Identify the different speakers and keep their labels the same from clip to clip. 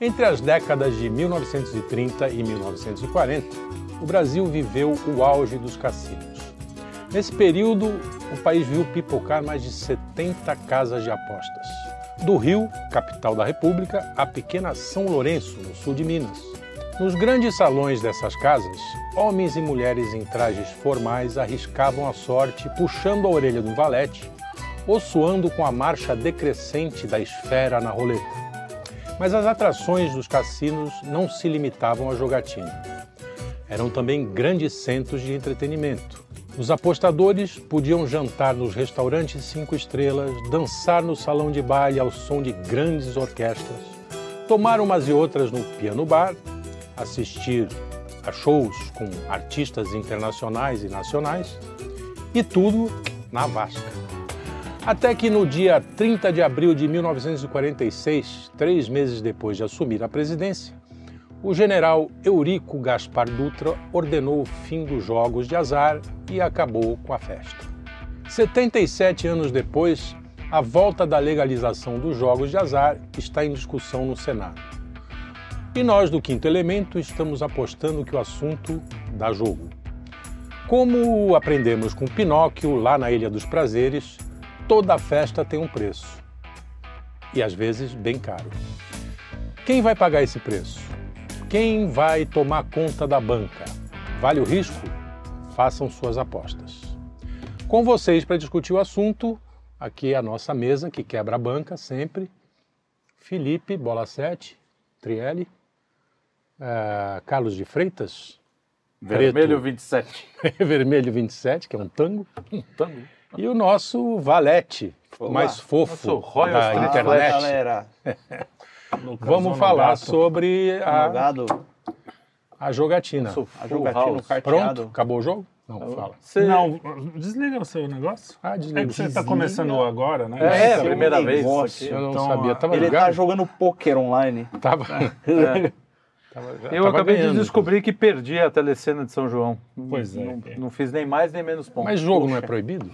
Speaker 1: Entre as décadas de 1930 e 1940, o Brasil viveu o auge dos cassinos. Nesse período, o país viu pipocar mais de 70 casas de apostas. Do Rio, capital da República, à pequena São Lourenço, no sul de Minas. Nos grandes salões dessas casas, homens e mulheres em trajes formais arriscavam a sorte puxando a orelha do valete ou suando com a marcha decrescente da esfera na roleta. Mas as atrações dos cassinos não se limitavam à jogatina. Eram também grandes centros de entretenimento. Os apostadores podiam jantar nos restaurantes cinco estrelas, dançar no salão de baile ao som de grandes orquestras, tomar umas e outras no piano bar, assistir a shows com artistas internacionais e nacionais, e tudo na Vasca. Até que no dia 30 de abril de 1946, três meses depois de assumir a presidência, o general Eurico Gaspar Dutra ordenou o fim dos jogos de azar e acabou com a festa. 77 anos depois, a volta da legalização dos jogos de azar está em discussão no Senado. E nós do Quinto Elemento estamos apostando que o assunto dá jogo. Como aprendemos com Pinóquio lá na Ilha dos Prazeres, toda festa tem um preço. E às vezes bem caro. Quem vai pagar esse preço? Quem vai tomar conta da banca? Vale o risco? Façam suas apostas. Com vocês para discutir o assunto, aqui é a nossa mesa que quebra a banca sempre. Felipe, bola 7, Trielli, uh, Carlos de Freitas.
Speaker 2: Vermelho Preto. 27.
Speaker 1: Vermelho 27, que é um tango.
Speaker 2: Um tango.
Speaker 1: E o nosso valete, Olá. mais fofo da internet. galera. Vamos falar sobre a, a jogatina.
Speaker 3: A jogatina,
Speaker 1: Pronto? Acabou o jogo? Não, fala.
Speaker 4: Você... Não, desliga o seu negócio.
Speaker 1: Ah, desliga. É
Speaker 4: que você está começando agora, né?
Speaker 2: É, é a primeira vez.
Speaker 1: Eu não então, sabia. Tava
Speaker 3: ele está jogando poker online.
Speaker 1: Tava.
Speaker 2: É. Eu acabei ganhando, de descobrir que perdi a telecena de São João.
Speaker 4: Pois é.
Speaker 2: Não, não fiz nem mais nem menos pontos.
Speaker 1: Mas jogo Poxa. não é proibido?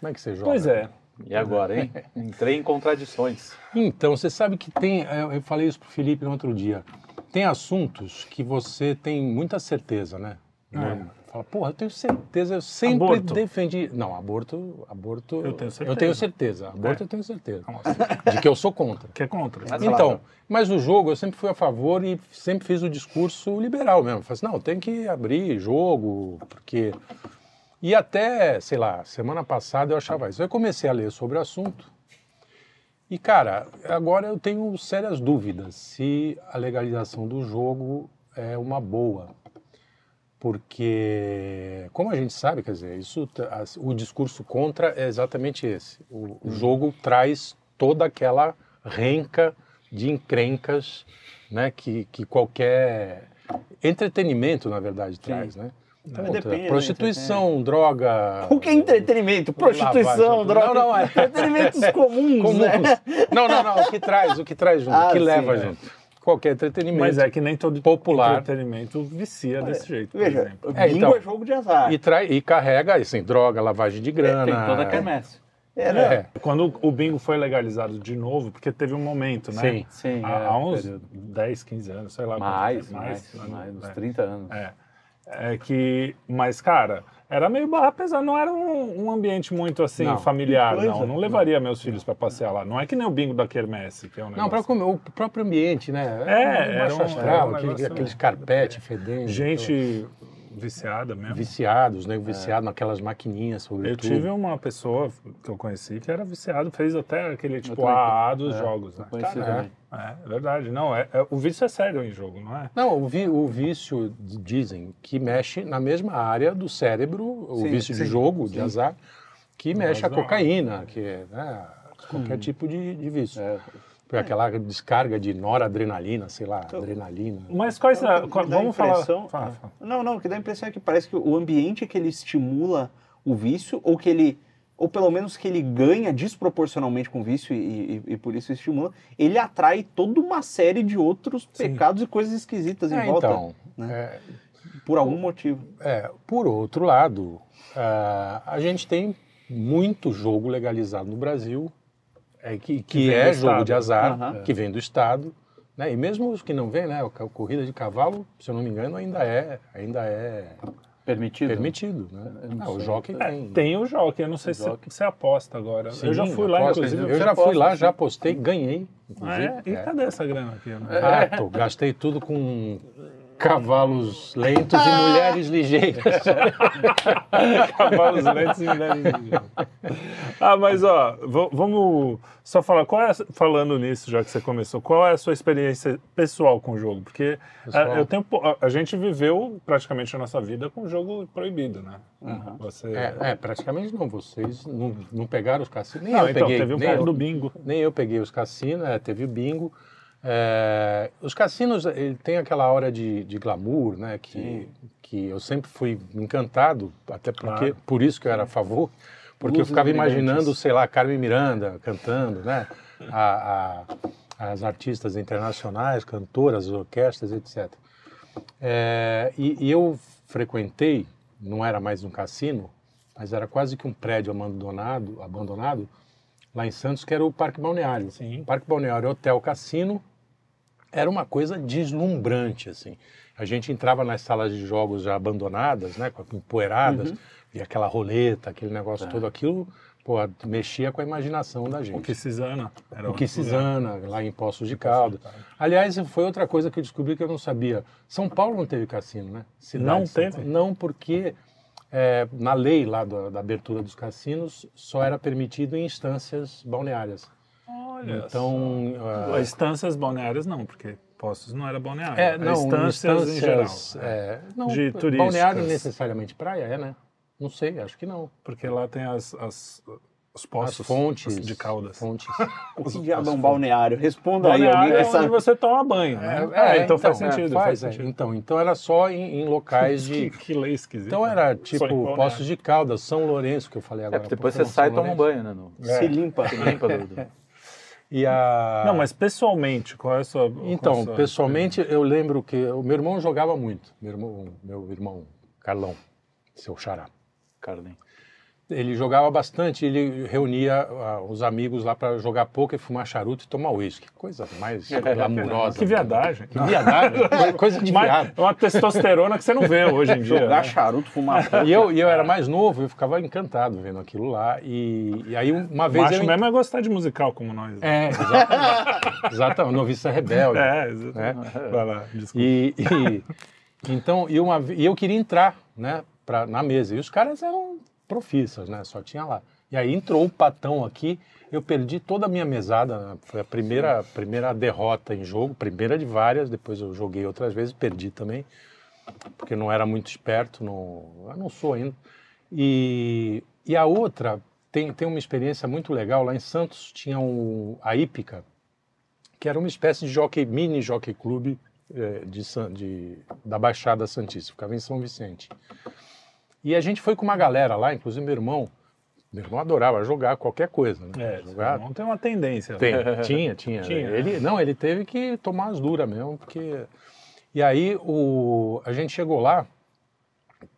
Speaker 1: Como é que você joga?
Speaker 4: Pois é.
Speaker 2: E agora, hein? Entrei em contradições.
Speaker 1: Então, você sabe que tem. Eu falei isso pro Felipe no outro dia. Tem assuntos que você tem muita certeza, né? É. Fala, porra, eu tenho certeza, eu sempre
Speaker 4: aborto.
Speaker 1: defendi. Não, aborto, aborto.
Speaker 4: Eu tenho certeza.
Speaker 1: Eu tenho certeza. Aborto é. eu tenho certeza. Nossa. De que eu sou contra.
Speaker 4: Que é contra.
Speaker 1: Mas então, mas no jogo eu sempre fui a favor e sempre fiz o discurso liberal mesmo. Falei assim, não, tem que abrir jogo, porque e até, sei lá, semana passada eu achava isso. Eu comecei a ler sobre o assunto. E, cara, agora eu tenho sérias dúvidas se a legalização do jogo é uma boa. Porque, como a gente sabe, quer dizer, isso, o discurso contra é exatamente esse. O, o uhum. jogo traz toda aquela renca de encrencas né, que, que qualquer entretenimento, na verdade, traz, Sim. né? Então, depende, prostituição, droga.
Speaker 3: O que é entretenimento? Prostituição, droga. Não, não, é. Entretenimentos comuns, comuns. Né?
Speaker 1: Não, não, não. O que traz, o que traz junto, ah, o que sim, leva é. junto. Qualquer entretenimento.
Speaker 4: Mas é que nem todo popular. entretenimento vicia desse jeito.
Speaker 3: Veja, é, então, é jogo de azar.
Speaker 1: E, trai, e carrega, assim, droga, lavagem de grana.
Speaker 2: É, tem toda a quermesse.
Speaker 4: É, né? é. Quando o bingo foi legalizado de novo, porque teve um momento, né?
Speaker 2: Sim, sim.
Speaker 4: Há, é, uns período. 10, 15 anos, sei lá.
Speaker 2: Mais, mais, mais, mais uns 30 anos.
Speaker 4: É. É que, mas cara, era meio barra pesada, não era um, um ambiente muito assim não. familiar, não. Não levaria não. meus filhos para passear lá. Não é que nem o bingo da Quermesse, que é um negócio.
Speaker 1: Não, para comer, o próprio ambiente, né?
Speaker 4: É, era um,
Speaker 1: astral, era um aquele, aqueles carpete fedendo.
Speaker 4: Gente viciada mesmo.
Speaker 1: Viciados, né? Viciado é. naquelas maquininhas, sobretudo.
Speaker 4: Eu tive uma pessoa que eu conheci que era viciado, fez até aquele tipo AA dos é, jogos. Né? Cara, é, é, verdade. Não, é, é, o vício é sério em jogo, não é?
Speaker 1: Não, o, vi, o vício, dizem, que mexe na mesma área do cérebro, o sim, vício sim, de jogo, sim. de azar, que mexe a cocaína, que é né, qualquer hum. tipo de, de vício. É. É. Aquela descarga de noradrenalina, sei lá, então, adrenalina.
Speaker 4: Mas quais a, vamos falar,
Speaker 3: fala, fala. Não, não, o que dá a impressão é que parece que o ambiente que ele estimula o vício ou que ele ou pelo menos que ele ganha desproporcionalmente com o vício e, e, e, por isso estimula, ele atrai toda uma série de outros Sim. pecados e coisas esquisitas em é, volta. Então, né? é, por algum motivo.
Speaker 1: É, por outro lado, uh, a gente tem muito jogo legalizado no Brasil é, que, que, que é jogo de azar, uhum. que vem do Estado, Né? E mesmo os que não vêm, né? A corrida de cavalo, se eu não me engano, ainda é, ainda é
Speaker 2: permitido.
Speaker 1: Permitido, né? Ah, o jockey
Speaker 4: é, tem. Tem o jockey, eu não sei se você aposta agora. Sim, eu já fui lá, aposta, inclusive.
Speaker 1: Eu já fui lá, já apostei, ganhei.
Speaker 4: Ah, é? E é. cadê essa grana aqui?
Speaker 1: Né? Tô, gastei tudo com cavalos lentos e mulheres ligeiras.
Speaker 4: cavalos lentos e mulheres ligeiras. Ah, mas ó, vamos só falar, qual é, falando nisso, já que você começou, qual é a sua experiência pessoal com o jogo? Porque a, eu tenho, a, a, gente viveu praticamente a nossa vida com o jogo proibido, né?
Speaker 1: Uhum. Você... É, é, praticamente não, vocês não, não pegaram os cassinos, nem
Speaker 4: não,
Speaker 1: eu
Speaker 4: então,
Speaker 1: peguei.
Speaker 4: Teve o
Speaker 1: nem
Speaker 4: eu, do bingo.
Speaker 1: Nem eu peguei os cassinos, é, teve o bingo. É, os cassinos ele tem aquela hora de, de glamour, né? Que, que eu sempre fui encantado, até porque claro. por isso que eu era a favor, porque Luzes eu ficava imaginando, sei lá, Carmen Miranda cantando, né? A, a, as artistas internacionais, cantoras, orquestras, etc. É, e, e eu frequentei, não era mais um cassino, mas era quase que um prédio abandonado, abandonado lá em Santos, que era o Parque Balneário. Sim. Parque Balneário Hotel Cassino era uma coisa deslumbrante, assim. A gente entrava nas salas de jogos já abandonadas, né, empoeiradas, uhum. e aquela roleta, aquele negócio é. todo, aquilo pô, mexia com a imaginação da gente.
Speaker 4: O que Cisana.
Speaker 1: Era o que Cisana, lá em Poços de Caldas. Aliás, foi outra coisa que eu descobri que eu não sabia. São Paulo não teve cassino, né?
Speaker 4: Cidade não teve?
Speaker 1: Não, porque é, na lei lá do, da abertura dos cassinos, só era permitido em instâncias balneárias.
Speaker 4: Olha então, uh, instâncias balneárias não, porque Postos não era balneário.
Speaker 1: É, não, instâncias, instâncias em geral. É, não, de turistas. Balneário necessariamente praia, é, né? Não sei, acho que não.
Speaker 4: Porque lá tem as, as os poços
Speaker 1: as fontes
Speaker 4: de Caldas.
Speaker 1: Fontes.
Speaker 3: o que diabo é um balneário? Responda balneário aí. Alguém
Speaker 4: é onde você toma banho, né? É, é,
Speaker 1: é então, então, faz sentido. Faz, faz sentido. Então, então era só em, em locais de...
Speaker 4: que, que lei esquisita.
Speaker 1: Então era tipo Poços de Caldas, São Lourenço, que eu falei agora.
Speaker 2: depois você sai e toma um banho, né? No...
Speaker 3: Se limpa.
Speaker 2: Se limpa.
Speaker 1: E a...
Speaker 4: Não, mas pessoalmente, qual é a sua...
Speaker 1: Então,
Speaker 4: a sua...
Speaker 1: pessoalmente, eu lembro que o meu irmão jogava muito. Meu irmão, meu irmão Carlão, seu xará.
Speaker 2: Carlinhos
Speaker 1: ele jogava bastante, ele reunia uh, os amigos lá para jogar poker, fumar charuto e tomar uísque. Coisa mais glamurosa.
Speaker 4: que viadagem.
Speaker 1: Que viadagem. coisa de viado.
Speaker 4: É uma testosterona que você não vê hoje em dia.
Speaker 3: Jogar né? charuto, fumar poker.
Speaker 1: E eu, e eu era mais novo, eu ficava encantado vendo aquilo lá. E, e aí uma vez
Speaker 4: Macho
Speaker 1: eu...
Speaker 4: mesmo é gostar de musical como nós. Né?
Speaker 1: É, exatamente. exatamente. Noviça rebelde.
Speaker 4: É, exatamente. Né? Vai lá, desculpa.
Speaker 1: E, e, então, e, uma, e eu queria entrar, né, pra, na mesa. E os caras eram profissas, né? Só tinha lá. E aí entrou o patão aqui, eu perdi toda a minha mesada. Né? Foi a primeira, primeira derrota em jogo, primeira de várias. Depois eu joguei outras vezes, perdi também, porque não era muito esperto, não, não sou ainda. E, e a outra tem, tem uma experiência muito legal. Lá em Santos tinha um, a Ípica, que era uma espécie de jockey, mini jockey clube é, de, de, da Baixada Santista, ficava em São Vicente. E a gente foi com uma galera lá, inclusive meu irmão. Meu irmão adorava jogar qualquer coisa, né?
Speaker 4: É, jogar... não tem uma tendência.
Speaker 1: Tem, tinha, tinha. tinha. Ele, não, ele teve que tomar as duras mesmo, porque... E aí o, a gente chegou lá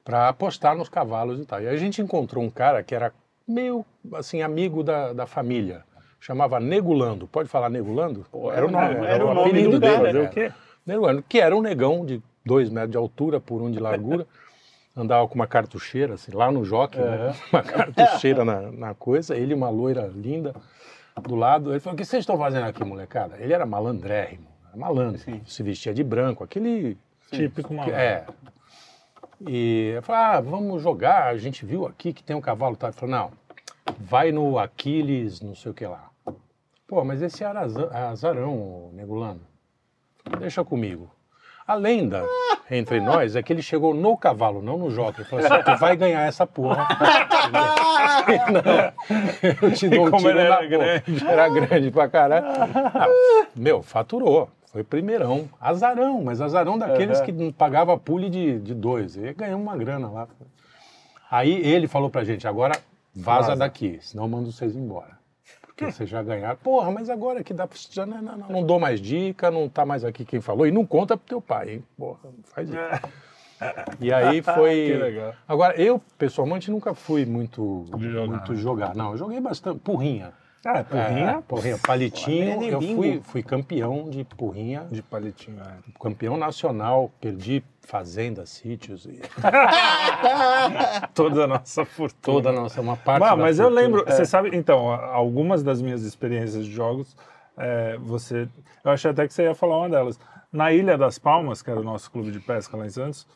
Speaker 1: para apostar nos cavalos e tal. E a gente encontrou um cara que era meio, assim, amigo da, da família. Chamava Negulando. Pode falar Negulando?
Speaker 3: Pô, era o nome, era, era o, nome apelido dele. Fazer o quê?
Speaker 1: Negulando, que era um negão de dois metros de altura por um de largura andava com uma cartucheira, assim, lá no jockey, né? é. né? uma cartucheira na, na coisa, ele uma loira linda do lado. Ele falou, o que vocês estão fazendo aqui, molecada? Ele era malandrérrimo, era malandro, Sim. se vestia de branco, aquele...
Speaker 4: Típico malandro.
Speaker 1: É. E eu falei, ah, vamos jogar, a gente viu aqui que tem um cavalo, tá? Ele falou, não, vai no Aquiles, não sei o que lá. Pô, mas esse era azarão, Negulano. Deixa comigo. A lenda entre nós é que ele chegou no cavalo, não no jockey. Falou assim: tu vai ganhar essa porra. não, eu te dou um tiro
Speaker 4: era grande.
Speaker 1: Era grande pra caralho. Ah, meu, faturou. Foi primeirão. Azarão, mas azarão daqueles uhum. que pagava pule de, de dois. Ele ganhou uma grana lá. Aí ele falou pra gente: agora vaza, vaza. daqui, senão eu mando vocês embora porque você já ganhar. Porra, mas agora que dá pra. Já não, não, não, dou mais dica, não tá mais aqui quem falou. E não conta pro teu pai, hein? Porra, não faz isso. E aí foi.
Speaker 4: que legal.
Speaker 1: Agora, eu, pessoalmente, nunca fui muito jogar. muito jogar. Não, eu joguei bastante. Porrinha.
Speaker 4: Ah, porrinha?
Speaker 1: É, porrinha, palitinho.
Speaker 3: É
Speaker 1: Eu fui, fui campeão de porrinha,
Speaker 4: De palitinho, é.
Speaker 1: campeão nacional. Perdi fazendas, sítios e
Speaker 4: Toda a nossa fortuna.
Speaker 1: toda a nossa, uma parte
Speaker 4: Mas,
Speaker 1: da
Speaker 4: mas eu
Speaker 1: fortuna.
Speaker 4: lembro, você sabe, então, algumas das minhas experiências de jogos, é, você. Eu achei até que você ia falar uma delas. Na Ilha das Palmas, que era o nosso clube de pesca lá em Santos,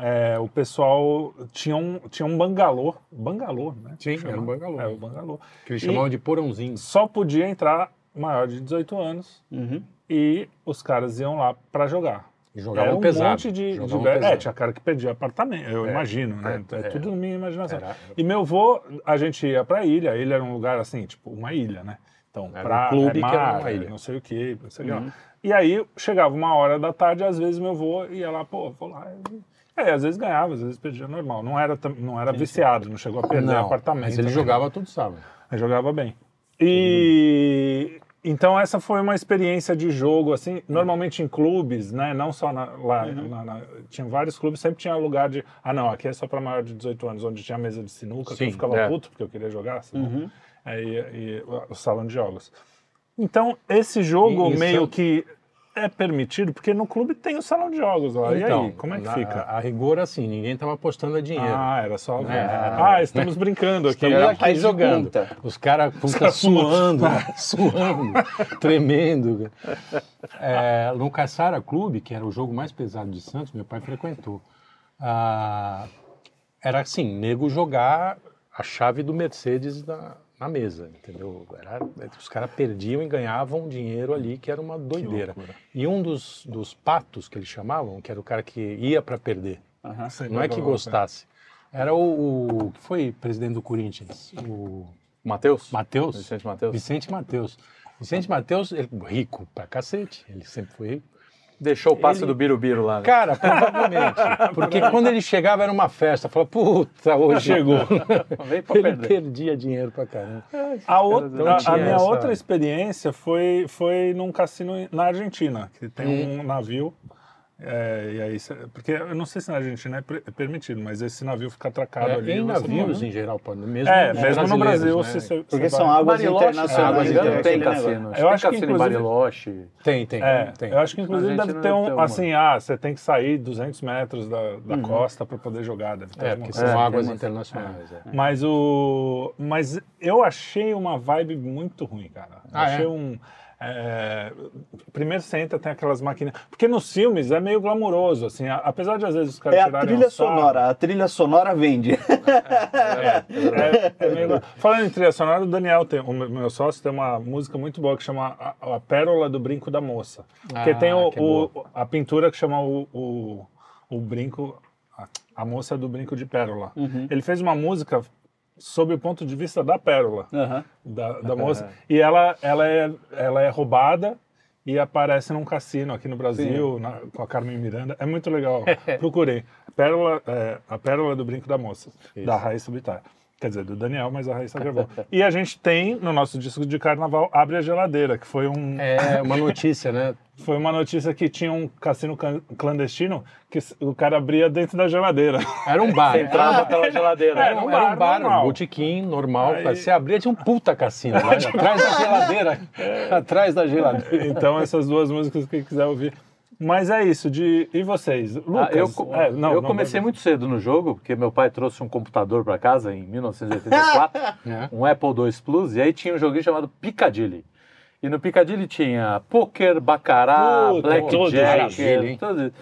Speaker 4: é, o pessoal tinha um, tinha um bangalô. Bangalô, né?
Speaker 1: Sim,
Speaker 4: Chama.
Speaker 1: era um bangalô.
Speaker 4: É, o bangalô.
Speaker 1: Que eles chamavam de porãozinho.
Speaker 4: Só podia entrar maior de 18 anos
Speaker 3: Uhum.
Speaker 4: e os caras iam lá para jogar.
Speaker 1: E jogavam
Speaker 4: Era um
Speaker 1: pesado.
Speaker 4: monte de, de É,
Speaker 1: pesado.
Speaker 4: tinha cara que perdia apartamento, eu
Speaker 1: É,
Speaker 4: imagino, né? É,
Speaker 1: é, é.
Speaker 4: tudo na minha imaginação.
Speaker 1: Era-
Speaker 4: E meu avô, a gente ia pra ilha, a ilha era um lugar assim, tipo, uma ilha, né? Então,
Speaker 1: Era um
Speaker 4: pra,
Speaker 1: clube
Speaker 4: é
Speaker 1: que era
Speaker 4: mar,
Speaker 1: uma ilha.
Speaker 4: não sei o quê, não sei lá. E aí, chegava uma hora da tarde, às vezes meu avô ia lá, pô, vou lá. É, às vezes ganhava, às vezes perdia normal. Não era, não era viciado, não chegou a perder
Speaker 1: Não,
Speaker 4: apartamento.
Speaker 1: mas ele
Speaker 4: né?
Speaker 1: jogava todo sábado.
Speaker 4: Ele jogava bem. E então essa foi uma experiência de jogo assim, normalmente em clubes, né? Não só na, lá, lá na- tinha vários clubes, sempre tinha lugar de, ah não, aqui é só para maior de 18 anos, onde tinha mesa de sinuca, que eu
Speaker 1: Sim,
Speaker 4: ficava
Speaker 2: é.
Speaker 4: puto porque eu queria jogar, senão, aí, e o salão de jogos. Então esse jogo
Speaker 1: E- e
Speaker 4: meio
Speaker 1: são-
Speaker 4: que é permitido porque no clube tem o salão de jogos lá. e aí, como é que
Speaker 1: Então, na-
Speaker 4: fica?
Speaker 1: A, rigor, assim, ninguém estava apostando dinheiro.
Speaker 4: Ah, era só.
Speaker 1: É.
Speaker 4: Ah, estamos brincando aqui.
Speaker 1: Estamos aqui
Speaker 3: de
Speaker 1: jogando.
Speaker 3: conta.
Speaker 1: Os caras puta, suando, suando, tremendo. É, no Caçara Clube, que era o jogo mais pesado de Santos, meu pai frequentou. ah, era assim, nego jogar a chave do Mercedes na, na mesa, entendeu? Era- os caras perdiam e ganhavam dinheiro ali, que era uma doideira. E um dos, dos patos que eles chamavam, que era o cara que ia para perder,
Speaker 3: Aham.
Speaker 1: não é que gostasse, era o, o que foi presidente do Corinthians, o
Speaker 2: Matheus?
Speaker 1: Matheus,
Speaker 2: Vicente Matheus?
Speaker 1: Vicente Matheus. Vicente Matheus, ele- rico pra cacete, ele sempre foi rico.
Speaker 2: Deixou o passe
Speaker 1: Ele-
Speaker 2: do Birubiru lá. né?
Speaker 1: Cara, provavelmente. Porque quando ele chegava era uma festa. Falava, puta, hoje chegou. Ele
Speaker 2: perder.
Speaker 1: perdia dinheiro pra caramba.
Speaker 4: A, outra-
Speaker 1: não
Speaker 4: a- a minha
Speaker 1: essa-
Speaker 4: outra experiência foi, foi num cassino na Argentina, que tem
Speaker 1: Hum.
Speaker 4: um navio. É, e aí, porque eu não sei se na Argentina é, é permitido, mas esse navio fica atracado
Speaker 1: É,
Speaker 4: ali.
Speaker 1: em navios,
Speaker 4: pode-
Speaker 1: em geral, pode. Mesmo
Speaker 4: É, mesmo no Brasil, se
Speaker 1: né?
Speaker 4: você.
Speaker 3: Porque são águas
Speaker 2: Bariloche, se não
Speaker 3: internacionais. né?
Speaker 2: tem cassino.
Speaker 4: Eu
Speaker 2: que
Speaker 4: acho
Speaker 2: tem
Speaker 4: que, inclusive-
Speaker 2: Bariloche.
Speaker 1: Tem, tem,
Speaker 4: É,
Speaker 1: tem.
Speaker 4: eu acho que inclusive deve ter um, assim, ah, você tem que sair 200 metros da, da costa para poder jogar, deve ter
Speaker 1: É, porque são
Speaker 2: É,
Speaker 1: águas internacionais. é.
Speaker 4: Mas o. Mas eu achei uma vibe muito ruim, cara.
Speaker 1: Ah,
Speaker 4: achei
Speaker 1: é?
Speaker 4: um. É, Primeiro você entra, tem aquelas máquinas. Porque nos filmes é meio glamuroso, assim, a- apesar de às vezes os caras
Speaker 3: É a
Speaker 4: tirarem
Speaker 3: trilha
Speaker 4: um sarro,
Speaker 3: sonora. A trilha sonora vende.
Speaker 4: É, é meio... Falando em trilha sonora, o Daniel, tem, o meu sócio, tem uma música muito boa que chama A, a Pérola do Brinco da Moça. Porque
Speaker 1: Ah,
Speaker 4: tem o,
Speaker 1: que é
Speaker 4: o- a pintura que chama o, o, o brinco, a, a moça do brinco de pérola.
Speaker 1: Uhum.
Speaker 4: Ele fez uma música sob o ponto de vista da pérola,
Speaker 3: Aham.
Speaker 4: da, da moça, e ela, ela, é, ela é roubada e aparece num cassino aqui no Brasil, na- com a Carmen Miranda. É muito legal. Procurei. Pérola, é, a Pérola do Brinco da Moça, da Raíssa Bittar. Quer dizer, do Daniel, mas a Raíssa gravou. E a gente tem, no nosso disco de carnaval, Abre a Geladeira, que foi um,
Speaker 1: É uma notícia, né?
Speaker 4: foi uma notícia que tinha um cassino clandestino que o cara abria dentro da geladeira.
Speaker 1: Era um bar.
Speaker 2: Entrava pela geladeira.
Speaker 4: É,
Speaker 1: Era um, era um
Speaker 4: bar normal.
Speaker 1: um botequim normal.
Speaker 4: Aí-
Speaker 1: Você abria, tinha um puta cassino lá, atrás da geladeira. Atrás da geladeira.
Speaker 4: Então, essas duas músicas, quem quiser ouvir. Mas é isso, de. E vocês? Lucas?
Speaker 2: Ah, eu
Speaker 4: é, não,
Speaker 2: eu
Speaker 4: não,
Speaker 2: comecei
Speaker 4: não,
Speaker 2: muito cedo no jogo, porque meu pai trouxe um computador para casa em 1984,
Speaker 1: É.
Speaker 2: um Apple II Plus, e aí tinha um joguinho chamado Piccadilly. E no Piccadilly tinha poker, baccarat,
Speaker 4: Puta,
Speaker 2: blackjack, tudo.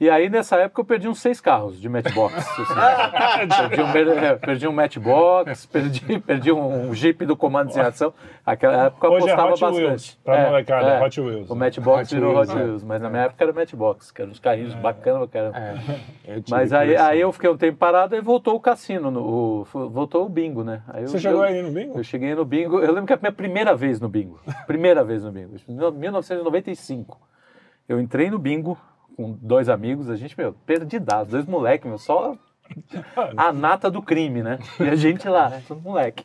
Speaker 2: E aí, nessa época, eu perdi uns seis carros de matchbox. assim. perdi, um, é, perdi um matchbox, perdi, perdi um, Jeep do Comando de Ação. Aquela época eu
Speaker 4: Hoje é
Speaker 2: apostava
Speaker 4: Hot
Speaker 2: bastante.
Speaker 4: Wheels, pra molecada,
Speaker 2: é.
Speaker 4: Hot Wheels.
Speaker 2: O matchbox
Speaker 1: Hot
Speaker 2: virou
Speaker 1: Wheels,
Speaker 2: Hot
Speaker 1: é.
Speaker 2: Wheels, mas na minha época era matchbox, que eram uns carrinhos bacanas, cara.
Speaker 1: É, eu tive
Speaker 2: Mas aí, aí eu fiquei um tempo parado e voltou o cassino, no, o- voltou o bingo, né? Aí eu-
Speaker 4: Você chegou
Speaker 2: eu,
Speaker 4: aí no bingo?
Speaker 2: Eu cheguei no bingo, eu lembro que a minha primeira vez no bingo, primeira vez no bingo, em 1995. Eu entrei no bingo com dois amigos, a gente, meu, perdidaço, dois moleques, meu, só a nata do crime, né? E a gente lá, né, todo moleque.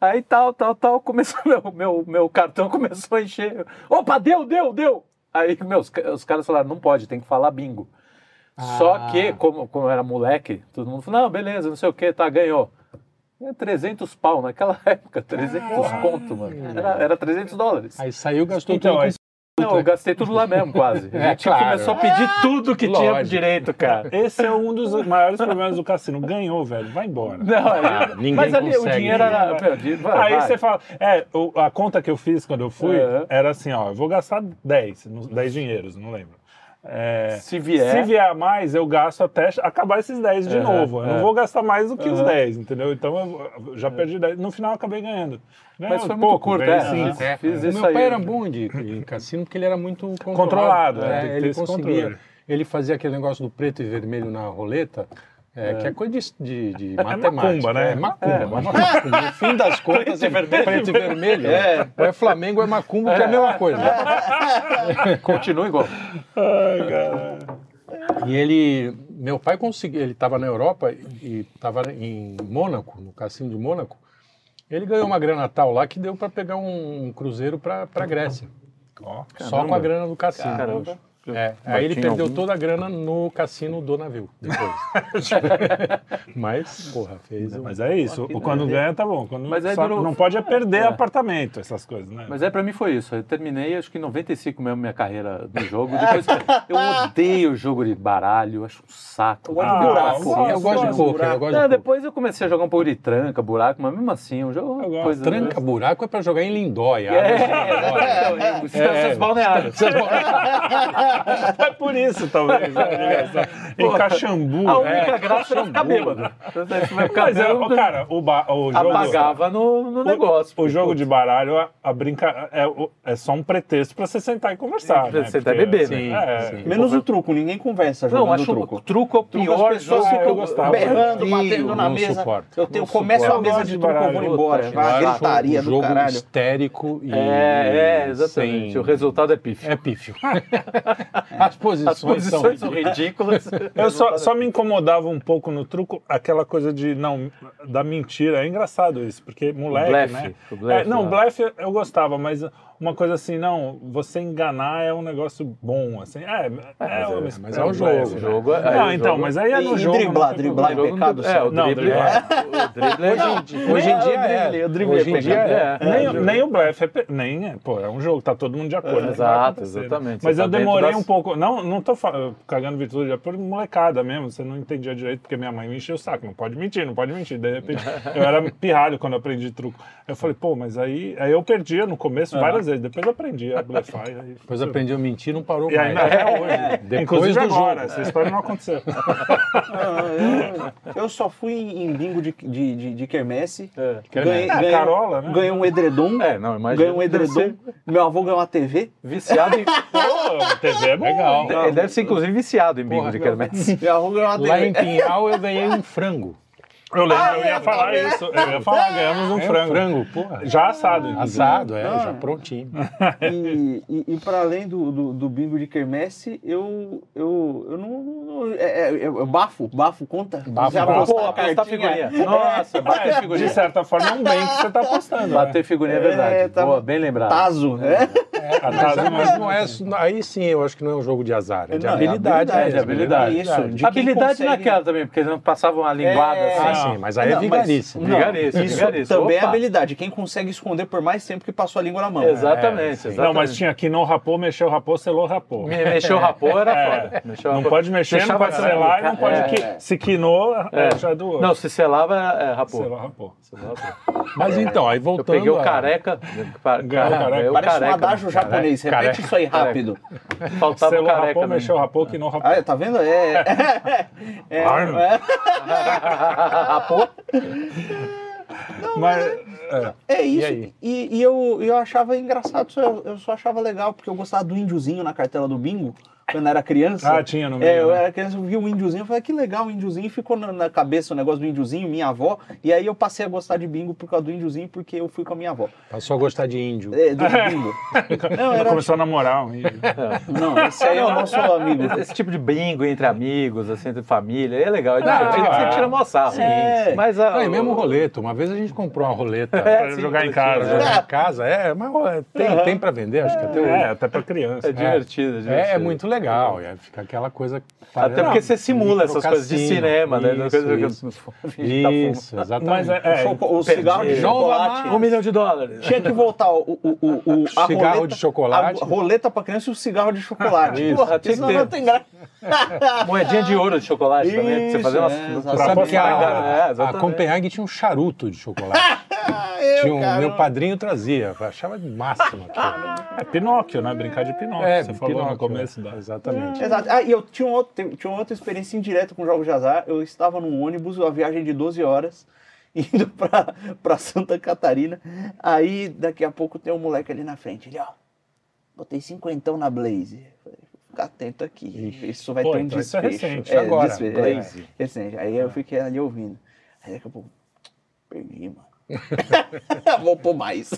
Speaker 2: Aí tal, tal, tal, começou, meu, meu, meu cartão começou a encher. Opa, deu, deu, deu! Aí, meus, os caras falaram, não pode, tem que falar bingo. Só
Speaker 1: Ah.
Speaker 2: que, como, como eu era moleque, todo mundo falou, não, beleza, não sei o que, tá, ganhou. É 300 pau naquela época, 300 conto, mano. Era, era 300 dólares.
Speaker 1: Aí saiu, gastou
Speaker 4: Então,
Speaker 1: tudo.
Speaker 2: Não, eu gastei tudo lá mesmo, quase. A
Speaker 1: É,
Speaker 2: gente
Speaker 1: claro.
Speaker 2: começou a pedir tudo que tinha
Speaker 1: Lógico.
Speaker 2: direito, cara.
Speaker 4: Esse é um dos maiores problemas do cassino. Ganhou, velho. Vai embora.
Speaker 2: Não, aí-
Speaker 1: ninguém
Speaker 2: mas ali o
Speaker 1: consegue,
Speaker 2: dinheiro era. de- vai,
Speaker 4: Aí
Speaker 2: vai.
Speaker 4: você fala, é, o- a conta que eu fiz quando eu fui
Speaker 2: É.
Speaker 4: era assim, ó, eu vou gastar 10, no- 10 dinheiros, não lembro. É,
Speaker 2: Se vier.
Speaker 4: se vier a mais, eu gasto até acabar esses 10 de
Speaker 2: É,
Speaker 4: novo. Eu
Speaker 2: é.
Speaker 4: não vou gastar mais do que os
Speaker 2: Uhum.
Speaker 4: 10, entendeu? Então eu já perdi 10. No final eu acabei ganhando.
Speaker 2: Mas foi muito
Speaker 4: pouco,
Speaker 2: curto, é.
Speaker 4: cinco.
Speaker 1: É,
Speaker 2: Fiz
Speaker 1: o
Speaker 2: isso
Speaker 1: meu
Speaker 2: aí.
Speaker 1: pai era bom de, de cassino porque ele era muito controlado.
Speaker 4: Controlado, é,
Speaker 1: É, ele conseguia.
Speaker 4: controle.
Speaker 1: Ele fazia aquele negócio do preto e vermelho na roleta, é, que é coisa de, de, de
Speaker 4: É
Speaker 1: matemática.
Speaker 4: macumba, né?
Speaker 1: É macumba. É, macumba. No fim das contas, é preto e vermelho.
Speaker 3: É.
Speaker 1: Ou é Flamengo ou é macumba, que é a mesma coisa.
Speaker 2: Continua igual.
Speaker 4: Ai, cara.
Speaker 1: E ele, meu pai conseguiu, ele estava na Europa e estava em Mônaco, no cassino de Mônaco. Ele ganhou uma grana tal lá que deu para pegar um cruzeiro para a Grécia.
Speaker 4: Ó,
Speaker 1: Só com a grana do cassino.
Speaker 2: Caramba.
Speaker 1: É, aí ele perdeu
Speaker 2: algum?
Speaker 1: toda a grana no cassino do navio depois. Mas, porra, fez. um-
Speaker 4: Mas é isso, quando ganha tá bom. Quando
Speaker 2: Mas aí
Speaker 4: só
Speaker 2: durou-
Speaker 4: não pode é perder
Speaker 2: É.
Speaker 4: apartamento, essas coisas, né?
Speaker 2: Mas é, pra mim foi isso. Eu terminei, acho que em 95 mesmo, minha carreira no jogo. Depois, eu odeio jogo de baralho, acho um saco.
Speaker 3: Eu gosto
Speaker 4: Ah,
Speaker 3: de buraco.
Speaker 4: eu
Speaker 1: Sim, eu gosto de
Speaker 4: gosto,
Speaker 1: poker, eu gosto de
Speaker 2: Não,
Speaker 1: poker.
Speaker 2: depois eu comecei a jogar um pouco de tranca, buraco, mas mesmo assim, o jogo é coisa...
Speaker 1: Tranca buraco é para jogar em Lindóia.
Speaker 2: É, exatamente. É,
Speaker 1: É.
Speaker 2: Seus balneários.
Speaker 4: É por isso, talvez. né? em Caxambu.
Speaker 2: A
Speaker 4: é.
Speaker 2: única graça era ficar bêbado. Você vai ficar
Speaker 4: Mas, é,
Speaker 2: bêbado,
Speaker 4: cara, o, ba- o jogo...
Speaker 2: apagava no, no negócio.
Speaker 4: O jogo de baralho, a, a brinca... é, é só um pretexto pra você sentar e conversar.
Speaker 2: Pra
Speaker 4: né?
Speaker 2: sentar e beber,
Speaker 1: Sim,
Speaker 4: É,
Speaker 1: sim.
Speaker 3: Menos o truco, ninguém conversa jogando
Speaker 2: Não, acho
Speaker 3: truco.
Speaker 2: o truco é o
Speaker 3: Truco,
Speaker 2: pior
Speaker 3: as pessoas
Speaker 2: jogo.
Speaker 4: Ah, eu gostava.
Speaker 3: berrando, batendo na mesa.
Speaker 1: suporto.
Speaker 3: Eu, tenho, começo a mesa de truco, eu vou embora. Gritaria do
Speaker 1: jogo
Speaker 3: caralho.
Speaker 1: histérico e.
Speaker 2: É, é, exatamente. O resultado é pífio.
Speaker 1: É pífio. As posições,
Speaker 2: As posições
Speaker 1: são
Speaker 2: são ridículas.
Speaker 4: Eu só, só me incomodava um pouco no truco aquela coisa de, não, da mentira. É engraçado isso, porque moleque,
Speaker 2: blefe,
Speaker 4: né?
Speaker 2: o blefe
Speaker 4: É, não,
Speaker 2: lá.
Speaker 4: blefe eu gostava, mas uma coisa assim, não, você enganar é um negócio bom, assim. É, é,
Speaker 2: mas é-
Speaker 1: mas é o
Speaker 4: um
Speaker 1: jogo,
Speaker 4: blefe,
Speaker 1: né?
Speaker 2: jogo é-
Speaker 4: Não, então,
Speaker 2: jogo-
Speaker 4: mas aí é no
Speaker 3: e
Speaker 4: jogo.
Speaker 3: driblar,
Speaker 4: não tem
Speaker 3: driblar é pecado,
Speaker 2: É, o
Speaker 4: Não,
Speaker 2: drible é. É.
Speaker 1: Hoje em dia é. Hoje em
Speaker 3: é
Speaker 1: dia é.
Speaker 4: Nem, o blefe, é, nem é, pô, é um jogo, tá todo mundo de acordo. né?
Speaker 2: exato,
Speaker 4: né?
Speaker 2: exatamente.
Speaker 4: Mas eu
Speaker 2: tá
Speaker 4: demorei um pouco, não, não tô cagando virtude, é por molecada mesmo, você não entendia direito, porque minha mãe me encheu o saco, não pode mentir, não pode mentir, de repente, eu era pirralho quando eu aprendi truco. Eu falei, pô, mas aí, aí eu perdia no começo várias vezes, depois eu aprendi a blefar. aí-
Speaker 1: Depois aprendi a mentir não parou
Speaker 4: E
Speaker 1: mais.
Speaker 4: ainda até hoje.
Speaker 1: Depois
Speaker 4: Inclusive
Speaker 1: do
Speaker 4: agora,
Speaker 1: jogo.
Speaker 4: essa história não aconteceu.
Speaker 3: Não, eu, eu só fui em bingo de, de, de, de quermesse.
Speaker 2: É.
Speaker 3: Ganhei,
Speaker 4: Ah,
Speaker 3: ganhei-
Speaker 4: Carola, né?
Speaker 3: ganhei um edredom.
Speaker 2: É, não, imagina.
Speaker 3: ganhei um edredom. Meu avô ganhou uma TV.
Speaker 2: Viciado em.
Speaker 4: Pô, TV é bom.
Speaker 1: Legal.
Speaker 2: Ele deve ser, inclusive, viciado em bingo
Speaker 1: Porra,
Speaker 2: de quermesse.
Speaker 1: Lá em Pinhal eu ganhei um frango.
Speaker 4: Eu lembro,
Speaker 3: Ah,
Speaker 4: eu
Speaker 3: é,
Speaker 4: ia falar
Speaker 3: também.
Speaker 4: isso. Eu ia falar, ganhamos um
Speaker 1: É,
Speaker 4: frango.
Speaker 1: frango, porra.
Speaker 4: Já assado. inclusive.
Speaker 1: Assado, é,
Speaker 3: Ah.
Speaker 1: já prontinho.
Speaker 3: E, e, e para além do, do, do bingo de quermesse, eu, eu, eu não. não- é, é, é, bafo, bafo conta?
Speaker 1: Bafo, bafo.
Speaker 3: apostar
Speaker 2: Pô,
Speaker 3: a
Speaker 2: apostar figurinha. Nossa, bater
Speaker 4: É, de
Speaker 2: figurinha.
Speaker 4: certa forma, é um bem que você tá apostando.
Speaker 2: Bater figurinha é verdade.
Speaker 3: É, tá-
Speaker 2: Boa, bem lembrado.
Speaker 3: Tazo, né?
Speaker 4: A
Speaker 1: Mas,
Speaker 4: Tazo
Speaker 1: mas não é. Aí sim, eu acho que não é um jogo de azar, é de
Speaker 3: Não, é
Speaker 1: habilidade. mesmo,
Speaker 2: de habilidade.
Speaker 1: né?
Speaker 3: Isso, de quem
Speaker 2: Habilidade
Speaker 3: consegue-
Speaker 2: naquela também, porque eles não passavam uma linguada
Speaker 3: É,
Speaker 1: Ah,
Speaker 2: assim.
Speaker 1: Sim, mas aí é
Speaker 3: Não, mas-
Speaker 1: vigarice.
Speaker 3: Não,
Speaker 2: Vigarice,
Speaker 3: isso
Speaker 2: vigarice.
Speaker 3: também é
Speaker 2: Opa.
Speaker 3: habilidade. Quem consegue esconder por mais tempo que passou a língua na mão.
Speaker 2: Exatamente,
Speaker 1: sim.
Speaker 2: exatamente.
Speaker 4: Não, mas tinha que não rapou, mexeu, rapou, selou, rapou.
Speaker 2: Me- Mexeu o rapô era
Speaker 4: É.
Speaker 2: foda. Mexeu o
Speaker 4: Não pode mexer, não pode selar, e não pode...
Speaker 2: É.
Speaker 4: Se quinou, é, já é do outro.
Speaker 2: Não, se selava, é, rapô.
Speaker 4: Selou, rapou.
Speaker 2: Selou, rapô.
Speaker 1: Mas então, aí
Speaker 2: Eu
Speaker 1: voltando.
Speaker 2: peguei o careca. Cara,
Speaker 3: Parece um adágio japonês. Repete isso aí rápido.
Speaker 2: Faltava o careca.
Speaker 4: rapou,
Speaker 2: mesmo.
Speaker 4: mexeu, rapou, quinou, rapou.
Speaker 3: Ah, tá vendo? É. é,
Speaker 4: Arno.
Speaker 3: é,
Speaker 2: rapô?
Speaker 4: Mas, é.
Speaker 3: é
Speaker 1: E
Speaker 3: isso.
Speaker 1: aí?
Speaker 3: E, e eu, eu achava engraçado, eu, eu só achava legal, porque eu gostava do índiozinho na cartela do bingo, quando eu era criança.
Speaker 4: Ah, tinha no meio,
Speaker 3: É, eu era criança, eu vi um índiozinho, eu falei, que legal o índiozinho, ficou na, na cabeça o negócio do índiozinho, minha avó, e aí eu passei a gostar de bingo por causa do índiozinho, porque eu fui com a minha avó.
Speaker 1: Passou a gostar de índio.
Speaker 3: É, do bingo. Não, era...
Speaker 4: começou a namorar. um índio.
Speaker 3: Não, esse aí é o nosso amigo.
Speaker 2: Esse, tipo de bingo entre amigos, assim, entre família, é legal. É
Speaker 1: Não,
Speaker 2: divertido,
Speaker 1: é.
Speaker 2: você tira mó sarro.
Speaker 3: É.
Speaker 2: Mas a,
Speaker 1: Não, e mesmo roleta. Uma vez a gente comprou uma roleta
Speaker 4: Pra
Speaker 2: sim,
Speaker 4: jogar em casa.
Speaker 1: pra jogar em casa. É, mas tem, tem pra vender, acho que até hoje.
Speaker 4: É, até pra criança.
Speaker 2: É divertido, é divertido.
Speaker 1: É, é muito legal. E aí fica aquela coisa.
Speaker 2: Até porque você simula essas coisas de cinema, né?
Speaker 1: Isso,
Speaker 2: que-
Speaker 1: isso.
Speaker 2: a gente tá.
Speaker 1: Isso, exatamente.
Speaker 4: Mas é, é,
Speaker 3: Choco- o cigarro de chocolate.
Speaker 2: Um milhão de dólares.
Speaker 3: Tinha que voltar o, o, o, o- a
Speaker 1: Cigarro
Speaker 3: roleta,
Speaker 1: de chocolate.
Speaker 3: A roleta pra criança e o cigarro de chocolate.
Speaker 1: Isso.
Speaker 3: Porra,
Speaker 2: Tinha
Speaker 3: isso
Speaker 2: que
Speaker 3: não tem graça.
Speaker 2: Moedinha de ouro de chocolate também, pra você
Speaker 3: Isso,
Speaker 2: fazer umas...
Speaker 3: é,
Speaker 2: umas-
Speaker 3: exatamente.
Speaker 1: Sabe que
Speaker 2: É,
Speaker 1: a, a
Speaker 2: exatamente.
Speaker 1: Copenhague tinha um charuto de chocolate.
Speaker 3: Eu,
Speaker 1: tinha um,
Speaker 3: cara,
Speaker 1: meu padrinho trazia, eu achava máximo aquilo.
Speaker 4: é Pinóquio, né? Brincar de Pinóquio.
Speaker 1: É,
Speaker 4: você falou no começo
Speaker 1: é.
Speaker 4: da.
Speaker 1: Exatamente.
Speaker 3: Exato. Ah, e eu tinha, um outro, tinha uma outra experiência indireta com jogos de azar. Eu estava num ônibus, uma viagem de 12 horas, indo pra, pra Santa Catarina. Aí, daqui a pouco, tem um moleque ali na frente. Ele, ó, botei cinquentão na Blaze. Falei, Fica atento aqui. Isso vai
Speaker 4: Pô,
Speaker 3: ter um
Speaker 4: então isso é recente,
Speaker 1: agora,
Speaker 3: desfecho,
Speaker 1: Blaze.
Speaker 3: É, recente. Aí eu fiquei ali ouvindo. Aí daqui a pouco, perdi, mano. Vou pôr mais.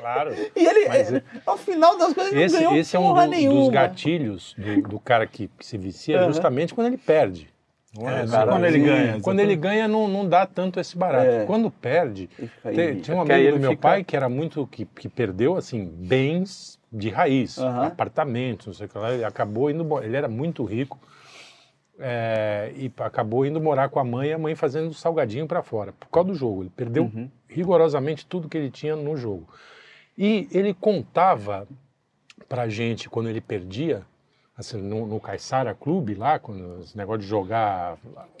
Speaker 1: Claro.
Speaker 3: E ele,
Speaker 1: Mas
Speaker 3: é, ao final das coisas, ele
Speaker 1: Esse,
Speaker 3: não ganhou
Speaker 1: esse é um
Speaker 3: porra
Speaker 1: do-
Speaker 3: nenhuma.
Speaker 1: dos gatilhos do, do cara que, que se vicia,
Speaker 3: Aham.
Speaker 1: justamente quando ele perde.
Speaker 4: É,
Speaker 1: é,
Speaker 4: só quando ele
Speaker 3: sim.
Speaker 4: ganha.
Speaker 1: Quando ele ganha, não, não dá tanto esse barato.
Speaker 3: É.
Speaker 1: Quando perde, tem- tinha um amigo do meu
Speaker 2: fica-
Speaker 1: pai que era muito. que, que perdeu assim, bens de raiz,
Speaker 3: Aham.
Speaker 1: apartamentos, não sei o que lá. Ele acabou indo. Ele era muito rico. É, e acabou indo morar com a mãe a mãe fazendo salgadinho para fora, por causa do jogo. Ele perdeu
Speaker 3: Uhum.
Speaker 1: rigorosamente tudo que ele tinha no jogo. E ele contava pra gente quando ele perdia, assim, no, no Caissara Clube lá, quando esse negócio de jogar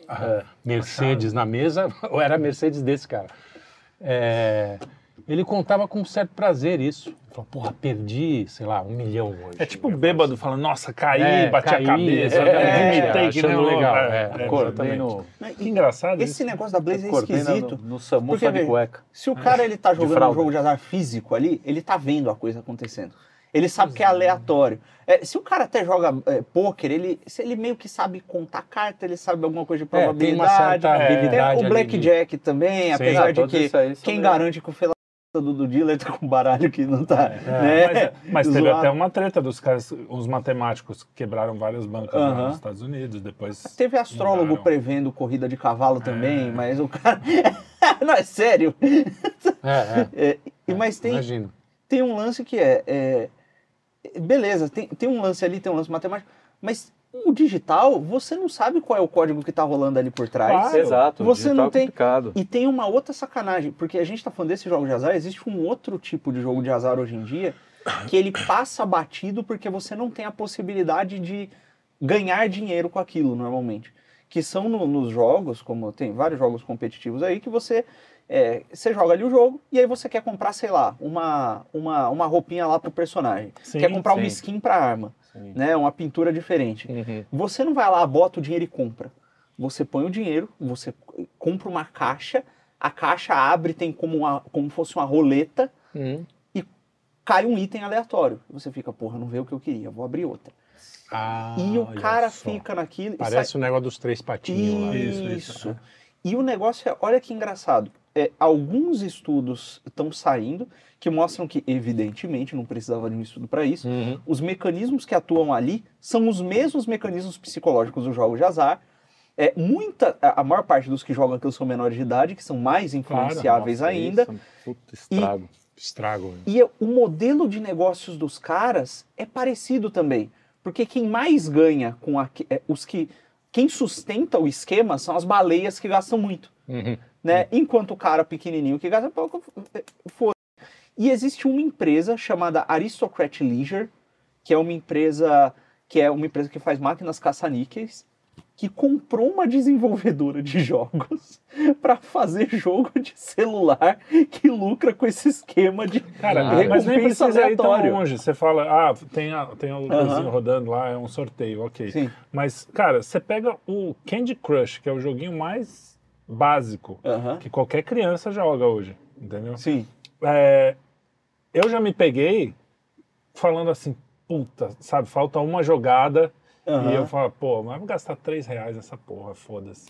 Speaker 1: a
Speaker 2: É,
Speaker 1: Mercedes na mesa, ou era a Mercedes desse cara. É, ele contava com um certo prazer isso. Ele falou, porra, perdi, sei lá, um milhão hoje.
Speaker 4: É tipo bêbado falando, nossa, caí,
Speaker 1: É,
Speaker 4: bati
Speaker 1: caí,
Speaker 4: a cabeça,
Speaker 1: é,
Speaker 4: vomitei, que
Speaker 1: achando
Speaker 4: nem louco.
Speaker 1: legal,
Speaker 4: É,
Speaker 1: é,
Speaker 4: é,
Speaker 2: Acordei no...
Speaker 4: Que engraçado
Speaker 3: Esse
Speaker 4: isso.
Speaker 3: negócio da Blaze é esquisito.
Speaker 2: no, no SAMU
Speaker 3: Porque,
Speaker 2: só de cueca.
Speaker 3: Se o cara ele tá jogando um jogo de azar físico ali, ele tá vendo a coisa acontecendo. Ele sabe que é aleatório. É, se o cara até joga é, pôquer, ele, se ele meio que sabe contar carta, ele sabe alguma coisa de
Speaker 1: É, tem
Speaker 3: probabilidade.
Speaker 1: uma certa
Speaker 4: É,
Speaker 1: habilidade
Speaker 3: Tem o
Speaker 1: ali de-
Speaker 3: Blackjack também,
Speaker 1: Sim.
Speaker 3: apesar
Speaker 2: Ah,
Speaker 3: de que
Speaker 2: isso aí são
Speaker 3: quem garante que o do, do dealer tá com baralho que não tá.
Speaker 4: Mas,
Speaker 3: né?
Speaker 4: mas teve
Speaker 3: zoado.
Speaker 4: até uma treta dos caras, os matemáticos que quebraram várias bancas lá
Speaker 3: Aham.
Speaker 4: nos Estados Unidos, depois...
Speaker 3: Teve astrólogo
Speaker 4: Mudaram.
Speaker 3: prevendo corrida de cavalo também, mas o cara. não, é sério.
Speaker 1: É, é,
Speaker 3: É, e- mas tem,
Speaker 1: imagino.
Speaker 3: tem um lance que é, é, beleza, tem, tem um lance ali, tem um lance matemático, mas o digital, você não sabe qual é o código que tá rolando ali por trás.
Speaker 4: Claro.
Speaker 2: Exato,
Speaker 3: Você
Speaker 2: digital
Speaker 3: não
Speaker 2: é
Speaker 3: tem-
Speaker 2: complicado.
Speaker 3: E tem uma outra sacanagem, porque a gente tá falando desse jogo de azar, existe um outro tipo de jogo de azar hoje em dia, que ele passa batido porque você não tem a possibilidade de ganhar dinheiro com aquilo normalmente. Que são no- nos jogos, como tem vários jogos competitivos aí, que você, é, você joga ali o jogo e aí você quer comprar, sei lá, uma, uma, uma roupinha lá pro personagem.
Speaker 4: Sim,
Speaker 3: quer comprar uma
Speaker 2: sim.
Speaker 3: skin pra arma,
Speaker 2: Sim.
Speaker 3: né? Uma pintura diferente.
Speaker 2: Uhum.
Speaker 3: Você não vai lá, bota o dinheiro e compra. Você põe o dinheiro, você compra uma caixa, a caixa abre, tem como, uma, como fosse uma roleta,
Speaker 1: Hum.
Speaker 3: cai um item aleatório. Você fica, porra, não veio o que eu queria, vou abrir outra.
Speaker 1: Ah,
Speaker 3: e o cara
Speaker 1: só.
Speaker 3: fica naquilo e
Speaker 1: Parece o negócio dos três patinhos lá.
Speaker 3: Isso,
Speaker 4: Isso, isso,
Speaker 3: E o negócio é, olha que engraçado. É, alguns estudos estão saindo que mostram que, evidentemente, não precisava de um estudo para isso,
Speaker 1: Uhum.
Speaker 3: os mecanismos que atuam ali são os mesmos mecanismos psicológicos dos jogos de azar. É, muita, a a maior parte dos que jogam aquilo são menores de idade, que são mais influenciáveis
Speaker 2: Nossa,
Speaker 3: ainda.
Speaker 2: isso é puta estrago.
Speaker 1: Estrago. né?
Speaker 3: E o modelo de negócios dos caras é parecido também. Porque quem mais ganha com a, é, os que. Quem sustenta o esquema são as baleias que gastam muito.
Speaker 1: Uhum.
Speaker 3: Né? Enquanto o cara pequenininho que gasta pouco, é, foda. E existe uma empresa chamada Aristocrat Leisure, que é uma empresa que é uma empresa que faz máquinas caça-níqueis, que comprou uma desenvolvedora de jogos para fazer jogo de celular que lucra com esse esquema de
Speaker 4: Cara,
Speaker 3: recompensa
Speaker 4: mas nem precisa ir tão longe. Você fala, ah, tem, a, tem o
Speaker 3: Aham.
Speaker 4: coisinho rodando lá, é um sorteio, ok.
Speaker 3: Sim.
Speaker 4: Mas, cara, você pega o Candy Crush, que é o joguinho mais básico que qualquer criança joga hoje, entendeu?
Speaker 3: Sim.
Speaker 4: É, eu já me peguei falando assim, puta, sabe, falta uma jogada
Speaker 3: Aham.
Speaker 4: e eu falo, pô, mas vou gastar três reais nessa porra, foda-se.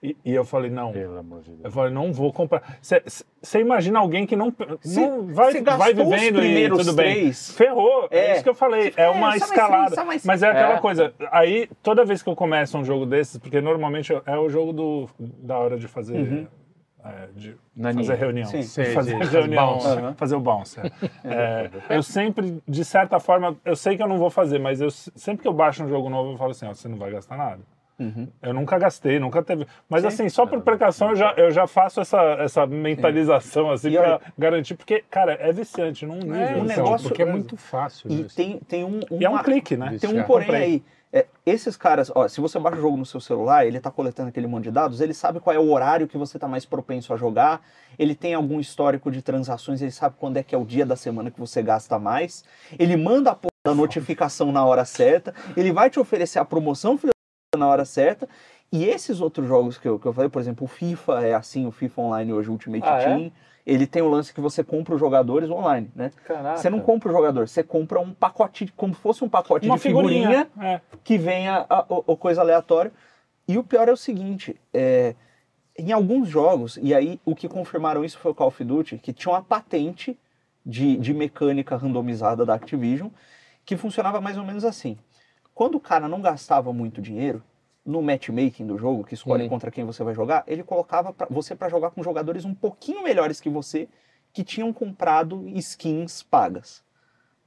Speaker 4: E, e eu falei, não.
Speaker 2: Pelo amor de Deus.
Speaker 4: Eu falei, não vou comprar. Você imagina alguém que não,
Speaker 3: Se-
Speaker 4: não vai, vai vivendo e tudo bem.
Speaker 3: três-
Speaker 4: Ferrou, é.
Speaker 3: É.
Speaker 4: isso que eu falei. É,
Speaker 3: É,
Speaker 4: uma escalada.
Speaker 3: três, mais-
Speaker 4: Mas é aquela
Speaker 2: É.
Speaker 4: coisa. Aí, toda vez que eu começo um jogo desses, porque normalmente é o jogo do, da hora de fazer
Speaker 3: Uhum.
Speaker 4: é, de
Speaker 2: Naninha.
Speaker 4: fazer reunião.
Speaker 3: Sim.
Speaker 1: Sei,
Speaker 4: fazer
Speaker 1: sei,
Speaker 4: reunião,
Speaker 1: bounce.
Speaker 3: Aham.
Speaker 4: fazer o bounce. é. É, eu sempre, de certa forma, eu sei que eu não vou fazer, mas eu, sempre que eu baixo um jogo novo, eu falo assim, ó, você não vai gastar nada.
Speaker 3: Uhum.
Speaker 4: Eu nunca gastei, nunca teve. Mas
Speaker 3: Sim.
Speaker 4: assim, só por precaução eu já, eu já faço essa, essa mentalização assim pra
Speaker 3: olha-
Speaker 4: garantir, porque, cara, é viciante num nível.
Speaker 1: É,
Speaker 3: um
Speaker 4: assim,
Speaker 3: negócio-
Speaker 1: porque é muito fácil.
Speaker 3: E
Speaker 1: isso.
Speaker 3: tem, tem um.
Speaker 4: E é um
Speaker 3: uma-
Speaker 4: clique, né?
Speaker 3: Tem um porém aí. É, esses caras, ó, se você baixa o jogo no seu celular, ele tá coletando aquele monte de dados, ele sabe qual é o horário que você tá mais propenso a jogar, ele tem algum histórico de transações, ele sabe quando é que é o dia da semana que você gasta mais, ele manda a porra da notificação na hora certa, ele vai te oferecer a promoção puta, na hora certa, e esses outros jogos que eu, que eu falei, por exemplo, o FIFA é assim, o FIFA Online hoje, Ultimate
Speaker 2: Ah, é?
Speaker 3: Team, ele tem o lance que você compra os jogadores online, né?
Speaker 2: Caraca.
Speaker 3: Você não compra o jogador, você compra um pacote, como se fosse um pacote
Speaker 4: Uma
Speaker 3: de figurinha,
Speaker 4: figurinha. É.
Speaker 3: que venha a, coisa aleatória. E o pior é o seguinte, é, em alguns jogos, e aí o que confirmaram isso foi o Call of Duty, que tinha uma patente de, de mecânica randomizada da Activision, que funcionava mais ou menos assim. Quando o cara não gastava muito dinheiro, no matchmaking do jogo, que escolhe
Speaker 1: Hum.
Speaker 3: contra quem você vai jogar, ele colocava pra- você para jogar com jogadores um pouquinho melhores que você, que tinham comprado skins pagas.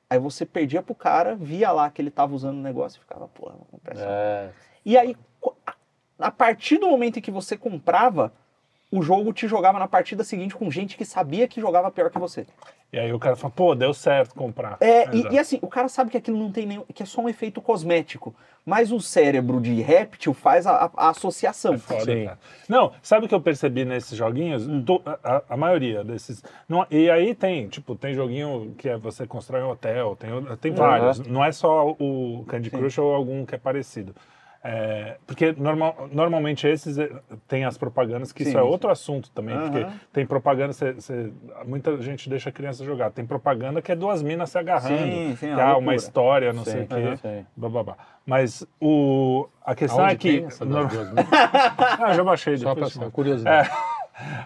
Speaker 3: Aí você perdia pro cara, via lá que ele tava usando o negócio e ficava, porra, vou comprar essa
Speaker 2: É.
Speaker 3: e aí, a partir do momento em que você comprava, o jogo te jogava na partida seguinte com gente que sabia que jogava pior que você.
Speaker 4: E aí o cara fala, pô, deu certo comprar.
Speaker 3: É, e, e assim, o cara sabe que aquilo não tem nenhum. que é só um efeito cosmético. Mas o cérebro de réptil faz a, a- a associação.
Speaker 4: É foda. Não, sabe o que eu percebi nesses joguinhos?
Speaker 3: Hum.
Speaker 4: To- a, a- maioria desses. Não, e aí tem, tipo, tem joguinho que é você constrói um hotel, tem, tem vários. Não é só o Candy
Speaker 3: Sim.
Speaker 4: Crush ou algum que é parecido. É, porque normal, normalmente esses eh, tem as propagandas, que
Speaker 3: Sim,
Speaker 4: isso é
Speaker 3: sim.
Speaker 4: outro assunto também, porque tem propaganda, cê- cê- muita gente deixa a criança jogar. Tem propaganda que é duas minas se agarrando,
Speaker 3: Sim, sim, é
Speaker 4: que
Speaker 3: uma
Speaker 4: há uma
Speaker 3: loucura.
Speaker 4: história, não sei o quê.
Speaker 2: aham. Sim.
Speaker 4: bababá. Mas o, a questão
Speaker 1: Aonde
Speaker 4: é que. no- ah, eu já baixei
Speaker 1: Só
Speaker 4: depois.
Speaker 1: pra curiosidade.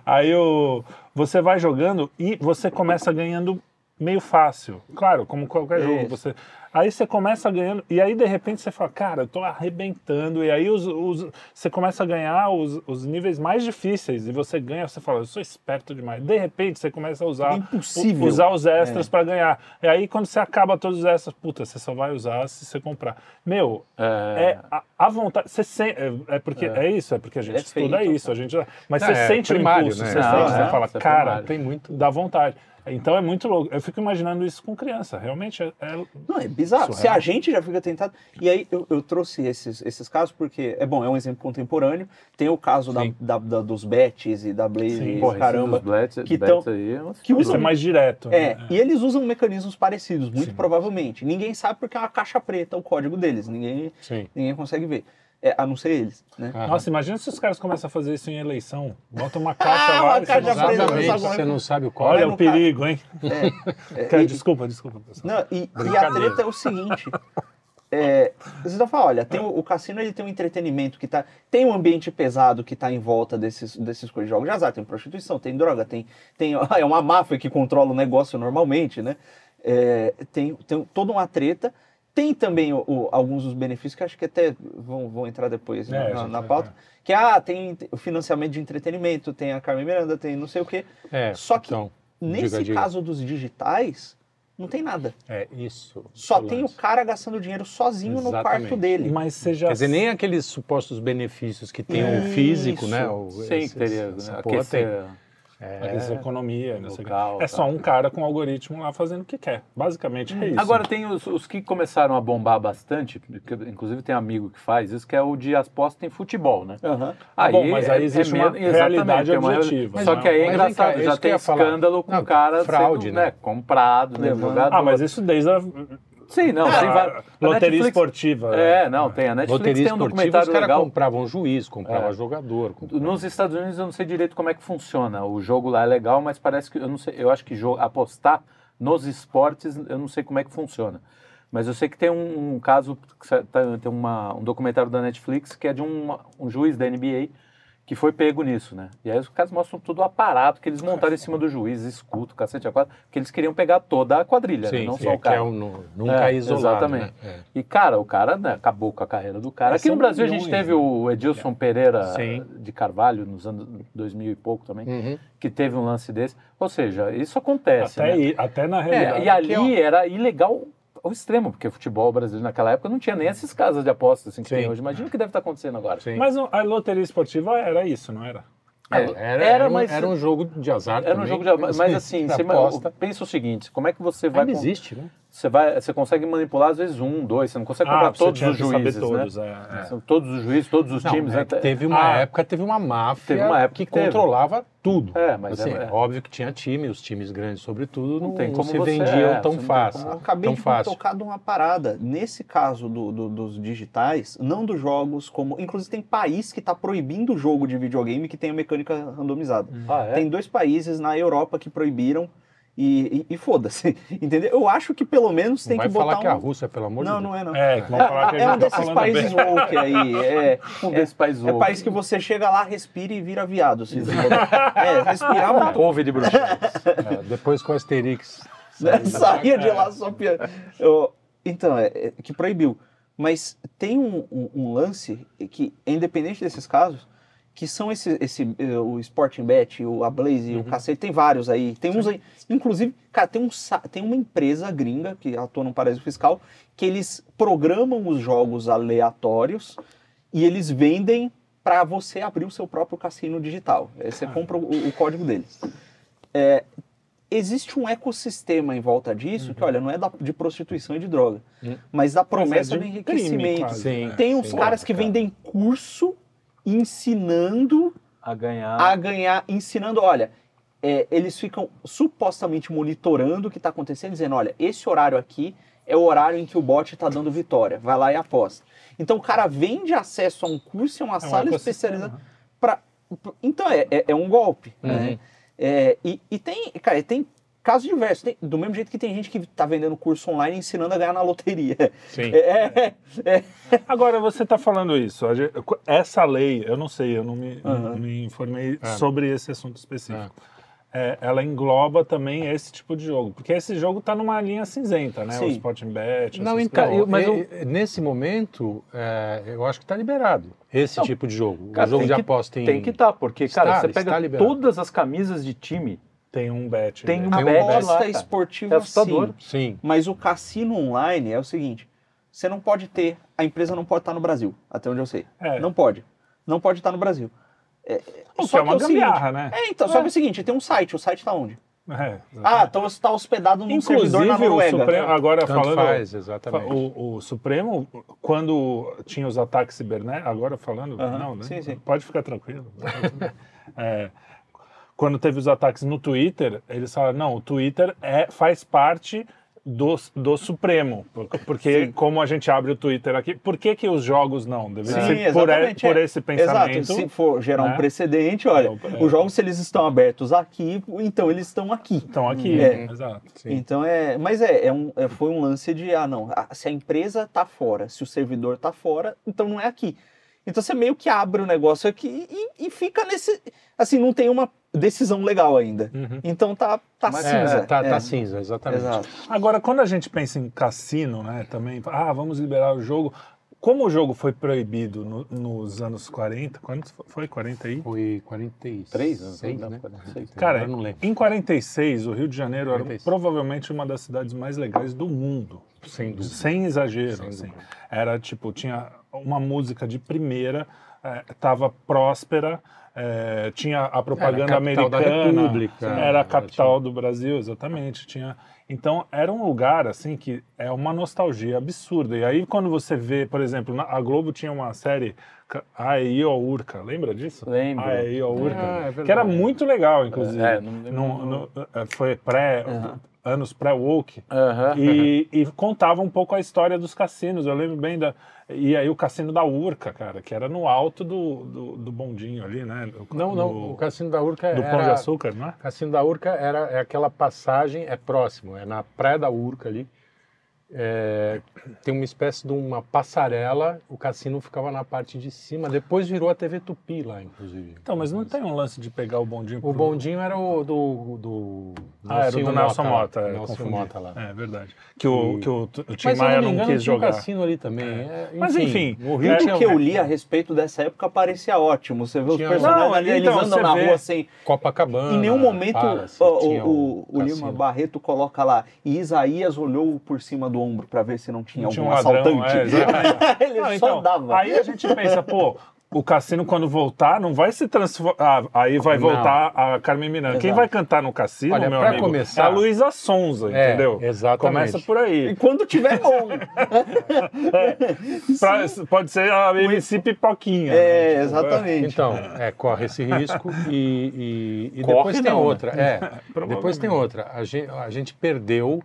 Speaker 4: Aí o, você vai jogando e você começa ganhando meio fácil. Claro, como qualquer jogo.
Speaker 3: Isso.
Speaker 4: Você, aí você começa ganhando, e aí de repente você fala, cara, eu tô arrebentando. E aí os, os- você começa a ganhar os, os níveis mais difíceis. E você ganha, você fala, eu sou esperto demais. De repente você começa a usar,
Speaker 3: É impossível.
Speaker 4: usar os
Speaker 3: É.
Speaker 4: extras pra ganhar. E aí quando você acaba todos os extras, puta, você só vai usar se você comprar. Meu,
Speaker 2: É.
Speaker 4: é a, a vontade. Você sen- é, é porque é. isso, é porque a gente
Speaker 3: É
Speaker 4: estuda
Speaker 3: feito,
Speaker 4: isso, a gente. Mas
Speaker 1: Não,
Speaker 4: você
Speaker 1: é
Speaker 4: sente
Speaker 1: primário,
Speaker 4: o impulso,
Speaker 1: né?
Speaker 4: você
Speaker 2: Não,
Speaker 4: sente,
Speaker 2: é,
Speaker 4: você fala,
Speaker 2: é
Speaker 4: cara,
Speaker 2: primário.
Speaker 1: Tem muito.
Speaker 4: dá vontade. Então é muito louco. Eu fico imaginando isso com criança. Realmente é. é-
Speaker 3: Não, é bizarro. Se
Speaker 4: Surreal.
Speaker 3: a gente já fica tentado. E aí eu, eu trouxe esses, esses casos porque, é bom, é um exemplo contemporâneo. Tem o caso da, da- da- dos Bets e da Blaze,
Speaker 4: Sim,
Speaker 2: Porra,
Speaker 3: caramba.
Speaker 2: Blats,
Speaker 3: que tão-
Speaker 2: aí, é
Speaker 3: que
Speaker 4: isso
Speaker 3: usam
Speaker 4: é mais direto.
Speaker 3: É,
Speaker 4: né?
Speaker 3: e eles usam mecanismos parecidos, muito
Speaker 4: Sim.
Speaker 3: provavelmente. Ninguém sabe porque é uma caixa preta o código deles. Ninguém,
Speaker 1: Sim.
Speaker 3: ninguém consegue ver. É, a não ser eles, né?
Speaker 1: Aham.
Speaker 4: Nossa, imagina se os caras começam a fazer isso em eleição. Bota uma caixa
Speaker 3: Ah,
Speaker 4: lá
Speaker 3: uma
Speaker 4: e você
Speaker 3: caixa
Speaker 4: não sabe.
Speaker 3: não
Speaker 1: você não sabe o código.
Speaker 4: Olha
Speaker 3: no
Speaker 4: o perigo, hein?
Speaker 3: É,
Speaker 4: Cara,
Speaker 3: e-
Speaker 4: desculpa, desculpa, pessoal.
Speaker 3: Não, e, e a treta é o seguinte. É, vocês estão falando, olha, tem o, o cassino ele tem um entretenimento que tá. Tem um ambiente pesado que tá em volta desses, desses coisas de jogos de azar. Tem prostituição, tem droga, tem, tem. É uma máfia que controla o negócio normalmente, né? É, tem, tem toda uma treta. Tem também o- o- alguns dos benefícios que acho que até vão, vão entrar depois
Speaker 4: É,
Speaker 3: na, na
Speaker 4: vai-
Speaker 3: pauta. Que ah, tem o financiamento de entretenimento, tem a Carmen Miranda, tem não sei o quê.
Speaker 1: É,
Speaker 3: Só que
Speaker 1: então,
Speaker 3: Nesse
Speaker 1: diga, diga.
Speaker 3: caso dos digitais, não tem nada.
Speaker 1: É isso.
Speaker 3: Só
Speaker 1: o
Speaker 3: tem o
Speaker 1: lance.
Speaker 3: cara gastando dinheiro sozinho no
Speaker 1: Exatamente.
Speaker 3: quarto dele.
Speaker 4: Mas você já.
Speaker 1: Quer dizer, nem aqueles supostos benefícios que tem o
Speaker 3: Isso.
Speaker 1: físico, né? O,
Speaker 2: Sim,
Speaker 1: esses-
Speaker 2: que teria.
Speaker 1: essa
Speaker 2: né,
Speaker 1: porra
Speaker 2: aquecer-
Speaker 4: Essa economia, não sei o quê.
Speaker 2: Local,
Speaker 4: É
Speaker 2: tá.
Speaker 4: só um cara com algoritmo lá fazendo o que quer. Basicamente é isso.
Speaker 2: Agora tem os, os que começaram a bombar bastante, que inclusive tem amigo que faz isso, que é o de aposta em futebol, né?
Speaker 3: Aham.
Speaker 4: Ah, bom, mas aí existe uma
Speaker 2: menos-
Speaker 4: realidade
Speaker 2: é uma
Speaker 4: objetiva,
Speaker 2: Só
Speaker 4: né?
Speaker 2: que aí é
Speaker 1: cá,
Speaker 2: engraçado,
Speaker 1: é
Speaker 2: já tem
Speaker 1: ia falar.
Speaker 2: escândalo com
Speaker 1: Não,
Speaker 2: o cara
Speaker 1: fraude,
Speaker 2: sendo,
Speaker 1: né?
Speaker 2: comprado, né, jogador.
Speaker 4: Ah, mas isso desde a
Speaker 2: Sim, não,
Speaker 4: a
Speaker 2: tem vários. a
Speaker 4: loteria
Speaker 2: Netflix-
Speaker 4: esportiva.
Speaker 2: É, não, tem. A Netflix
Speaker 1: Loteria
Speaker 2: tem um
Speaker 1: os
Speaker 2: documentário
Speaker 1: caras
Speaker 2: legal.
Speaker 1: compravam juiz, compravam
Speaker 2: É.
Speaker 1: jogador. compravam-
Speaker 2: Nos Estados Unidos eu não sei direito como é que funciona. O jogo lá é legal, mas parece que eu não sei. Eu acho que jo- apostar nos esportes eu não sei como é que funciona. Mas eu sei que tem um, um caso, tá- tem uma- um documentário da Netflix que é de um, um juiz da NBA que foi pego nisso, né? E aí os caras mostram todo o aparato que eles montaram em cima do juiz, escudo, cacete a quatro, porque eles queriam pegar toda a quadrilha, né?
Speaker 1: Sim,
Speaker 2: não
Speaker 1: sim,
Speaker 2: só o
Speaker 1: que
Speaker 2: cara.
Speaker 1: é um, nu- nunca
Speaker 2: É,
Speaker 1: isolado.
Speaker 2: exatamente.
Speaker 1: né?
Speaker 2: E, cara, o cara né, acabou com a carreira do cara.
Speaker 1: É,
Speaker 2: Aqui no Brasil a gente
Speaker 1: milhões,
Speaker 2: teve o Edilson Pereira
Speaker 1: Sim.
Speaker 2: de Carvalho, nos anos 2000 e pouco também,
Speaker 1: É. Uhum.
Speaker 2: que teve um lance desse. Ou seja, isso acontece,
Speaker 4: Até,
Speaker 2: né?
Speaker 4: até na
Speaker 2: É,
Speaker 4: realidade.
Speaker 2: e ali era ilegal ao extremo, porque o futebol brasileiro naquela época não tinha nem essas casas de apostas assim que
Speaker 1: Sim.
Speaker 2: tem hoje. Imagina o que deve estar acontecendo agora.
Speaker 1: Sim.
Speaker 4: Mas a loteria esportiva era isso, não era?
Speaker 1: É,
Speaker 2: era-
Speaker 1: era,
Speaker 2: era,
Speaker 1: era, um,
Speaker 2: mas-
Speaker 1: era um jogo de azar
Speaker 2: Era um
Speaker 1: também,
Speaker 2: jogo de mas, mas assim, você pensa o seguinte, como é que você vai
Speaker 1: Ainda
Speaker 2: com-
Speaker 1: existe, né?
Speaker 2: Você vai você consegue manipular às vezes um, dois, você não consegue comprar
Speaker 4: Ah, você
Speaker 2: todos os juízes,
Speaker 4: todos,
Speaker 2: né?
Speaker 4: é, é.
Speaker 2: São todos os juízes, todos os
Speaker 1: Não,
Speaker 2: times,
Speaker 1: é
Speaker 2: né?
Speaker 1: teve uma
Speaker 4: Ah.
Speaker 1: época, teve uma máfia
Speaker 2: Teve uma época
Speaker 1: que
Speaker 2: que
Speaker 1: controlava tudo.
Speaker 2: É, mas
Speaker 1: assim,
Speaker 2: é-
Speaker 1: é óbvio que tinha time, os times grandes, sobretudo, não,
Speaker 2: tem
Speaker 1: não
Speaker 2: como
Speaker 1: se
Speaker 2: você-
Speaker 1: vendiam
Speaker 2: é,
Speaker 1: tão
Speaker 2: não tem
Speaker 1: fácil.
Speaker 2: como-
Speaker 3: Eu acabei
Speaker 1: tão
Speaker 3: de
Speaker 1: fácil.
Speaker 3: tocar de uma parada. Nesse caso do- do- dos digitais, não dos jogos, como. Inclusive, tem país que está proibindo o jogo de videogame que tenha mecânica randomizada.
Speaker 2: Ah, é?
Speaker 3: Tem dois países na Europa que proibiram e, e- e foda-se. Entendeu? Eu acho que pelo menos tem
Speaker 1: Não vai
Speaker 3: que botar
Speaker 1: falar que é a. Rússia, pelo amor
Speaker 3: Não,
Speaker 1: de Deus.
Speaker 3: não é não.
Speaker 4: É, que vão falar que a
Speaker 3: É um
Speaker 4: gente tá
Speaker 3: desses
Speaker 4: falando
Speaker 3: países
Speaker 4: bem.
Speaker 3: woke aí. É,
Speaker 2: Um desses países
Speaker 3: é
Speaker 2: woke.
Speaker 3: país que você chega lá, respira e vira viado. Se é, respirar muito.
Speaker 2: Couve de bruxelas.
Speaker 1: É, depois com Asterix.
Speaker 3: né? Saía de lá só piano. Eu- Então, é, é que proibiu. Mas tem um, um- um lance que, independente desses casos, que são esse, esse eh, o Sporting Bet, o a Blaze, o cacete, tem vários aí. Tem uns aí. Inclusive, cara, tem, um, tem uma empresa gringa que atua no paraíso fiscal que eles programam os jogos aleatórios e eles vendem para você abrir o seu próprio cassino digital. Aí você compra o, o código deles. É, existe um ecossistema em volta disso que, olha, não é da- de prostituição e de droga,
Speaker 1: Hum.
Speaker 3: mas da
Speaker 4: Mas
Speaker 3: promessa
Speaker 4: é
Speaker 3: do
Speaker 4: de
Speaker 3: enriquecimento.
Speaker 4: crime.
Speaker 1: Sim.
Speaker 3: Tem uns
Speaker 1: sim.
Speaker 3: caras que vendem curso ensinando
Speaker 2: A ganhar.
Speaker 3: a ganhar, ensinando, olha, é, eles ficam supostamente monitorando o que está acontecendo, dizendo, olha, esse horário aqui é o horário em que o bot está dando vitória, vai lá e aposta. Então o cara vende acesso a um curso e uma
Speaker 4: É
Speaker 3: sala especializada para... Então é, é, é um golpe,
Speaker 1: Uhum.
Speaker 3: né? É, e, e tem, cara, tem casos diversos. Tem- do mesmo jeito que tem gente que está vendendo curso online ensinando a ganhar na loteria.
Speaker 1: Sim.
Speaker 3: É, é,
Speaker 4: Agora, você está falando isso. Essa lei, eu não sei, eu não me, não me informei
Speaker 1: É.
Speaker 4: sobre esse assunto específico. É, ela engloba também esse tipo de jogo. Porque esse jogo está numa linha cinzenta, né? O
Speaker 3: Sim.
Speaker 4: Sporting Bet.
Speaker 1: Não, então,
Speaker 2: eu- mas
Speaker 1: e- e- nesse momento, é, eu acho que está liberado esse
Speaker 2: Não,
Speaker 1: tipo de jogo.
Speaker 2: cara,
Speaker 1: o jogo de aposta em...
Speaker 2: Tem que estar, porque, cara,
Speaker 1: Está,
Speaker 2: você pega todas as camisas de time,
Speaker 4: Tem um bet.
Speaker 2: Tem
Speaker 4: né?
Speaker 2: um
Speaker 1: Tem um
Speaker 2: bet lá,
Speaker 3: esportiva
Speaker 2: É assustador.
Speaker 3: sim.
Speaker 1: Sim.
Speaker 3: Mas o cassino online é o seguinte: você não pode ter, a empresa não pode estar no Brasil, até onde eu sei.
Speaker 4: É.
Speaker 3: Não pode. Não pode estar no Brasil. É,
Speaker 4: O
Speaker 3: só
Speaker 4: que é uma
Speaker 3: o seguinte-
Speaker 4: gambiarra, né?
Speaker 3: É, então, só que é o seguinte: tem um site, o site está onde?
Speaker 4: É,
Speaker 3: Ah, então você está hospedado num servidor
Speaker 4: Inclusive,
Speaker 3: na
Speaker 4: o
Speaker 3: Noruega.
Speaker 4: Supremo, agora
Speaker 1: Tanto
Speaker 4: falando.
Speaker 1: faz, exatamente.
Speaker 4: O, o Supremo, quando tinha os ataques cibernéticos, agora falando,
Speaker 3: Aham,
Speaker 4: não, né?
Speaker 3: sim, sim.
Speaker 4: Pode ficar tranquilo. É, quando teve os ataques no Twitter, eles falaram, não, o Twitter é, faz parte do, do Supremo, por- porque
Speaker 3: Sim.
Speaker 4: como a gente abre o Twitter aqui, por que, que os jogos não? Deveria
Speaker 3: Sim,
Speaker 4: ser por,
Speaker 3: exatamente,
Speaker 4: por
Speaker 3: é.
Speaker 4: esse pensamento.
Speaker 3: Exato, se for gerar
Speaker 4: né?
Speaker 3: um precedente, olha,
Speaker 4: É, é.
Speaker 3: os jogos, se eles estão abertos aqui, então eles estão aqui.
Speaker 4: Então aqui,
Speaker 3: É.
Speaker 4: exato.
Speaker 1: Sim.
Speaker 3: Então é. Mas é, é um, é- foi um lance de, ah, não, se a empresa tá fora, se o servidor tá fora, então não é aqui. Então você meio que abre o negócio aqui e, e fica nesse. Assim, não tem uma decisão legal ainda.
Speaker 1: Uhum.
Speaker 3: Então tá, tá
Speaker 2: Mas-
Speaker 3: cinza.
Speaker 1: É, tá,
Speaker 3: É.
Speaker 1: tá cinza, exatamente.
Speaker 3: Exato.
Speaker 4: Agora, quando a gente pensa em cassino, né, também, ah, vamos liberar o jogo. Como o jogo foi proibido no- nos anos 40, quando foi? 40 aí?
Speaker 1: Foi 46,
Speaker 2: Três anos,
Speaker 1: seis,
Speaker 2: não,
Speaker 1: né?
Speaker 2: 46.
Speaker 4: Cara,
Speaker 1: eu não lembro.
Speaker 4: em 46, o Rio de Janeiro era
Speaker 1: 46.
Speaker 4: provavelmente uma das cidades mais legais do mundo.
Speaker 1: Sem.
Speaker 4: Sem exagero,
Speaker 1: Sem
Speaker 4: assim.
Speaker 1: dúvida.
Speaker 4: Era tipo, tinha uma música de primeira, estava próspera, eh, tinha a propaganda
Speaker 1: Era a capital
Speaker 4: americana,
Speaker 1: República.
Speaker 4: era a capital do Brasil, exatamente. Tinha, então era um lugar assim que é uma nostalgia absurda. E aí quando você vê, por exemplo, na- a Globo tinha uma série Aeio Urca, lembra disso?
Speaker 2: Lembro.
Speaker 4: Aeio Urca,
Speaker 1: Ah, é
Speaker 4: que era muito legal, inclusive.
Speaker 2: É, não lembro.
Speaker 4: No- no- eh, foi pré,
Speaker 3: Aham.
Speaker 4: anos pré-woke.
Speaker 2: Aham.
Speaker 4: E, e contava um pouco a história dos cassinos. Eu lembro bem da. E aí o cassino da Urca, cara, que era no alto do, do, do bondinho ali, né? Do-
Speaker 1: Não, não, o Cassino da Urca
Speaker 4: do
Speaker 1: era...
Speaker 4: Pão de Açúcar, não é?
Speaker 1: Cassino da Urca era, é aquela passagem, é próximo, é na Praia da Urca ali. É, tem uma espécie de uma passarela, o cassino ficava na parte de cima, depois virou a TV Tupi lá, inclusive.
Speaker 4: Então, mas não tem um lance de pegar o bondinho
Speaker 1: O
Speaker 4: pro-
Speaker 1: bondinho era o do. do
Speaker 4: Ah, era o do Nelson Mota. é,
Speaker 1: Nelson
Speaker 4: confundi.
Speaker 1: Mota lá.
Speaker 4: É verdade. Que o,
Speaker 1: E-
Speaker 4: que o, o Tim
Speaker 1: Mas
Speaker 4: Maia
Speaker 1: não me
Speaker 4: não
Speaker 1: engano,
Speaker 4: quis
Speaker 1: tinha um
Speaker 4: jogar.
Speaker 1: cassino ali também. É,
Speaker 4: Mas, enfim, é-
Speaker 1: Rio
Speaker 3: Tudo
Speaker 1: tinha
Speaker 3: que eu li a respeito dessa época parecia ótimo. Você vê os
Speaker 1: Tinha-
Speaker 3: personagens
Speaker 4: Não,
Speaker 3: ali, eles
Speaker 4: então,
Speaker 3: andam na
Speaker 4: vê-
Speaker 3: rua sem.
Speaker 1: Copacabana.
Speaker 3: Em nenhum momento o,
Speaker 1: tinha
Speaker 3: o, o
Speaker 1: cassino.
Speaker 3: Lima Barreto coloca lá. E Isaías olhou por cima do ombro pra ver se não tinha
Speaker 4: Não
Speaker 3: algum
Speaker 4: tinha um ladrão,
Speaker 3: assaltante.
Speaker 4: é.
Speaker 3: Ele
Speaker 4: Não,
Speaker 3: só
Speaker 4: então,
Speaker 3: dava.
Speaker 4: Aí a gente pensa, pô, o cassino quando voltar não vai se transformar. aí vai
Speaker 1: Não.
Speaker 4: voltar a Carmen Miranda. Quem
Speaker 3: Exato.
Speaker 4: vai cantar no cassino,
Speaker 1: Olha,
Speaker 4: meu amigo?
Speaker 1: começar-
Speaker 4: É a Luísa Sonza,
Speaker 1: É,
Speaker 4: entendeu?
Speaker 1: exatamente.
Speaker 4: Começa por aí.
Speaker 3: E quando tiver bom.
Speaker 4: Pra- pode ser a MC Pipoquinha. né?
Speaker 3: é,
Speaker 4: Tipo,
Speaker 3: exatamente.
Speaker 1: Então, é, corre esse risco e, e- e
Speaker 2: Corre
Speaker 1: depois tem
Speaker 2: não, né?
Speaker 1: outra. É,
Speaker 4: Provavelmente.
Speaker 1: depois tem outra. A gente, a gente perdeu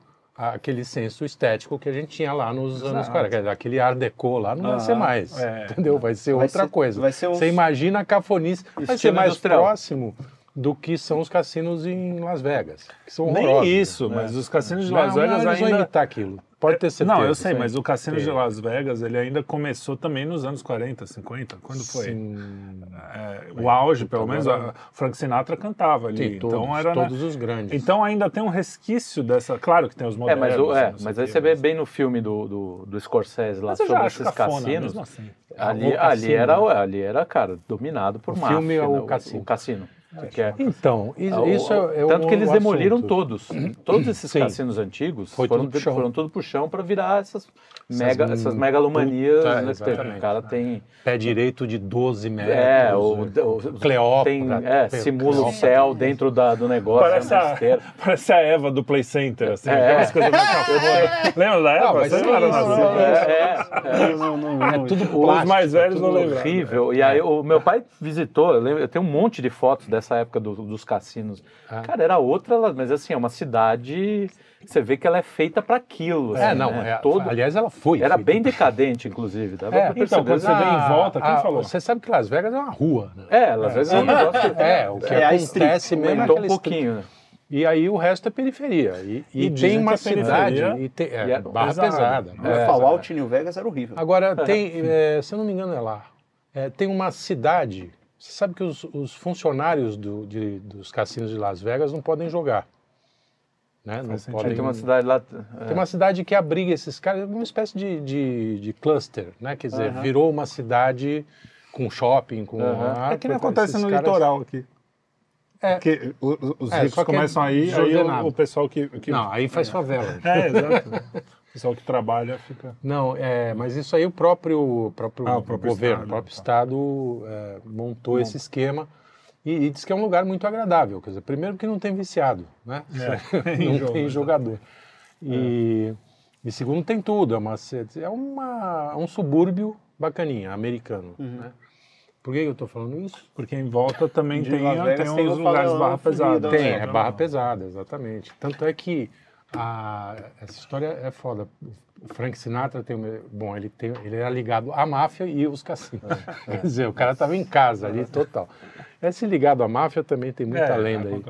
Speaker 1: aquele senso estético que a gente tinha lá nos anos 40. Quer dizer, Aquele art déco lá não vai
Speaker 3: Aham.
Speaker 1: ser mais.
Speaker 4: É.
Speaker 1: Entendeu? Vai ser
Speaker 3: Vai
Speaker 1: outra
Speaker 3: ser-
Speaker 1: coisa.
Speaker 3: vai ser
Speaker 1: Você imagina a cafonice. Vai ser mais próximo do que são os cassinos em Las Vegas. Que são
Speaker 4: Nem
Speaker 1: horrorosos.
Speaker 4: isso, mas os cassinos de
Speaker 1: Não,
Speaker 4: Las
Speaker 1: não,
Speaker 4: Vegas
Speaker 1: eles vão
Speaker 4: ainda.
Speaker 1: imitar aquilo. Pode ter certeza.
Speaker 4: Não, eu sei, mas o cassino de. Las Vegas, ele ainda começou também nos anos 40, 50. Quando foi?
Speaker 1: Sim.
Speaker 4: É, o auge, pelo menos,
Speaker 1: agora-
Speaker 4: a Frank Sinatra cantava ali.
Speaker 1: Tem
Speaker 4: então
Speaker 1: todos,
Speaker 4: era. né?
Speaker 1: todos os grandes.
Speaker 4: Então ainda tem um resquício dessa. Claro que tem os
Speaker 2: É,
Speaker 4: modernos.
Speaker 2: mas, o- é,
Speaker 4: não sei
Speaker 2: mas
Speaker 4: o
Speaker 2: aí você vê bem no filme do, do, do Scorsese lá
Speaker 4: Mas eu já
Speaker 2: sobre
Speaker 4: acho
Speaker 2: esses
Speaker 4: cafona,
Speaker 2: cassinos.
Speaker 4: mesmo assim.
Speaker 2: Ali,
Speaker 1: O
Speaker 2: ali,
Speaker 1: cassino,
Speaker 2: era,
Speaker 1: né?
Speaker 2: ali era, cara, dominado por
Speaker 1: O
Speaker 2: máfia.
Speaker 1: filme é o
Speaker 2: né?
Speaker 1: cassino.
Speaker 2: O cassino. Que é-
Speaker 1: Então,
Speaker 2: o-
Speaker 1: isso é, é
Speaker 2: Tanto
Speaker 1: um
Speaker 2: que eles
Speaker 1: assunto.
Speaker 2: demoliram todos. Todos esses
Speaker 1: Sim.
Speaker 2: cassinos antigos
Speaker 1: Foi
Speaker 2: foram,
Speaker 1: tudo pro chão.
Speaker 2: foram tudo pro chão para virar essas, mega,
Speaker 1: m-
Speaker 2: essas megalomanias.
Speaker 1: puta,
Speaker 2: né,
Speaker 1: exatamente.
Speaker 2: o cara tem.
Speaker 1: Pé direito de 12 metros.
Speaker 2: É, o, o-
Speaker 1: Cleópatra.
Speaker 2: tem, é, simula o
Speaker 1: Cleópatra.
Speaker 2: céu dentro da, do negócio.
Speaker 4: Parece
Speaker 2: é
Speaker 4: a, parece a Eva do Play Center, assim,
Speaker 2: É.
Speaker 4: coisas. Lembra da Eva?
Speaker 1: Não, mas
Speaker 4: Você não nascido.
Speaker 1: não,
Speaker 2: É, é, é.
Speaker 3: Não, não, não,
Speaker 1: É tudo
Speaker 4: Os mais velhos
Speaker 1: é
Speaker 4: não lembram.
Speaker 2: horrível. E aí o meu pai visitou, eu, lembro, eu tenho um monte de fotos dessa época do- dos cassinos.
Speaker 1: Ah.
Speaker 2: Cara, era outra, lá, mas assim, é uma cidade. Você vê que ela é feita para aquilo.
Speaker 1: É,
Speaker 2: assim,
Speaker 1: não,
Speaker 2: né?
Speaker 1: é,
Speaker 2: Todo,
Speaker 1: aliás, ela foi.
Speaker 2: era
Speaker 1: feita.
Speaker 2: bem decadente, inclusive. Dava
Speaker 1: É,
Speaker 2: pra
Speaker 4: então, quando você vê em volta, quem
Speaker 1: Ah,
Speaker 4: falou?
Speaker 1: Você sabe que Las Vegas é uma rua, né?
Speaker 2: É, às vezes é um negócio.
Speaker 1: É, o que
Speaker 3: É a
Speaker 1: acontece mesmo é
Speaker 2: Aumentou um pouquinho, né?
Speaker 1: E aí o resto é periferia. E, e
Speaker 4: E
Speaker 1: tem uma
Speaker 4: a
Speaker 1: cidade. E tem, é,
Speaker 2: E é
Speaker 1: barra
Speaker 4: pesada.
Speaker 1: pesada.
Speaker 3: O
Speaker 1: né?
Speaker 3: Fallout New Vegas era horrível.
Speaker 1: Agora, tem, é, se eu não me engano, é lá. É, tem uma cidade. Você sabe que os, os funcionários do- de- dos cassinos de Las Vegas não podem jogar. Né? Não
Speaker 4: sentido.
Speaker 1: podem,
Speaker 2: Tem uma cidade lá. é,
Speaker 1: Tem uma cidade que abriga esses caras, uma espécie de, de, de cluster, né? Quer dizer, virou uma cidade com shopping, com...
Speaker 2: Aham.
Speaker 1: ah,
Speaker 4: É que
Speaker 1: porque
Speaker 4: acontece no
Speaker 1: caras-
Speaker 4: litoral aqui.
Speaker 1: É.
Speaker 4: Que o- o- os
Speaker 1: É,
Speaker 4: ricos
Speaker 1: é
Speaker 4: começam aí, aí o, o pessoal que, que-
Speaker 1: Não, aí faz favela.
Speaker 4: É, exato. o pessoal que trabalha fica.
Speaker 1: Não, é, mas isso aí o próprio, o próprio,
Speaker 4: Ah, o próprio
Speaker 1: governo,
Speaker 4: Estado,
Speaker 1: o próprio
Speaker 4: tá.
Speaker 1: Estado é, montou esse esquema e, e diz que é um lugar muito agradável. Quer dizer, primeiro que não tem viciado, né?
Speaker 4: É,
Speaker 1: não
Speaker 4: jogo,
Speaker 1: tem
Speaker 4: né?
Speaker 1: jogador. E, e segundo tem tudo, é, uma, é uma, um subúrbio bacaninha, americano. Né? Por que eu estou falando isso?
Speaker 4: Porque em volta também tem,
Speaker 3: Vegas
Speaker 4: tem
Speaker 3: tem
Speaker 4: uns lugares barra pesada.
Speaker 3: né?
Speaker 1: Tem,
Speaker 3: É,
Speaker 1: é barra pesada, exatamente. Tanto é que a- essa história é foda. O Frank Sinatra tem. Bom, ele, tem, ele era ligado à máfia e os cassinos. Quer dizer, o cara estava em casa ali, total. Esse ligado à máfia também tem muita
Speaker 4: É,
Speaker 1: lenda
Speaker 4: há
Speaker 1: aí.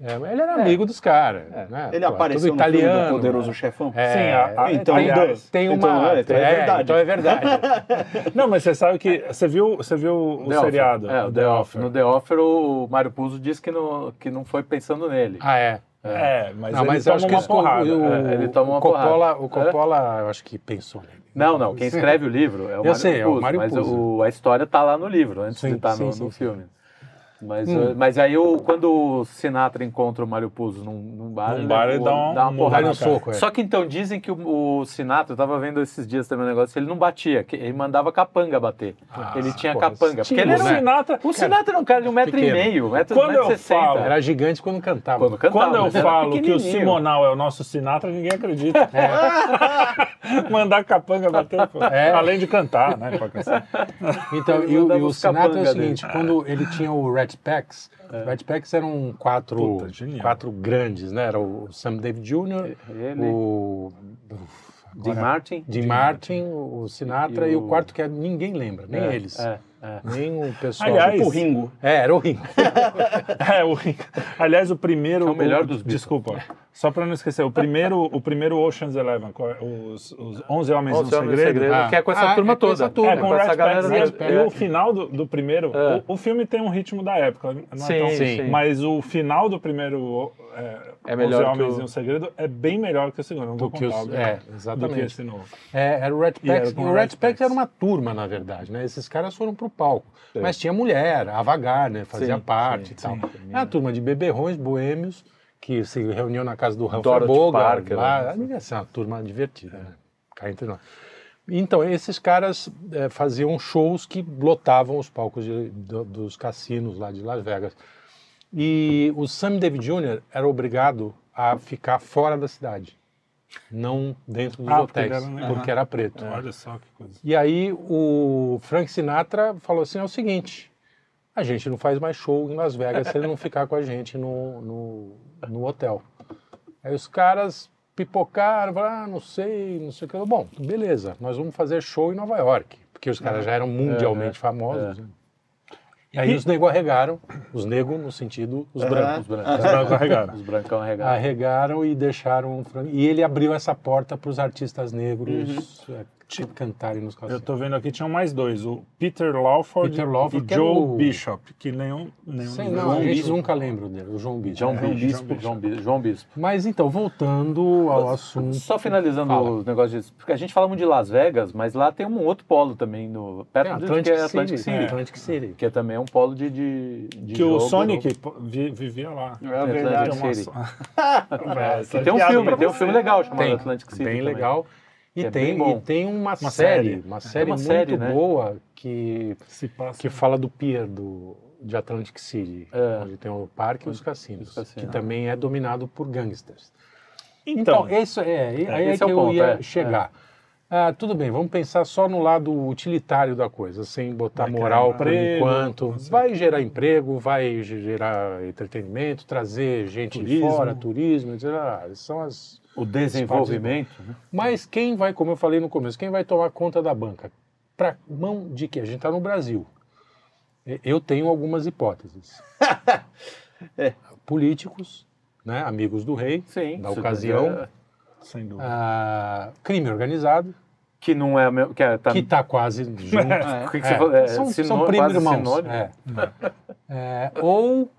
Speaker 1: É, ele era amigo dos caras. né?
Speaker 3: Ele
Speaker 1: Pô,
Speaker 3: apareceu no filme
Speaker 1: italiano.
Speaker 3: do Poderoso Chefão?
Speaker 1: É,
Speaker 4: Sim, a- a-
Speaker 3: então,
Speaker 4: aliás,
Speaker 1: tem uma.
Speaker 3: então, é, então é verdade.
Speaker 1: Então é verdade.
Speaker 4: Não, mas você sabe que. Você viu, você viu o
Speaker 2: The Offer.
Speaker 4: seriado?
Speaker 2: É, o The Offer. No The Offer, o Mário Puzo disse que não, que não foi pensando nele.
Speaker 1: ah, é.
Speaker 4: É, mas
Speaker 1: Não,
Speaker 4: ele
Speaker 1: mas
Speaker 4: toma
Speaker 1: acho que
Speaker 4: uma
Speaker 1: que o-
Speaker 4: porrada.
Speaker 1: o,
Speaker 2: É, ele toma uma
Speaker 1: o Coppola,
Speaker 2: porrada.
Speaker 1: o Coppola, eu acho que pensou nele.
Speaker 2: Não, não. Quem escreve o livro é o
Speaker 1: Eu
Speaker 2: Mário
Speaker 1: sei, é o
Speaker 2: Puzo,
Speaker 1: Mário
Speaker 2: mas
Speaker 1: Puzo.
Speaker 2: o- a história tá lá no livro, antes
Speaker 1: Sim,
Speaker 2: de estar
Speaker 1: sim,
Speaker 2: no,
Speaker 1: sim,
Speaker 2: no
Speaker 1: sim.
Speaker 2: filme. Mas,
Speaker 1: Hum.
Speaker 2: uh, mas aí o, quando o Sinatra encontra o Mário Puzo num, num bar,
Speaker 4: Num bar, ele dá um-
Speaker 2: dá uma
Speaker 4: um
Speaker 2: porrada.
Speaker 1: Um
Speaker 4: cara.
Speaker 1: soco, é.
Speaker 2: Só que então dizem que o, o Sinatra, eu tava vendo esses dias também um negócio, ele não batia, que ele mandava capanga bater.
Speaker 1: Ah,
Speaker 2: ele tinha
Speaker 1: porra,
Speaker 2: capanga. Porque ele era
Speaker 4: o? Sinatra.
Speaker 2: o Sinatra era um cara de um metro
Speaker 1: Pequeno.
Speaker 2: e meio, um metro,
Speaker 4: Quando
Speaker 2: metro
Speaker 4: eu
Speaker 2: e sessenta.
Speaker 4: falo-
Speaker 1: Era gigante quando cantava.
Speaker 2: Quando cantava.
Speaker 4: Quando eu falo que o. Simonal é o nosso Sinatra, ninguém acredita. Mandar capanga bater.
Speaker 1: É.
Speaker 4: Além de cantar, né?
Speaker 1: Então, e, o- e Sinatra é o seguinte, quando ele tinha o Red Packs, Red Packs eram quatro,
Speaker 4: Puta,
Speaker 1: quatro grandes, né? Era o Sam David Jr.,
Speaker 2: Ele,
Speaker 1: o
Speaker 2: Jim Martin.
Speaker 1: Jim Martin, o Sinatra
Speaker 2: E
Speaker 1: e,
Speaker 2: o-
Speaker 1: o quarto que é ninguém lembra, nem
Speaker 2: É,
Speaker 1: eles.
Speaker 2: É, é.
Speaker 1: Nem o pessoal.
Speaker 4: Aliás,
Speaker 3: Tipo o Ringo.
Speaker 1: É, era o Ringo.
Speaker 4: É, o, aliás, o primeiro.
Speaker 2: É o melhor dos Beatles.
Speaker 4: Desculpa. Só pra não esquecer, o primeiro, o primeiro Ocean's Eleven, é? os, os 11 Homens
Speaker 2: Onze
Speaker 4: no
Speaker 2: Homens no
Speaker 4: Segredo.
Speaker 2: Segredo,
Speaker 1: Ah.
Speaker 2: que é com essa
Speaker 1: Ah,
Speaker 2: turma
Speaker 1: é com
Speaker 2: toda.
Speaker 1: essa turma.
Speaker 4: É, com o
Speaker 2: essa galera.
Speaker 4: Pack, e,
Speaker 2: é.
Speaker 4: o final do, do primeiro,
Speaker 2: É.
Speaker 4: o, o filme tem um ritmo da época, não é
Speaker 2: Sim,
Speaker 4: tão-
Speaker 2: sim.
Speaker 4: mas o final do primeiro é,
Speaker 2: É melhor
Speaker 4: 11
Speaker 2: que
Speaker 4: Homens
Speaker 2: o-
Speaker 4: e um Segredo é bem melhor que o segundo, não vou
Speaker 1: Do que
Speaker 4: contar,
Speaker 1: os- é,
Speaker 4: do que
Speaker 1: exatamente.
Speaker 4: esse novo.
Speaker 1: É, era o Rat
Speaker 4: era
Speaker 1: Pack.
Speaker 4: com
Speaker 1: E
Speaker 4: o
Speaker 1: Pack
Speaker 4: Packs.
Speaker 1: era uma turma, na verdade, né? Esses caras foram pro palco. Mas tinha mulher, a Vagar, né? Fazia
Speaker 2: Sim,
Speaker 1: parte
Speaker 2: sim,
Speaker 1: e tal.
Speaker 2: sim.
Speaker 1: Era uma turma de beberrões, boêmios, que se reuniam na casa do Humphrey Bogart.
Speaker 2: Parker,
Speaker 1: lá.
Speaker 2: né?
Speaker 1: Devia ser uma turma divertida, né? Cá entre nós. Então, esses caras eh, faziam shows que lotavam os palcos de- do- dos cassinos lá de Las Vegas. E o Sam David Jr. era obrigado a ficar fora da cidade, não dentro dos
Speaker 4: Ah, porque
Speaker 1: hotéis,
Speaker 4: ele era negro.
Speaker 1: porque era preto.
Speaker 4: Olha só que coisa.
Speaker 1: E aí o Frank Sinatra falou assim: é o seguinte, a gente não faz mais show em Las Vegas se ele não ficar com a gente no, no, no hotel. Aí os caras pipocaram, falaram, ah, não sei, não sei o que. Bom, beleza, nós vamos fazer show em Nova York, porque os caras já eram mundialmente famosos. né? E aí os negros arregaram, os negros no sentido, os brancos.
Speaker 2: Os brancos.
Speaker 4: Os brancos carregaram.
Speaker 2: Os brancão regados.
Speaker 1: Arregaram e deixaram. E ele abriu essa porta para os artistas negros é, cantarem nos
Speaker 4: Eu
Speaker 1: cassinos.
Speaker 4: tô vendo aqui, tinham mais dois, o Peter Lawford,
Speaker 1: Peter Lawford,
Speaker 4: e
Speaker 1: é
Speaker 4: Joe
Speaker 1: o-
Speaker 4: Bishop, que nenhum, nenhum
Speaker 1: Sei,
Speaker 4: dos
Speaker 1: não,
Speaker 4: dois.
Speaker 1: a gente
Speaker 3: Bispo.
Speaker 1: nunca lembra dele, o João Bispo.
Speaker 2: João
Speaker 1: É.
Speaker 2: Bispo, João Bispo, João Bispo.
Speaker 1: Mas então, voltando ao assunto.
Speaker 2: Só finalizando
Speaker 1: Fala.
Speaker 2: os negócios de... Porque a gente fala muito de Las Vegas, mas lá tem um outro polo também, no, perto
Speaker 1: É,
Speaker 2: de
Speaker 1: Atlantic,
Speaker 2: que é Atlantic
Speaker 1: City,
Speaker 2: City.
Speaker 1: é, Atlantic City.
Speaker 2: Que é também um polo de, de, de
Speaker 4: Que o
Speaker 2: jogo,
Speaker 4: Sonic pô, vi- vivia lá.
Speaker 3: É verdade.
Speaker 2: Atlantic City.
Speaker 4: É,
Speaker 2: tem um filme, tem um filme legal chamado
Speaker 1: Tem,
Speaker 2: Atlantic City.
Speaker 1: bem
Speaker 2: também.
Speaker 1: legal. E,
Speaker 2: Que é
Speaker 1: tem, e tem uma,
Speaker 4: Uma
Speaker 1: série,
Speaker 4: série.
Speaker 1: uma série
Speaker 2: uma
Speaker 1: muito
Speaker 2: série, né?
Speaker 1: boa que,
Speaker 4: Se passa.
Speaker 1: que fala do pier do, de Atlantic City,
Speaker 2: É.
Speaker 1: onde tem o parque e os cassinos,
Speaker 2: Os cassinos.
Speaker 1: que também é dominado por gangsters.
Speaker 4: Então,
Speaker 1: Então, isso é, aí é que
Speaker 2: é o
Speaker 1: eu
Speaker 2: ponto,
Speaker 1: ia
Speaker 2: é,
Speaker 1: chegar. Ah, tudo bem, vamos pensar só no lado utilitário da coisa, sem botar
Speaker 4: Vai
Speaker 1: moral por
Speaker 4: emprego,
Speaker 1: enquanto. Vai gerar emprego, vai gerar entretenimento, trazer gente de
Speaker 4: Turismo.
Speaker 1: fora, turismo, etc. Ah, São as.
Speaker 2: O desenvolvimento. né?
Speaker 1: Mas quem vai, como eu falei no começo, quem vai tomar conta da banca? Para mão de quê? A gente está no Brasil. Eu tenho algumas hipóteses.
Speaker 3: É.
Speaker 1: Políticos, né, amigos do rei,
Speaker 2: Sim.
Speaker 1: da ocasião,
Speaker 2: é-
Speaker 4: sem dúvida.
Speaker 1: ah, crime organizado,
Speaker 2: Que não é... o meu- Que é tá,
Speaker 1: que está quase junto.
Speaker 2: o que que você
Speaker 1: É,
Speaker 2: falou? É,
Speaker 1: são, são primos irmãos. É. É, ou,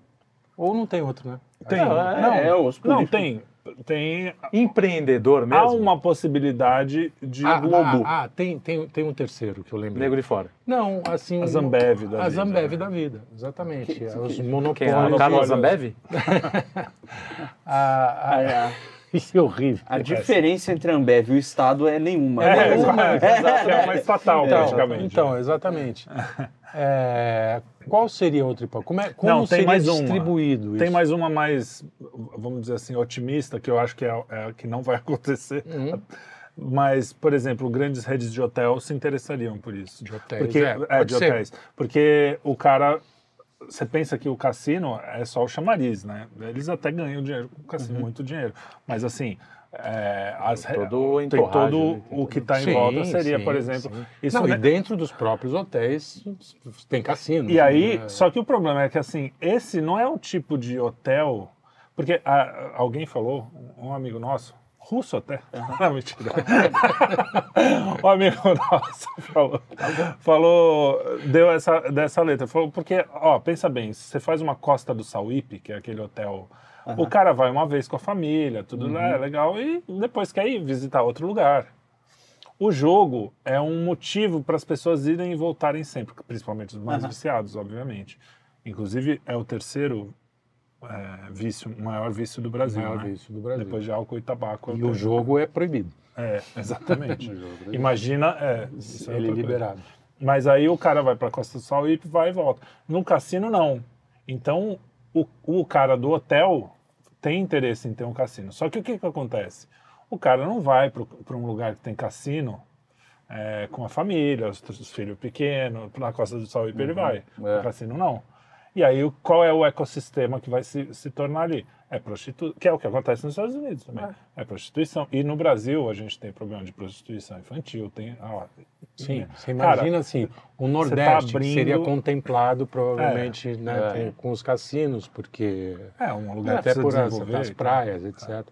Speaker 1: ou não tem outro, né?
Speaker 4: Tem,
Speaker 2: Não,
Speaker 4: não,
Speaker 3: é, os
Speaker 4: não, tem, tem,
Speaker 2: Empreendedor mesmo?
Speaker 4: há uma possibilidade de
Speaker 1: Ah,
Speaker 4: Globo,
Speaker 1: ah, ah, tem, tem, tem um terceiro que eu lembro.
Speaker 2: Nego de fora.
Speaker 1: Não, assim.
Speaker 4: a Zambev da
Speaker 1: A
Speaker 4: vida.
Speaker 1: Zambev da vida, exatamente.
Speaker 3: Que-
Speaker 1: É,
Speaker 3: que-
Speaker 1: os
Speaker 2: Quem é?
Speaker 1: monopólios.
Speaker 2: A Carlos
Speaker 4: olhos.
Speaker 2: Zambev?
Speaker 1: A, a,
Speaker 3: A,
Speaker 1: isso é horrível.
Speaker 3: a diferença entre a Ambev e o Estado é nenhuma.
Speaker 4: É,
Speaker 1: nenhuma.
Speaker 4: exato, é uma estatal
Speaker 1: Então,
Speaker 4: praticamente.
Speaker 1: então, exatamente. É, qual seria outra hipótese? Como, é, como
Speaker 4: Não, tem
Speaker 1: seria
Speaker 4: mais uma.
Speaker 1: distribuído
Speaker 4: Tem
Speaker 1: isso?
Speaker 4: mais uma mais, vamos dizer assim, otimista, que eu acho que é, é que não vai acontecer.
Speaker 1: Uhum.
Speaker 4: Mas, por exemplo, grandes redes de hotel se interessariam por isso.
Speaker 1: De hotéis,
Speaker 4: Porque,
Speaker 1: é,
Speaker 4: é, de
Speaker 1: ser.
Speaker 4: hotéis. Porque o cara. Você pensa que o cassino é só o chamariz, né? Eles até ganham dinheiro com o cassino,
Speaker 1: Uhum.
Speaker 4: muito dinheiro. Mas assim. É, as,
Speaker 2: Todo o
Speaker 4: tem todo o que está em
Speaker 1: Sim,
Speaker 4: volta seria,
Speaker 1: sim,
Speaker 4: por exemplo,
Speaker 1: sim.
Speaker 4: isso
Speaker 1: Não,
Speaker 4: né?
Speaker 1: e dentro dos próprios hotéis tem cassino.
Speaker 4: E aí,
Speaker 1: né?
Speaker 4: só que o problema é que assim, esse não é o tipo de hotel. Porque ah, alguém falou, um amigo nosso, russo até, não, mentira. um amigo nosso falou, falou, deu essa, dessa letra, falou, porque, ó, pensa bem, se você faz uma Costa do Sauípe, que é aquele hotel, o cara vai uma vez com a família, tudo lá, é legal, e depois quer ir visitar outro lugar. O jogo é um motivo para as pessoas irem e voltarem sempre, principalmente os mais viciados, obviamente. Inclusive, é o terceiro é, vício, maior vício do Brasil,
Speaker 1: maior
Speaker 4: né?
Speaker 1: vício do Brasil.
Speaker 4: Depois de álcool e tabaco. é
Speaker 1: E
Speaker 4: terceiro.
Speaker 1: o jogo é proibido.
Speaker 4: É, exatamente. Imagina, é, isso é
Speaker 1: Ele é
Speaker 4: coisa.
Speaker 1: liberado.
Speaker 4: Mas aí o cara vai para Costa do Sol e vai e volta. No cassino, não. Então, o, o cara do hotel tem interesse em ter um cassino. Só que o que, que acontece? O cara não vai para um lugar que tem cassino é, com a família, os, os filhos pequenos, na Costa do Sol ele vai.
Speaker 2: É.
Speaker 4: No cassino, não. E aí, o- qual é o ecossistema que vai se, se tornar ali? É prostituição, que é o que acontece nos Estados Unidos também. É. prostituição. E no Brasil, a gente tem problema de prostituição infantil. Tem, ah,
Speaker 1: Sim, você
Speaker 4: Cara,
Speaker 1: imagina assim, o Nordeste que
Speaker 4: abrindo-
Speaker 1: seria contemplado provavelmente né,
Speaker 2: É.
Speaker 1: com, com os cassinos, porque
Speaker 4: é um lugar
Speaker 1: até
Speaker 4: que
Speaker 1: por as, as praias, etc.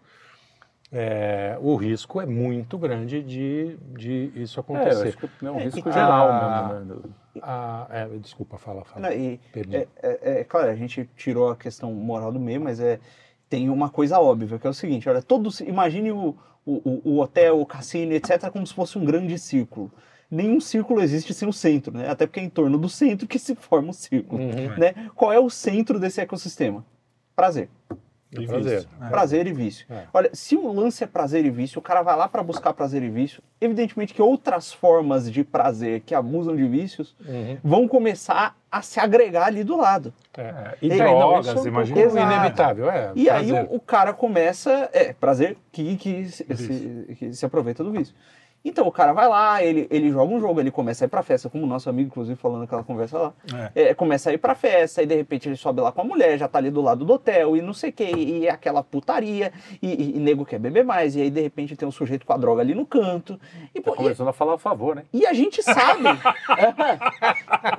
Speaker 1: É, o risco é muito grande de, de isso
Speaker 2: É,
Speaker 1: acontecer.
Speaker 2: acho que é um risco
Speaker 1: Ah,
Speaker 2: geral mesmo. Né?
Speaker 1: Ah, é, desculpa, fala, fala.
Speaker 3: Não, e,
Speaker 1: Perdi.
Speaker 3: é, é- é claro, a gente tirou a questão moral do meio, mas é, tem uma coisa óbvia, que é o seguinte, olha, todos, imagine o, o, o- o hotel, o cassino, etc., como se fosse um grande círculo. Nenhum círculo existe sem o centro, né? Até porque é em torno do centro que se forma o círculo,
Speaker 1: Uhum.
Speaker 3: né? Qual é o centro desse ecossistema? Prazer.
Speaker 4: E
Speaker 1: prazer.
Speaker 4: vício. É.
Speaker 3: Prazer e vício.
Speaker 1: É.
Speaker 3: Olha, se o lance é prazer e vício, o cara vai lá para buscar prazer e vício, evidentemente que outras formas de prazer que abusam de vícios
Speaker 1: Uhum.
Speaker 3: vão começar a se agregar ali do lado.
Speaker 4: É, E
Speaker 3: E aí, não,
Speaker 4: drogas,
Speaker 1: isso é um
Speaker 4: imagina.
Speaker 3: Exato.
Speaker 1: inevitável, é.
Speaker 3: E aí
Speaker 1: prazer.
Speaker 3: o, o cara começa, é, prazer que, que, se, se- que se aproveita do vício. Então o cara vai lá, ele, ele joga um jogo, ele começa a ir pra festa, como o nosso amigo, inclusive, falando naquela conversa lá. É, começa a ir pra festa, e de repente ele sobe lá com a mulher, já tá ali do lado do hotel, e não sei o que, e é aquela putaria, e, e, e nego quer beber mais, e aí de repente tem um sujeito com a droga ali no canto. E,
Speaker 2: Tá começando a falar a favor, né?
Speaker 3: e a gente sabe.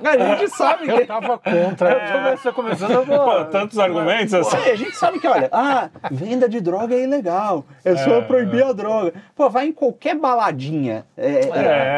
Speaker 3: a gente sabe que.
Speaker 1: Eu tava contra.
Speaker 2: Você começando a
Speaker 4: Pô, tantos argumentos assim.
Speaker 3: Pô, a gente sabe que, olha, ah, venda de droga é ilegal, é só proibir a droga. Pô, vai em qualquer baladinha é,
Speaker 4: É,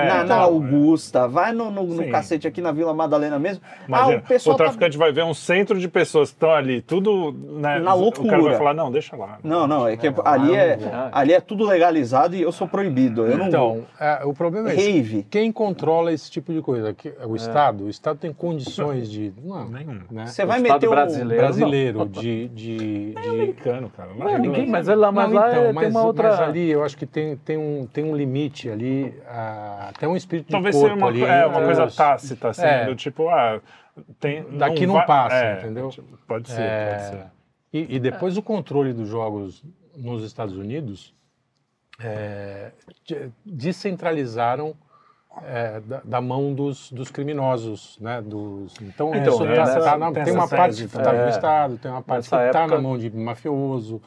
Speaker 3: na, na
Speaker 4: então,
Speaker 3: Augusta, vai no, no, no cacete aqui na Vila Madalena mesmo.
Speaker 4: Imagina,
Speaker 3: ah, o pessoal
Speaker 4: o
Speaker 3: tá-
Speaker 4: traficante vai ver um centro de pessoas que estão ali, tudo né,
Speaker 3: Na
Speaker 4: O cara
Speaker 3: loucura.
Speaker 4: vai falar, não, deixa lá.
Speaker 3: Não, não, é que ali, é, ali é tudo legalizado e eu sou proibido. Eu não
Speaker 1: Então, é, o problema é esse. Quem controla esse tipo de coisa? O Estado. O Estado tem condições de. Não,
Speaker 4: Nenhum.
Speaker 1: né?
Speaker 3: Você vai meter um.
Speaker 2: brasileiro.
Speaker 1: brasileiro de, de, de-
Speaker 4: Americano, cara. Lá
Speaker 2: Não,
Speaker 4: é
Speaker 2: ninguém, mas lá, mas
Speaker 1: Não,
Speaker 2: lá
Speaker 1: então,
Speaker 2: é-
Speaker 1: mas,
Speaker 2: tem uma outra.
Speaker 1: mas ali eu acho que tem, tem, um, tem um limite ali, até um espírito de
Speaker 4: Talvez
Speaker 1: corpo
Speaker 4: seja uma,
Speaker 1: ali.
Speaker 4: é, uma
Speaker 1: entre
Speaker 4: coisa tácita, assim,
Speaker 1: É.
Speaker 4: do tipo, ah, tem,
Speaker 1: Daqui não
Speaker 4: vai-
Speaker 1: passa,
Speaker 4: é,
Speaker 1: entendeu?
Speaker 4: tipo, Pode ser,
Speaker 1: É,
Speaker 4: pode ser.
Speaker 1: E, e depois o controle dos jogos nos Estados Unidos é, de- descentralizaram é, da, da mão dos, dos criminosos, né? Dos, então,
Speaker 2: Então,
Speaker 1: isso
Speaker 2: né,
Speaker 1: tá-
Speaker 2: nessa-
Speaker 1: tá na-
Speaker 4: tem
Speaker 1: tem uma parte que está no Estado, tem uma parte que está
Speaker 2: época-
Speaker 1: na mão de mafioso,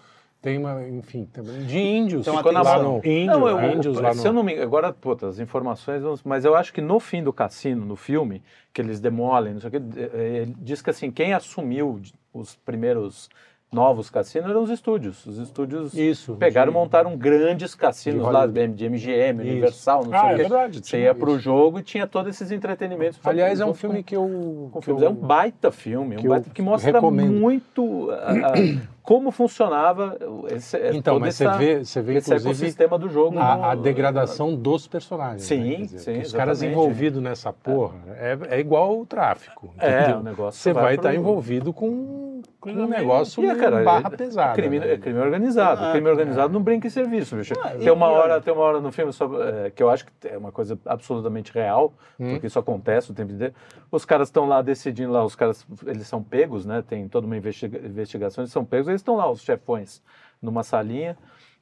Speaker 1: tem uma, enfim, tem- de índios.
Speaker 3: Tem uma
Speaker 1: ficou lá
Speaker 3: atenção.
Speaker 1: no,
Speaker 4: Índio,
Speaker 2: Não, eu,
Speaker 1: índios lá
Speaker 2: se
Speaker 1: no-
Speaker 2: eu não me agora, puta, as informações, mas eu acho que no fim do cassino, no filme, que eles demolem, não sei o que, eh, ele diz que assim, quem assumiu os primeiros novos cassinos eram os estúdios. Os estúdios
Speaker 1: Isso.
Speaker 2: pegaram e
Speaker 1: de-
Speaker 2: montaram grandes cassinos
Speaker 1: de
Speaker 2: lá, de MGM,
Speaker 1: Isso.
Speaker 2: Universal, não sei
Speaker 4: Ah,
Speaker 2: o
Speaker 4: é
Speaker 2: que.
Speaker 4: verdade.
Speaker 2: Você ia
Speaker 4: isso.
Speaker 2: pro jogo e tinha todos esses entretenimentos.
Speaker 1: Aliás, é um filme
Speaker 2: com-
Speaker 1: que eu.
Speaker 2: com
Speaker 1: que
Speaker 2: filmes. É um
Speaker 1: eu-
Speaker 2: baita filme, um
Speaker 1: que eu
Speaker 2: baita que mostra
Speaker 1: recomendo.
Speaker 2: muito ah, ah, como funcionava esse,
Speaker 1: Então,
Speaker 2: todo
Speaker 1: mas
Speaker 2: essa-
Speaker 1: você vê, você vê
Speaker 2: esse
Speaker 1: inclusive
Speaker 2: ecossistema do jogo. no-
Speaker 1: a, a degradação dos personagens.
Speaker 2: Sim,
Speaker 1: né? Dizer,
Speaker 2: sim,
Speaker 1: Os caras envolvidos nessa porra é, é igual o tráfico.
Speaker 2: É,
Speaker 1: entendeu?
Speaker 2: o negócio
Speaker 1: Você vai estar envolvido com, com um negócio
Speaker 2: E, é, cara,
Speaker 1: barra
Speaker 2: é-
Speaker 1: pesada.
Speaker 2: Crime,
Speaker 1: né?
Speaker 2: é crime organizado.
Speaker 3: Ah,
Speaker 2: crime organizado não brinca em serviço, bicho.
Speaker 3: Ah,
Speaker 2: tem, uma hora, tem uma hora no filme sobre, é, que eu acho que é uma coisa absolutamente real,
Speaker 1: Hum.
Speaker 2: porque isso acontece o tempo inteiro. Os caras estão lá decidindo lá, os caras, eles são pegos, né? Tem toda uma investiga- investigação, eles são pegos, eles estão lá, os chefões, numa salinha,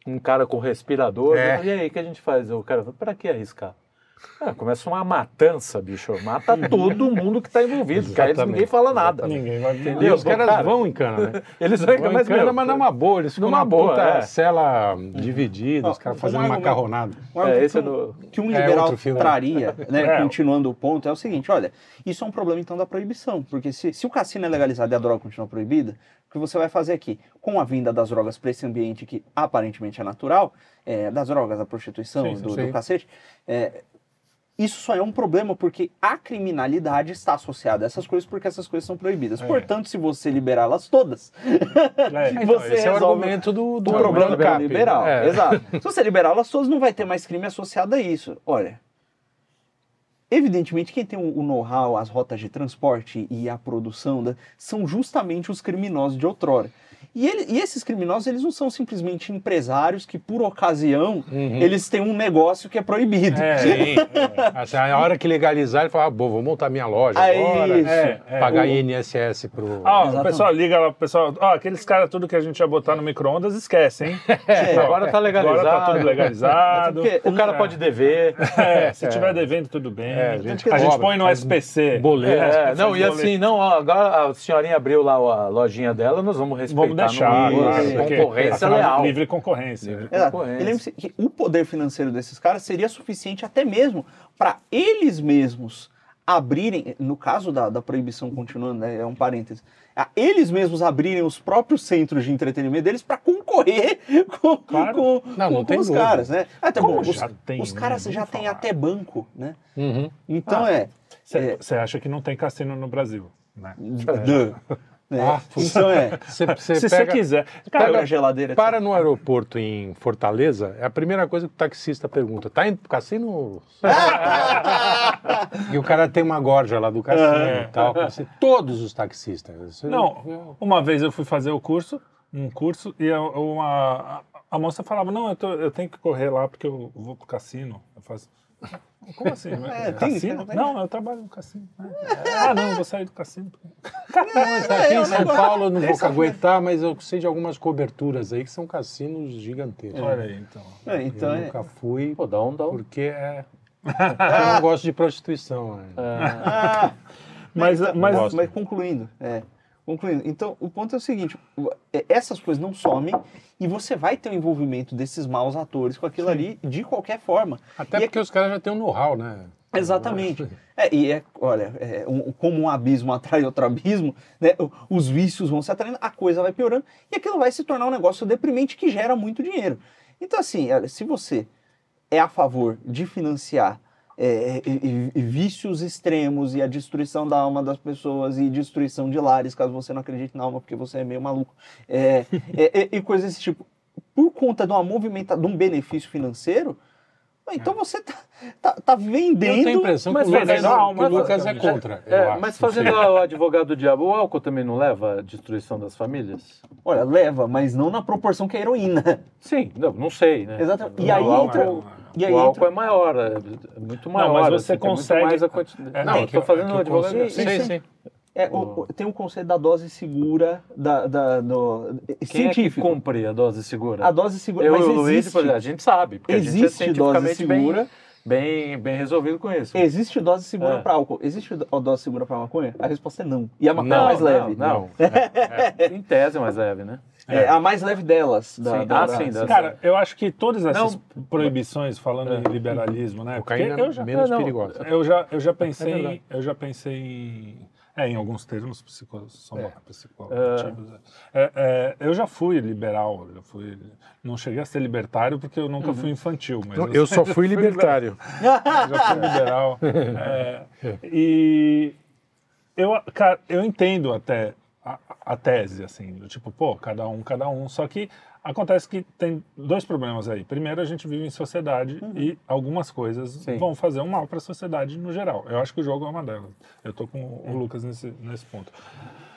Speaker 2: um cara com respirador.
Speaker 1: É.
Speaker 2: E aí, o que a gente faz? O cara fala, pra que arriscar? Ah, começa uma matança, bicho. Mata todo mundo que está envolvido. Porque aí eles- ninguém fala nada.
Speaker 4: Ninguém vai.
Speaker 1: E
Speaker 2: Entendeu?
Speaker 1: os caras
Speaker 2: Cara,
Speaker 1: vão em cana, né?
Speaker 2: Eles vão,
Speaker 1: Vão em
Speaker 2: mas,
Speaker 1: cana, mas numa boa. Eles ficam
Speaker 2: numa boa,
Speaker 1: puta
Speaker 2: é.
Speaker 1: cela dividida, os caras fazendo macarronada.
Speaker 2: É, esse é
Speaker 3: que um- que um
Speaker 1: É
Speaker 3: liberal traria, né,
Speaker 4: É.
Speaker 3: continuando o ponto, é o seguinte, olha, isso é um problema então da proibição, porque se, se o cassino é legalizado e a droga continua proibida, o que você vai fazer aqui? Com a vinda das drogas para esse ambiente que aparentemente é natural, é, das drogas, da prostituição,
Speaker 4: Sim, sim,
Speaker 3: do,
Speaker 1: sim.
Speaker 3: do cacete, é, isso só é um problema porque a criminalidade está associada a essas coisas porque essas coisas são proibidas.
Speaker 1: É.
Speaker 3: Portanto, se você liberá-las todas,
Speaker 4: É,
Speaker 1: Então,
Speaker 3: você
Speaker 1: esse é o argumento do,
Speaker 3: o
Speaker 1: do
Speaker 3: problema do liberal.
Speaker 1: É.
Speaker 3: Exato. Se você liberá-las todas, não vai ter mais crime associado a isso. Olha, evidentemente quem tem o o know-how, as rotas de transporte e a produção da- são justamente os criminosos de outrora. E, ele- e esses criminosos, eles não são simplesmente empresários que, por ocasião,
Speaker 1: Uhum.
Speaker 3: eles têm um negócio que é proibido.
Speaker 4: É,
Speaker 1: Sim. Assim, a hora que legalizar, ele fala, ah, bom, vou montar minha loja
Speaker 3: Aí,
Speaker 1: agora.
Speaker 3: isso.
Speaker 4: É, é.
Speaker 1: pagar
Speaker 3: O-
Speaker 1: INSS pro.
Speaker 4: Ah, o pessoal liga lá, pessoal, ó, aqueles caras tudo que a gente ia botar no micro-ondas, esquece, hein?
Speaker 3: É,
Speaker 5: agora tá legalizado.
Speaker 4: Agora tá tudo legalizado.
Speaker 3: Porque-
Speaker 5: O cara pode dever.
Speaker 4: É, se tiver devendo, tudo bem.
Speaker 1: É, a
Speaker 4: a
Speaker 1: gente
Speaker 4: gente,
Speaker 1: cobra,
Speaker 4: põe no SPC.
Speaker 1: boleto.
Speaker 5: É, não, e
Speaker 4: boleto.
Speaker 5: assim, não, ó, agora a senhorinha abriu lá a lojinha dela, nós vamos respeitar.
Speaker 4: Vamos deixar,
Speaker 5: no-
Speaker 4: claro,
Speaker 3: Isso,
Speaker 4: porque,
Speaker 5: concorrência
Speaker 4: afinal,
Speaker 5: leal.
Speaker 4: Livre concorrência.
Speaker 3: Exato.
Speaker 5: concorrência.
Speaker 3: E lembre-se que o poder financeiro desses caras seria suficiente até mesmo para eles mesmos abrirem, no caso da, da proibição continuando, né, é um parêntese, a eles mesmos abrirem os próprios centros de entretenimento deles para concorrer com,
Speaker 4: Claro.
Speaker 3: com,
Speaker 1: Não, não
Speaker 3: com-
Speaker 1: tem
Speaker 3: com os
Speaker 1: dúvida.
Speaker 3: caras, né? Até
Speaker 4: Como
Speaker 3: bom, os,
Speaker 4: já tem,
Speaker 3: os
Speaker 4: né?
Speaker 3: caras
Speaker 4: Vamos
Speaker 3: já têm até banco, né?
Speaker 1: Uhum.
Speaker 3: Então é, é,
Speaker 4: Você acha que não tem cassino no Brasil, né?
Speaker 3: né?
Speaker 1: Ah,
Speaker 3: então é,
Speaker 1: Você, você
Speaker 4: Se você
Speaker 1: pega,
Speaker 4: quiser.
Speaker 3: pega
Speaker 4: Cara,
Speaker 3: a geladeira.
Speaker 1: para no aeroporto em Fortaleza, é a primeira coisa que o taxista pergunta: tá indo pro cassino? e o cara tem uma gorja lá do cassino
Speaker 4: É.
Speaker 1: e tal. assim, Todos os taxistas. Você-
Speaker 4: Não, uma vez eu fui fazer o curso, um curso, e a, uma, a, a moça falava, não, eu, tô- eu tenho que correr lá porque eu vou pro cassino. Eu faço, como assim?
Speaker 3: É, tem-
Speaker 4: cassino?
Speaker 3: tem-
Speaker 4: Não, eu trabalho no cassino. Ah, não, vou sair do cassino.
Speaker 1: Mas aqui
Speaker 3: É,
Speaker 1: em
Speaker 3: é um
Speaker 1: São Paulo eu não vou aguentar, mas eu sei de algumas coberturas aí que são cassinos gigantescos.
Speaker 4: Olha aí, então.
Speaker 3: É, então
Speaker 1: eu
Speaker 3: é,
Speaker 1: nunca fui
Speaker 5: Pô, dá um, dá um.
Speaker 1: porque é. eu não gosto de prostituição. né?
Speaker 3: Ah,
Speaker 4: Mas, mas,
Speaker 3: mas, mas concluindo, é, concluindo. Então, o ponto é o seguinte: é, essas coisas não somem e você vai ter o envolvimento desses maus atores com aquilo ali de qualquer forma.
Speaker 1: Até
Speaker 3: E é
Speaker 1: porque os caras já têm um know-how, né?
Speaker 3: Exatamente. É, e é, olha, é, um- como um abismo atrai outro abismo, né, os vícios vão se atraindo, a coisa vai piorando e aquilo vai se tornar um negócio deprimente que gera muito dinheiro. Então, assim, olha, se você é a favor de financiar é, e- e- vícios extremos e a destruição da alma das pessoas e destruição de lares, caso você não acredite na alma, porque você é meio maluco, é, é, é, e coisas desse tipo, por conta de uma movimenta, de um benefício financeiro, então você tá, tá, tá vendendo.
Speaker 1: Eu tenho a impressão
Speaker 5: Mas
Speaker 1: que o Lucas,
Speaker 4: vendendo a alma,
Speaker 1: que o
Speaker 4: mas-
Speaker 1: Lucas é contra. eu
Speaker 5: É,
Speaker 1: acho.
Speaker 5: mas fazendo o advogado do diabo, o álcool também não leva à destruição das famílias?
Speaker 3: Olha, leva, mas não na proporção que a heroína.
Speaker 5: Sim, não, não sei, né?
Speaker 3: Exatamente. E aí
Speaker 5: álcool-
Speaker 3: entra. E aí
Speaker 5: o álcool
Speaker 3: entra.
Speaker 5: é maior, é é muito maior.
Speaker 4: mas você
Speaker 5: assim,
Speaker 4: consegue-
Speaker 5: mais a quantidade.
Speaker 4: É,
Speaker 5: não,
Speaker 1: não,
Speaker 5: eu- fazendo advogado. Sim,
Speaker 3: sim,
Speaker 5: sim.
Speaker 3: sim. É, o- o- tem o conceito da dose segura da, da- do,
Speaker 5: Quem é que
Speaker 3: científico.
Speaker 5: cumpre a dose segura?
Speaker 3: a dose segura,
Speaker 5: Eu
Speaker 3: mas
Speaker 5: Luiz,
Speaker 3: existe,
Speaker 5: exemplo, a gente sabe, porque a gente é
Speaker 3: existe dose
Speaker 5: cientificamente bem,
Speaker 3: segura,
Speaker 5: bem, bem resolvido com isso.
Speaker 3: existe dose segura
Speaker 5: É.
Speaker 3: para álcool, existe do- dose segura para maconha? A resposta é não. E a maconha é
Speaker 1: Não,
Speaker 3: mais leve.
Speaker 5: Não, em tese é mais leve, né?
Speaker 3: É a mais leve delas. Da,
Speaker 5: Sim.
Speaker 3: da-
Speaker 5: Ah,
Speaker 3: da-
Speaker 5: sim, da-
Speaker 4: Cara, eu acho que todas essas
Speaker 5: Não.
Speaker 4: proibições, falando em liberalismo, né? Porque
Speaker 1: Cocaína
Speaker 4: eu já,
Speaker 1: menos
Speaker 4: não,
Speaker 1: perigosa.
Speaker 4: Eu já, eu já pensei,
Speaker 5: É
Speaker 4: eu já pensei em, é, em alguns termos psico, são
Speaker 1: É.
Speaker 4: psicoativos. É, é, eu já fui liberal, já fui, não cheguei a ser libertário porque eu nunca fui infantil, mas
Speaker 1: Então, eu só fui libertário.
Speaker 4: eu já fui liberal. É, e eu, cara, eu entendo até a, a tese, assim, do tipo, pô, cada um, cada um. Só que acontece que tem dois problemas aí. Primeiro, a gente vive em sociedade e algumas coisas
Speaker 5: Sim.
Speaker 4: vão fazer um mal para a sociedade no geral. Eu acho que o jogo é uma delas. Eu tô com o Lucas nesse, nesse ponto.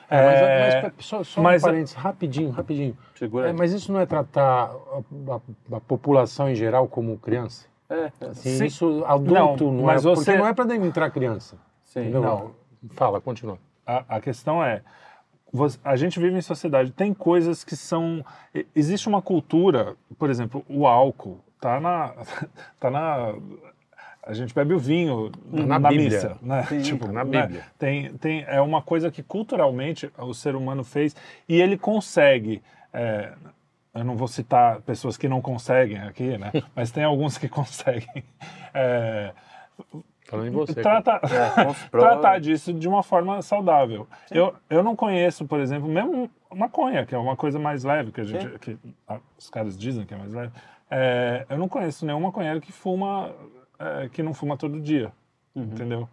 Speaker 1: Mas,
Speaker 4: É,
Speaker 1: mas só, só
Speaker 4: mas-
Speaker 1: um parênteses, rapidinho, rapidinho.
Speaker 5: Segura
Speaker 1: É, mas isso não é tratar a, a- a população em geral como criança?
Speaker 5: É,
Speaker 1: Assim,
Speaker 4: Sim.
Speaker 1: Isso adulto
Speaker 4: Não,
Speaker 1: não,
Speaker 4: mas
Speaker 1: é,
Speaker 4: você-
Speaker 1: porque não é para entrar criança.
Speaker 5: sim.
Speaker 1: Entendeu?
Speaker 4: não.
Speaker 1: Fala, continua.
Speaker 4: A, a questão é, a gente vive em sociedade, tem coisas que são. Existe uma cultura, por exemplo, o álcool, tá na. Tá na a gente bebe o vinho
Speaker 1: na
Speaker 4: na,
Speaker 1: Bíblia.
Speaker 4: missa, né? tipo,
Speaker 1: tá na
Speaker 4: né?
Speaker 1: Bíblia.
Speaker 4: Tem, tem, é uma coisa que culturalmente o ser humano fez e ele consegue. é, eu não vou citar pessoas que não conseguem aqui, né? Mas tem alguns que conseguem. é,
Speaker 1: Falando em você.
Speaker 4: trata,
Speaker 5: É, constrói.
Speaker 4: tratar disso de uma forma saudável. Eu, eu não conheço, por exemplo, mesmo maconha, que é uma coisa mais leve, que, a gente, que os caras dizem que é mais leve. É, eu não conheço nenhum maconheiro que fuma, é, que não fuma todo dia,
Speaker 1: Uhum.
Speaker 4: entendeu?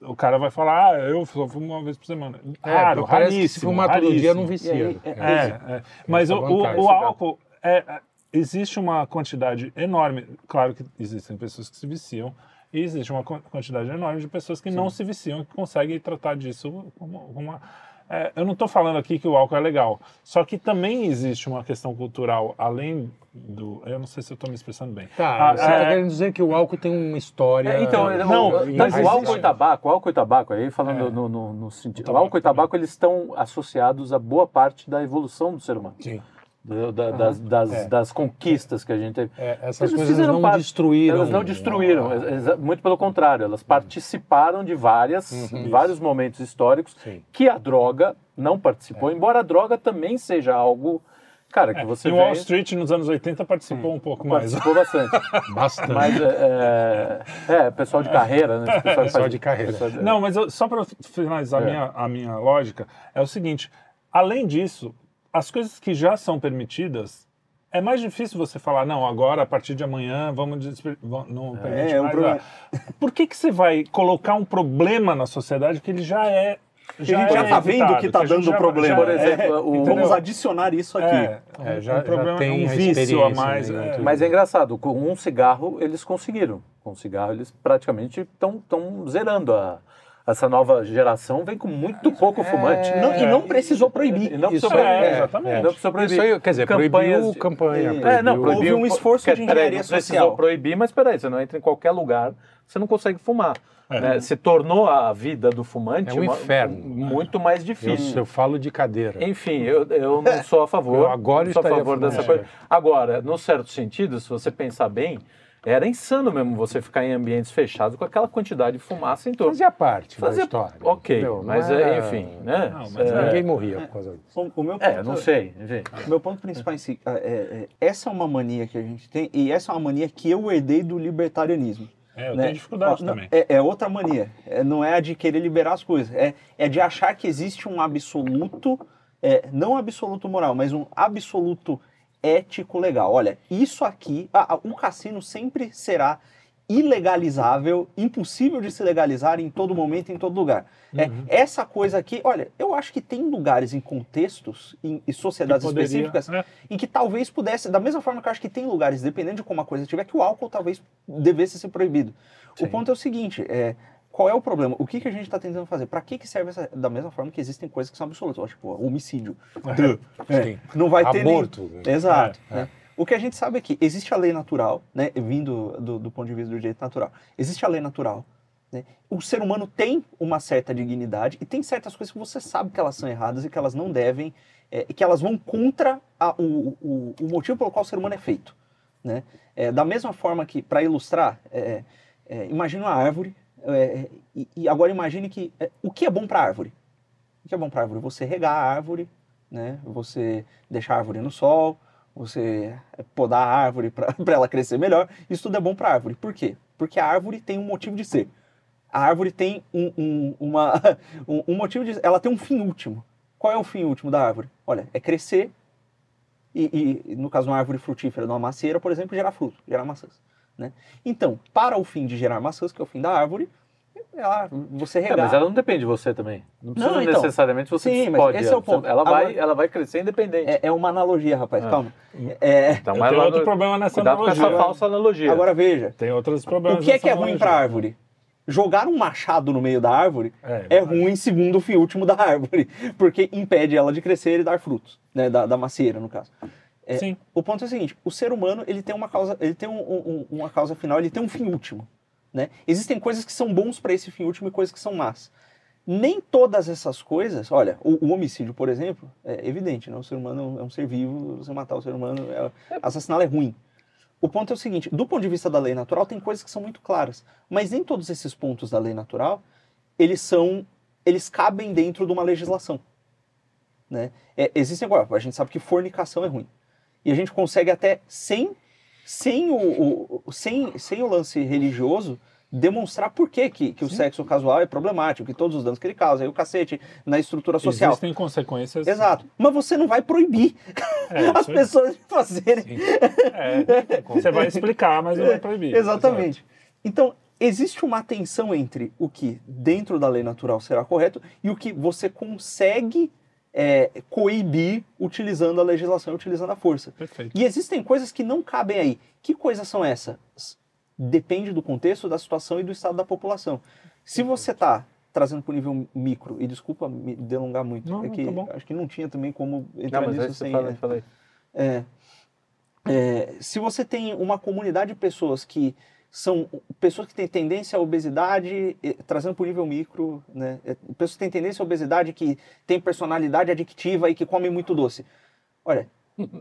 Speaker 4: O cara vai falar, ah, eu só fumo uma vez por semana.
Speaker 1: É,
Speaker 4: Raro,
Speaker 1: parece que se
Speaker 4: raríssimo,
Speaker 1: fumar todo dia não
Speaker 4: raríssimo.
Speaker 1: vicia.
Speaker 3: E aí,
Speaker 1: É.
Speaker 4: É, é. mas o, o- o álcool, é, é, existe uma quantidade enorme, claro que existem pessoas que se viciam, e existe uma quan- quantidade enorme de pessoas que não se viciam, que conseguem tratar disso como uma... É, eu não estou falando aqui que o álcool é legal. Só que também existe uma questão cultural, além do. Eu não sei se eu estou me expressando bem.
Speaker 1: Tá,
Speaker 4: Ah,
Speaker 1: você está
Speaker 4: é-
Speaker 1: querendo dizer que o álcool tem uma história.
Speaker 2: É, então,
Speaker 4: não,
Speaker 2: o,
Speaker 4: mas
Speaker 2: o álcool
Speaker 4: existe-
Speaker 2: e tabaco, o álcool e tabaco, aí falando
Speaker 4: É.
Speaker 2: no, no, no sentido. O,
Speaker 4: tabaco
Speaker 2: álcool e tabaco, eles estão associados a boa parte da evolução do ser humano.
Speaker 1: Sim.
Speaker 2: Do- da- das, das,
Speaker 1: É.
Speaker 2: das conquistas que a gente teve.
Speaker 1: É, essas
Speaker 2: Eles
Speaker 1: coisas não
Speaker 2: parte-
Speaker 1: destruíram.
Speaker 2: Elas não destruíram, muito pelo contrário, elas participaram de várias,
Speaker 1: Uhum.
Speaker 2: vários momentos históricos
Speaker 1: Sim.
Speaker 2: que a droga não participou, embora a droga também seja algo, cara, que
Speaker 4: É,
Speaker 2: você
Speaker 4: e
Speaker 2: vê,
Speaker 4: Wall Street nos anos 80 participou um pouco mais.
Speaker 2: participou bastante.
Speaker 1: Bastante.
Speaker 2: Mas é, é, é, pessoal de carreira, né? Pessoal,
Speaker 1: Pessoal
Speaker 2: faz-
Speaker 1: de carreira.
Speaker 2: pessoal de-
Speaker 4: Não, mas eu- só para finalizar a
Speaker 2: É.
Speaker 4: minha, a minha lógica, é o seguinte: além disso, as coisas que já são permitidas, é mais difícil você falar, não, agora, a partir de amanhã, vamos desper- não permite
Speaker 3: é um
Speaker 4: mais.
Speaker 3: problema.
Speaker 4: ah. Por que, que você vai colocar um problema na sociedade que ele já é.
Speaker 3: a gente já
Speaker 4: é
Speaker 3: tá vendo que tá
Speaker 4: gente
Speaker 3: dando
Speaker 4: já-
Speaker 3: problema.
Speaker 4: já-
Speaker 2: Por exemplo,
Speaker 3: É,
Speaker 2: o-
Speaker 3: vamos adicionar isso aqui.
Speaker 4: É,
Speaker 1: É,
Speaker 4: um-
Speaker 1: já-
Speaker 4: um
Speaker 1: já
Speaker 4: problema,
Speaker 1: tem
Speaker 4: um vício a
Speaker 1: experiência,
Speaker 4: mais.
Speaker 1: né,
Speaker 4: é.
Speaker 2: Mas é engraçado, com um cigarro eles conseguiram. Com um cigarro eles praticamente estão zerando a. Essa nova geração vem com muito pouco fumante.
Speaker 3: Não- e não precisou proibir.
Speaker 2: Não
Speaker 1: Isso
Speaker 2: precisou proibir.
Speaker 4: é, exatamente.
Speaker 2: Não precisou proibir.
Speaker 1: Isso aí, quer dizer,
Speaker 2: Campanhas
Speaker 1: proibiu
Speaker 2: de-
Speaker 1: campanha.
Speaker 2: É, não,
Speaker 1: proibiu-
Speaker 2: proibiu.
Speaker 3: Houve um esforço de
Speaker 2: peraí,
Speaker 3: engenharia
Speaker 2: precisou
Speaker 3: social.
Speaker 2: proibir, mas peraí, você não entra em qualquer lugar, você não consegue fumar. né? Se tornou a vida do fumante
Speaker 1: É um inferno.
Speaker 2: muito mais
Speaker 1: Eu,
Speaker 2: difícil.
Speaker 1: eu falo de cadeira.
Speaker 2: Enfim, eu, eu não sou a favor.
Speaker 1: Eu agora
Speaker 2: sou a favor dessa coisa. Agora, no certo sentido, se você pensar bem, era insano mesmo você ficar em ambientes fechados com aquela quantidade de fumaça em torno.
Speaker 1: Fazia parte da
Speaker 2: Fazia-
Speaker 1: história.
Speaker 2: Ok,
Speaker 1: entendeu?
Speaker 2: Mas
Speaker 1: era-
Speaker 2: é, enfim, né?
Speaker 4: Não, mas
Speaker 2: É,
Speaker 1: Ninguém morria por causa disso.
Speaker 3: O, o meu ponto,
Speaker 2: é, não sei.
Speaker 3: O meu ponto principal em si, é, é, é, essa é uma mania que a gente tem, e essa é uma mania que eu herdei do libertarianismo.
Speaker 4: É, eu
Speaker 3: né?
Speaker 4: tenho dificuldade também.
Speaker 3: É, é outra mania. É, não é a de querer liberar as coisas. É, é de achar que existe um absoluto, é, não absoluto moral, mas um absoluto ético legal. Olha, isso aqui, ah, o cassino sempre será ilegalizável, impossível de se legalizar em todo momento, em todo lugar. É,
Speaker 4: Uhum.
Speaker 3: essa coisa aqui, olha, eu acho que tem lugares em contextos em, e sociedades
Speaker 4: poderia,
Speaker 3: específicas
Speaker 4: é.
Speaker 3: em que talvez pudesse, da mesma forma que eu acho que tem lugares, dependendo de como a coisa estiver, que o álcool talvez devesse ser proibido.
Speaker 2: Sim.
Speaker 3: O ponto é o seguinte, é, qual é o problema? O que, que a gente está tentando fazer? Para que, que serve essa... Da mesma forma que existem coisas que são absolutas, ó, tipo, homicídio. É,
Speaker 1: Sim.
Speaker 3: não vai ter nem...
Speaker 1: Aborto. né?
Speaker 3: Exato.
Speaker 1: É,
Speaker 3: né? O que a gente sabe é que existe a lei natural, né, vindo do, do ponto de vista do direito natural. Existe a lei natural. né? O ser humano tem uma certa dignidade e tem certas coisas que você sabe que elas são erradas e que elas não devem, é, e que elas vão contra a- o, o, o motivo pelo qual o ser humano é feito. Né? É, da mesma forma que, para ilustrar, é, é, imagine uma árvore, é, e, e agora imagine que é, o que é bom para a árvore? O que é bom para a árvore? Você regar a árvore, né? você deixar a árvore no sol, você podar a árvore para ela crescer melhor. Isso tudo é bom para a árvore. Por quê? Porque a árvore tem um motivo de ser. A árvore tem um, um- uma, um, um motivo de Ela tem um fim último. Qual é o fim último da árvore? Olha, é crescer e, e, no caso, uma árvore frutífera, de uma macieira, por exemplo, gerar fruto, gerar maçãs. Né? Então, para o fim de gerar maçãs, que é o fim da árvore, ela, você
Speaker 2: É,
Speaker 3: regar...
Speaker 2: mas ela não depende de você também. Não precisa
Speaker 3: Não, então.
Speaker 2: necessariamente você
Speaker 3: Sim, mas
Speaker 2: pode.
Speaker 3: esse é o ponto.
Speaker 2: Ela vai,
Speaker 3: Agora-
Speaker 2: ela vai crescer independente.
Speaker 3: É, é uma analogia, rapaz,
Speaker 2: Ah.
Speaker 3: calma. É,
Speaker 2: Então,
Speaker 4: Eu
Speaker 2: mas
Speaker 4: tenho
Speaker 2: ela
Speaker 4: outro
Speaker 2: não-
Speaker 4: problema nessa
Speaker 2: Cuidado com
Speaker 4: analogia.
Speaker 2: essa falsa analogia.
Speaker 3: agora veja,
Speaker 4: Tem outros
Speaker 3: o
Speaker 4: problemas
Speaker 3: que é que é ruim para a árvore? Jogar um machado no meio da árvore
Speaker 4: É,
Speaker 3: é ruim segundo o fim último da árvore, porque impede ela de crescer e dar frutos, né, da, da macieira, no caso. É,
Speaker 4: Sim.
Speaker 3: O ponto é o seguinte: o ser humano ele tem uma causa, ele tem um- um- uma causa final, ele tem um fim último. Né? Existem coisas que são bons para esse fim último e coisas que são más. Nem todas essas coisas, olha, o, o homicídio, por exemplo, é evidente, né? O ser humano é um ser vivo, você matar o ser humano, é, assassiná-lo é ruim. O ponto é o seguinte: do ponto de vista da lei natural, tem coisas que são muito claras, mas nem todos esses pontos da lei natural eles são, eles cabem dentro de uma legislação. Né? É, existem agora, a gente sabe que fornicação é ruim. E a gente consegue até sem, sem, o, o- sem, sem o lance religioso demonstrar por que, que, que o sexo casual é problemático, que todos os danos que ele causa, aí o cacete na estrutura social.
Speaker 4: Existem consequências.
Speaker 3: Exato. Mas você não vai proibir
Speaker 4: É,
Speaker 3: as pessoas de fazerem.
Speaker 4: É, você vai explicar, mas não vai proibir.
Speaker 3: Exatamente. Então, existe uma tensão entre o que dentro da lei natural será correto e o que você consegue é, coibir utilizando a legislação, utilizando a força.
Speaker 4: Perfeito.
Speaker 3: E existem coisas que não cabem aí. Que coisas são essas? Depende do contexto, da situação e do estado da população. Se você está trazendo para o nível micro, e desculpa me delongar muito,
Speaker 4: Não,
Speaker 3: é
Speaker 4: não,
Speaker 3: que
Speaker 4: tá
Speaker 3: acho que não tinha também como entrar
Speaker 2: Não, mas aí
Speaker 3: nisso
Speaker 2: você
Speaker 3: sem...
Speaker 2: fala,
Speaker 3: é,
Speaker 2: fala aí.
Speaker 3: é, é, se você tem uma comunidade de pessoas que são pessoas que têm tendência à obesidade, trazendo para o nível micro, né? eh, Pessoas que têm tendência à obesidade, que têm personalidade adictiva e que comem muito doce. Olha,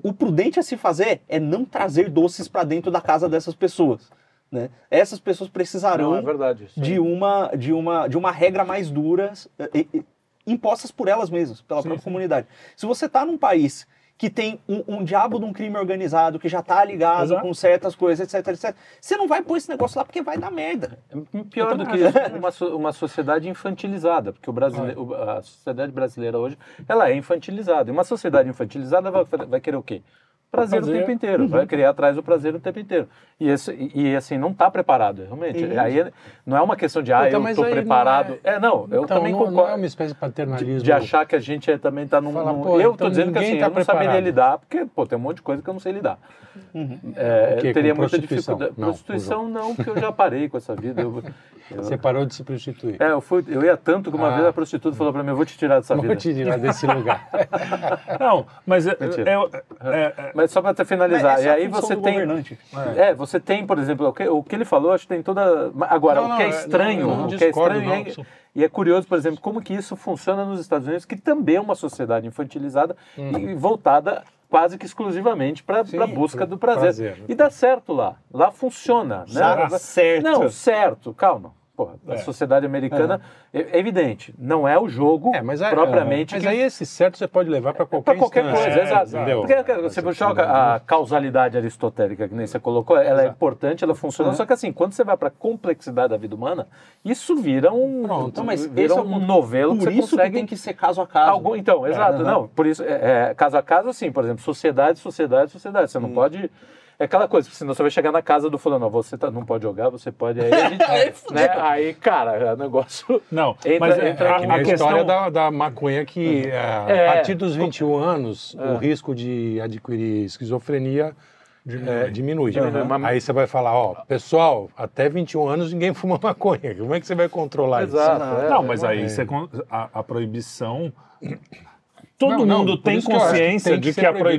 Speaker 3: o prudente a se fazer é não trazer doces para dentro da casa dessas pessoas. Né? Essas pessoas precisarão
Speaker 2: Não, é verdade.
Speaker 3: de uma de uma de uma regra mais dura impostas por elas mesmas, pela própria comunidade. Se você está num país que tem um, um diabo de um crime organizado, que já está ligado
Speaker 4: Exato.
Speaker 3: com certas coisas, etc, etc, você não vai pôr esse negócio lá porque vai dar merda.
Speaker 2: Pior do que uma, uma sociedade infantilizada, porque o brasile... o- a sociedade brasileira hoje ela é infantilizada. E uma sociedade infantilizada vai, vai querer o quê? Prazer,
Speaker 4: Prazer.
Speaker 2: o tempo inteiro, vai criar atrás do prazer o tempo inteiro. E, esse, e, e, assim, não está preparado, realmente. Aí não é uma questão de, ah,
Speaker 1: Então,
Speaker 2: eu estou
Speaker 1: aí não
Speaker 2: preparado.
Speaker 1: é-
Speaker 2: É, não, eu
Speaker 1: então,
Speaker 2: também
Speaker 1: não,
Speaker 2: concordo.
Speaker 1: não é uma espécie de paternalismo.
Speaker 2: de, de achar que a gente é, também está num.
Speaker 1: Fala,
Speaker 2: num- eu
Speaker 1: então
Speaker 2: tô dizendo que assim,
Speaker 1: tá
Speaker 2: eu não saberia
Speaker 1: preparado.
Speaker 2: lidar, porque pô, tem um monte de coisa que eu não sei lidar. É,
Speaker 1: O quê?
Speaker 2: eu teria muita
Speaker 1: prostituição?
Speaker 2: dificuldade.
Speaker 1: Não,
Speaker 2: prostituição não, porque eu já parei com essa vida. Eu, eu-
Speaker 1: Você parou de se prostituir.
Speaker 2: é, eu, fui, eu ia tanto que uma
Speaker 1: Ah.
Speaker 2: vez a prostituta falou pra mim, eu vou te tirar dessa
Speaker 1: Vou
Speaker 2: vida.
Speaker 1: te tirar desse lugar.
Speaker 4: Não, mas é, É- é- é-
Speaker 2: Mas só para finalizar,
Speaker 3: Essa
Speaker 2: e
Speaker 3: é a
Speaker 2: aí você tem.
Speaker 3: governante.
Speaker 2: É, você tem, por exemplo, o que, o que ele falou, acho que tem toda. Agora,
Speaker 1: Não,
Speaker 2: o que é
Speaker 1: não, é-
Speaker 2: estranho,
Speaker 1: não,
Speaker 2: o que é estranho
Speaker 1: não.
Speaker 2: é- e é curioso, por exemplo, como que isso funciona nos Estados Unidos, que também é uma sociedade infantilizada e voltada quase que exclusivamente para a busca do prazer.
Speaker 1: prazer, né?
Speaker 2: E dá certo lá. Lá funciona. Né?
Speaker 3: Certo.
Speaker 2: Não, certo, calma. Porra, a
Speaker 4: É.
Speaker 2: sociedade americana, é. é evidente, não é o jogo
Speaker 1: É, mas, é-
Speaker 2: propriamente
Speaker 1: mas
Speaker 2: que
Speaker 1: aí esse certo você pode levar para qualquer
Speaker 2: para qualquer
Speaker 1: instância.
Speaker 2: coisa,
Speaker 4: É,
Speaker 2: exato.
Speaker 1: entendeu?
Speaker 2: Porque você puxou a, a causalidade aristotélica, que nem você colocou, ela é importante, ela funciona, só que assim, quando você vai para a complexidade da vida humana, isso vira um,
Speaker 1: Pronto,
Speaker 3: Então, mas
Speaker 2: vira
Speaker 3: é
Speaker 2: um novelo que
Speaker 3: Por
Speaker 2: você
Speaker 3: isso
Speaker 2: consegue...
Speaker 3: que tem que ser caso a caso.
Speaker 2: Algum, então, exato, não, por isso, é, é, caso a caso, assim, por exemplo, sociedade, sociedade, sociedade, você não pode... É aquela coisa, senão você vai chegar na casa do fulano, você tá- não pode jogar, você pode... Aí, a gente, né, aí cara, é um negócio...
Speaker 4: não,
Speaker 2: Entra-
Speaker 4: mas
Speaker 2: entra
Speaker 4: a, a
Speaker 1: a
Speaker 4: questão
Speaker 1: história da, da maconha que é,
Speaker 2: É.
Speaker 1: a partir dos 21 anos o risco de adquirir esquizofrenia é, diminui.
Speaker 2: Diminui, mas-
Speaker 1: Aí você vai falar, ó, pessoal, até 21 anos ninguém fuma maconha. Como é que você vai controlar
Speaker 2: Exato.
Speaker 1: isso?
Speaker 2: é,
Speaker 4: Não,
Speaker 2: é,
Speaker 4: mas
Speaker 2: é.
Speaker 4: aí você a, a proibição. Todo
Speaker 1: Não, não,
Speaker 4: mundo
Speaker 1: por
Speaker 4: tem consciência
Speaker 1: tem que
Speaker 4: de que a
Speaker 1: proibido.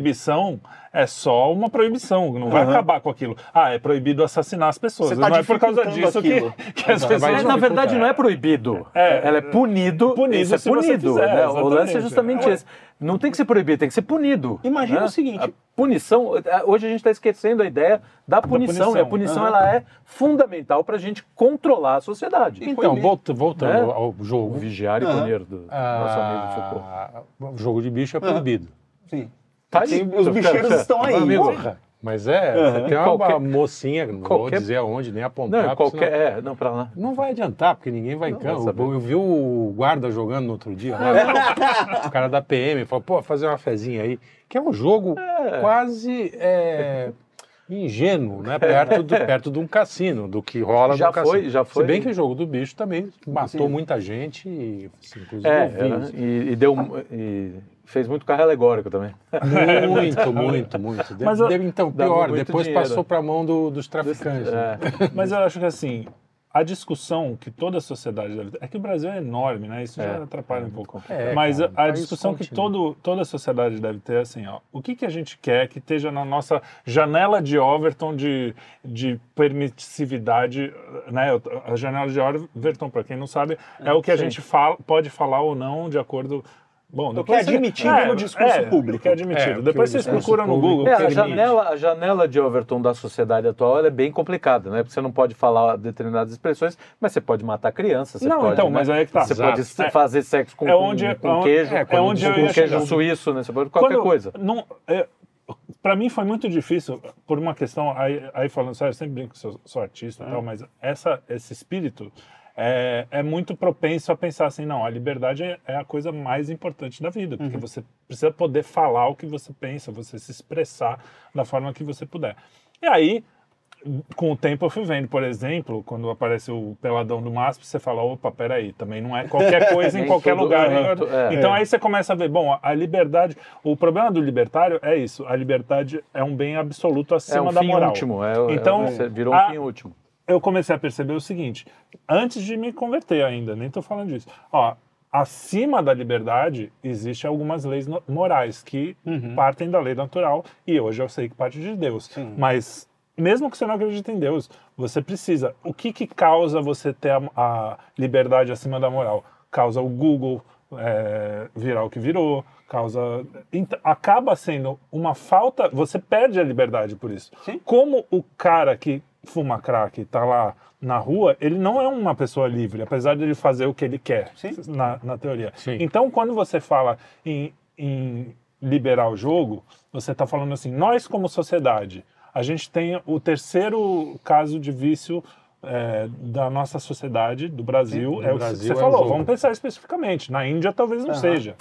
Speaker 4: É só uma proibição, não vai acabar com aquilo. Ah, é proibido assassinar as pessoas.
Speaker 3: Tá
Speaker 4: não é por causa disso
Speaker 3: aquilo.
Speaker 4: que, que as pessoas.
Speaker 2: Mas, na verdade, não é proibido.
Speaker 4: É.
Speaker 2: Ela é punido.
Speaker 4: Punido
Speaker 2: isso é
Speaker 4: se você
Speaker 2: punido.
Speaker 4: fizer,
Speaker 2: né? O lance é justamente
Speaker 4: É.
Speaker 2: esse. Não tem que ser proibido, tem que ser punido.
Speaker 3: Imagina
Speaker 2: né?
Speaker 3: o seguinte-
Speaker 2: A punição. Hoje a gente está esquecendo a ideia da punição.
Speaker 4: punição.
Speaker 2: E a punição ela é fundamental para a gente controlar a sociedade.
Speaker 1: Então, volta- voltando
Speaker 2: É.
Speaker 1: ao jogo,
Speaker 2: vigiar e punir do nosso amigo Foucault.
Speaker 1: ah, o jogo de bicho é proibido.
Speaker 3: Sim.
Speaker 2: Tá aí.
Speaker 3: Sim, os bicheiros estão aí.
Speaker 1: Amigo,
Speaker 3: Porra.
Speaker 1: Mas é, você tem uma,
Speaker 2: Qualquer-
Speaker 1: mocinha, não vou
Speaker 2: qualquer-
Speaker 1: dizer aonde, nem apontar.
Speaker 2: Não, qualquer.
Speaker 1: senão-
Speaker 2: É, não, para lá.
Speaker 1: Não vai adiantar, porque ninguém vai em
Speaker 2: Não
Speaker 1: campo.
Speaker 2: vai saber.
Speaker 1: Eu vi o guarda jogando no outro dia, né? o cara da PM falou, pô, fazer uma fezinha aí. Que é um jogo quase é, ingênuo, né? Perto, do, perto de um cassino, do que rola
Speaker 2: Já
Speaker 1: no cassino.
Speaker 2: foi, já foi.
Speaker 1: Se bem que o jogo do bicho também matou
Speaker 3: Sim.
Speaker 1: muita gente, e, assim, inclusive
Speaker 2: É,
Speaker 1: eu vi
Speaker 2: era- e, e deu. E fez muito carro alegórico também.
Speaker 1: Muito, muito, muito. De-
Speaker 4: Mas eu-
Speaker 1: então, pior, depois
Speaker 2: dinheiro.
Speaker 1: passou para a mão do- dos traficantes. né?
Speaker 2: É.
Speaker 4: Mas eu acho que assim, a discussão que toda a sociedade deve ter. É que o Brasil é enorme, né? Isso
Speaker 2: É.
Speaker 4: já atrapalha um pouco.
Speaker 1: É,
Speaker 4: Mas
Speaker 1: cara,
Speaker 4: a- a, discussão que todo, toda a sociedade deve ter é assim, ó. O que, que a gente quer que esteja na nossa janela de Overton de, de permissividade, né? A janela de Overton, para quem não sabe, é, o que a gente fala, pode falar ou não de acordo. Bom,
Speaker 3: que
Speaker 4: depois
Speaker 3: é admitido no discurso
Speaker 4: é,
Speaker 3: público.
Speaker 4: O que é admitido.
Speaker 1: É, o que
Speaker 4: depois
Speaker 1: o
Speaker 4: vocês procuram no Google.
Speaker 2: É,
Speaker 4: o que
Speaker 2: a janela, a janela de Overton da sociedade atual ela é bem complicada, né? Porque você não pode falar determinadas expressões, mas você pode matar criança, você
Speaker 4: Não,
Speaker 2: pode,
Speaker 4: então,
Speaker 2: né?
Speaker 4: mas aí que tá.
Speaker 2: Você
Speaker 1: Exato.
Speaker 2: pode
Speaker 4: É-
Speaker 2: fazer sexo com,
Speaker 4: é onde-
Speaker 2: com,
Speaker 4: é
Speaker 2: com
Speaker 4: onde-
Speaker 2: queijo,
Speaker 1: é,
Speaker 2: com,
Speaker 1: onde
Speaker 2: queijo
Speaker 1: chegar.
Speaker 2: suíço, né? Você pode qualquer
Speaker 4: Quando-
Speaker 2: coisa.
Speaker 4: Não, é, para mim foi muito difícil, por uma questão, aí, aí falando sério, eu sempre brinco que sou, sou artista e tal, mas essa, esse espírito é, é muito propenso a pensar assim, não, a liberdade é, é a coisa mais importante da vida, porque você precisa poder falar o que você pensa, você se expressar da forma que você puder. E aí, com o tempo eu fui vendo, por exemplo, quando aparece o peladão do MASP, você fala, opa, peraí, também não é qualquer coisa em qualquer lugar.
Speaker 2: é,
Speaker 4: né?
Speaker 2: é.
Speaker 4: então aí você começa a ver, bom, a liberdade, o problema do libertário é isso, a liberdade é um bem absoluto
Speaker 2: É
Speaker 4: acima
Speaker 2: um
Speaker 4: da moral.
Speaker 2: último, é,
Speaker 4: Então,
Speaker 2: é, você virou
Speaker 4: a-
Speaker 2: um fim último.
Speaker 4: Eu comecei a perceber o seguinte, antes de me converter ainda, nem estou falando disso. Ó, acima da liberdade existem algumas leis no- morais que
Speaker 3: Uhum.
Speaker 4: partem da lei natural e hoje eu sei que parte de Deus.
Speaker 3: Sim.
Speaker 4: Mas mesmo que você não acredite em Deus, você precisa. O que que causa você ter a, a liberdade acima da moral? Causa o Google é, virar o que virou, causa Ent- acaba sendo uma falta. Você perde a liberdade por isso.
Speaker 3: Sim.
Speaker 4: Como o cara que fuma crack está lá na rua, ele não é uma pessoa livre, apesar de ele fazer o que ele quer, na, na teoria.
Speaker 1: Sim.
Speaker 4: Então, quando você fala em, em liberar o jogo, você está falando assim: nós, como sociedade, a gente tem o terceiro caso de vício é, da nossa sociedade, do Brasil.
Speaker 1: Sim,
Speaker 4: é o que
Speaker 1: Brasil
Speaker 4: você
Speaker 1: é
Speaker 4: falou. Vamos pensar especificamente. Na Índia, talvez não
Speaker 3: Aham.
Speaker 4: seja.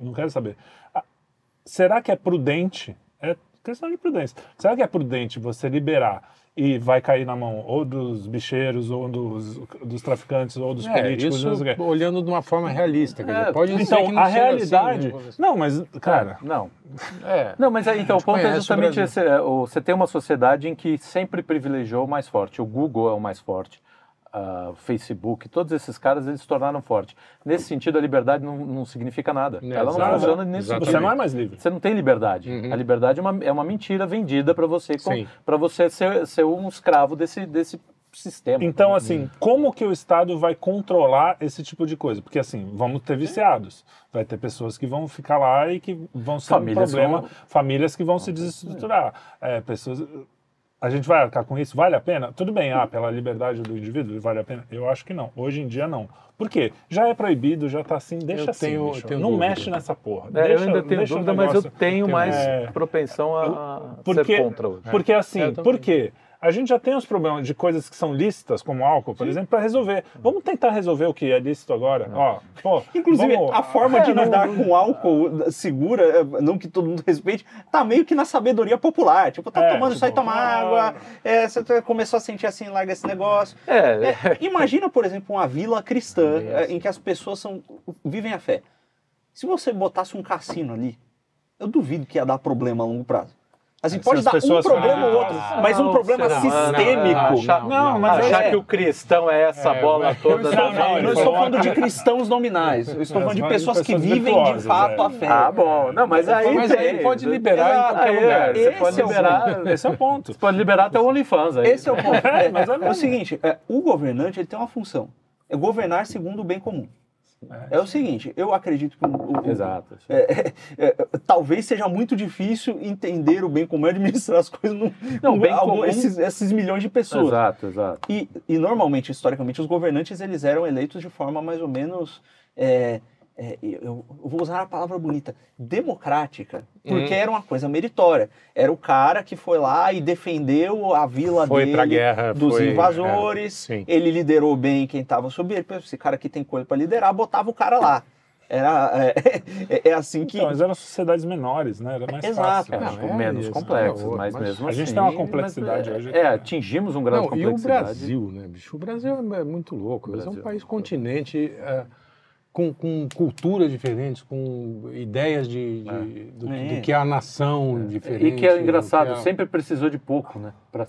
Speaker 4: Não quero saber. Será que é prudente? É questão de prudência. Será que é prudente você liberar e vai cair na mão ou dos bicheiros, ou dos, dos traficantes, ou dos
Speaker 1: É,
Speaker 4: políticos?
Speaker 1: isso
Speaker 4: não
Speaker 1: olhando de uma forma realista. Dizer,
Speaker 2: É,
Speaker 1: pode ser que
Speaker 4: Então,
Speaker 1: não
Speaker 4: a realidade.
Speaker 1: Assim, né?
Speaker 4: Não, mas, cara.
Speaker 2: Não.
Speaker 1: É.
Speaker 2: Não, mas aí, então, o ponto é justamente esse. é, Você tem uma sociedade em que sempre privilegiou o mais forte. O Google é o mais forte. Ah, Facebook, todos esses caras eles se tornaram fortes. Nesse sentido, a liberdade não, não significa nada.
Speaker 1: É,
Speaker 2: Ela não funciona nesse
Speaker 1: Exatamente.
Speaker 4: Você
Speaker 2: sentido.
Speaker 4: não é mais livre.
Speaker 2: Você não tem liberdade.
Speaker 1: Uhum.
Speaker 2: A liberdade é uma, é uma mentira vendida para você, para você ser, ser um escravo desse, desse sistema.
Speaker 4: Então, assim, como que o Estado vai controlar esse tipo de coisa? Porque, assim, vamos ter viciados. Vai ter pessoas que vão ficar lá e que vão ser
Speaker 2: Famílias
Speaker 4: um problema.
Speaker 2: vão-
Speaker 4: Famílias que vão se desestruturar. É, pessoas... A gente vai arcar com isso? Vale a pena? Tudo bem, ah, pela liberdade do indivíduo, vale a pena? Eu acho que não. Hoje em dia, não. Por quê? Já é proibido, já tá assim, deixa
Speaker 1: Eu
Speaker 4: assim,
Speaker 1: tenho- tenho
Speaker 4: não
Speaker 1: dúvida.
Speaker 4: mexe nessa porra.
Speaker 2: É, eu
Speaker 4: Deixa-
Speaker 2: ainda tenho dúvida, mas eu
Speaker 4: negócio-
Speaker 2: tenho mais
Speaker 4: É.
Speaker 2: propensão a, a
Speaker 4: Porque,
Speaker 2: ser contra hoje.
Speaker 4: porque assim,
Speaker 1: É, eu também.
Speaker 4: por quê? A gente já tem os problemas de coisas que são lícitas, como álcool, por exemplo, para resolver. Vamos tentar resolver o que é lícito agora? Ó, pô,
Speaker 3: Inclusive,
Speaker 4: vamos-
Speaker 3: a forma de
Speaker 4: É, não-
Speaker 3: lidar com álcool segura, é, não que todo mundo respeite, tá meio que na sabedoria popular. Tipo, tá
Speaker 4: É,
Speaker 3: tomando
Speaker 4: tipo,
Speaker 3: isso aí, toma
Speaker 4: ah.
Speaker 3: água, é, você tá- começou a sentir assim, larga esse negócio.
Speaker 2: É,
Speaker 3: É, imagina, por exemplo, uma vila cristã
Speaker 1: É
Speaker 3: é, em que as pessoas são, vivem a fé. Se você botasse um cassino ali, eu duvido que ia dar problema a longo prazo. Assim,
Speaker 4: Se
Speaker 3: pode
Speaker 4: as
Speaker 3: dar um problema ou outro,
Speaker 4: "Ah,
Speaker 3: mas um problema
Speaker 2: será?
Speaker 3: sistêmico.
Speaker 2: Não, achar,
Speaker 1: Não,
Speaker 2: não, mas achar
Speaker 3: é.
Speaker 2: que o cristão é essa
Speaker 1: É,
Speaker 2: bola toda.
Speaker 3: Não, não, eu estou falando de cristãos nominais. Eu estou
Speaker 4: É,
Speaker 3: falando de pessoas que vivem de fato
Speaker 4: é.
Speaker 3: a fé.
Speaker 2: Ah, bom. Não, mas aí
Speaker 1: Mas aí pode liberar em qualquer
Speaker 2: Aí,
Speaker 1: lugar.
Speaker 2: Você
Speaker 3: Esse
Speaker 2: pode
Speaker 3: é o
Speaker 2: liberar.
Speaker 4: Esse é o ponto.
Speaker 2: Você pode liberar até o OnlyFans aí.
Speaker 3: Esse é o ponto. É,
Speaker 4: mas é
Speaker 3: é o seguinte, é, o governante ele tem uma função. É governar segundo o bem comum. É, o seguinte, eu acredito que o, o-
Speaker 2: Exato.
Speaker 3: é, é, é, talvez seja muito difícil entender o bem comum e administrar as coisas no,
Speaker 2: Não, bem
Speaker 3: algum-
Speaker 2: comum-
Speaker 3: esses, esses milhões de pessoas.
Speaker 2: Exato, exato.
Speaker 3: E, e normalmente, historicamente, os governantes eles eram eleitos de forma mais ou menos. É, é, eu, vou usar a palavra bonita, democrática, porque
Speaker 1: Hum.
Speaker 3: era uma coisa meritória. Era o cara que foi lá e defendeu a vila
Speaker 1: Foi
Speaker 3: dele
Speaker 1: pra guerra,
Speaker 3: dos
Speaker 1: foi-
Speaker 3: invasores.
Speaker 1: é,
Speaker 3: ele liderou bem quem estava sob ele. Esse cara aqui tem coisa para liderar, botava o cara lá. Era, é, é- é assim que.
Speaker 4: Então, mas eram sociedades menores, né? Era mais
Speaker 3: Exato.
Speaker 4: fácil.
Speaker 2: É,
Speaker 1: Não,
Speaker 2: tipo,
Speaker 1: é
Speaker 2: menos
Speaker 1: é,
Speaker 2: mas,
Speaker 1: mas
Speaker 2: mesmo
Speaker 4: a gente
Speaker 2: assim,
Speaker 4: tem uma
Speaker 2: mas,
Speaker 4: complexidade
Speaker 2: é,
Speaker 4: hoje.
Speaker 2: É, atingimos um grau de
Speaker 1: e o
Speaker 2: complexidade.
Speaker 1: Brasil, né, bicho? O Brasil é muito louco. O Brasil é um país continente é, com, com culturas diferentes, com ideias de, de- do,
Speaker 3: É.
Speaker 1: do que é a nação diferente.
Speaker 2: E que é engraçado,
Speaker 1: é-
Speaker 2: sempre precisou de pouco, né? Pra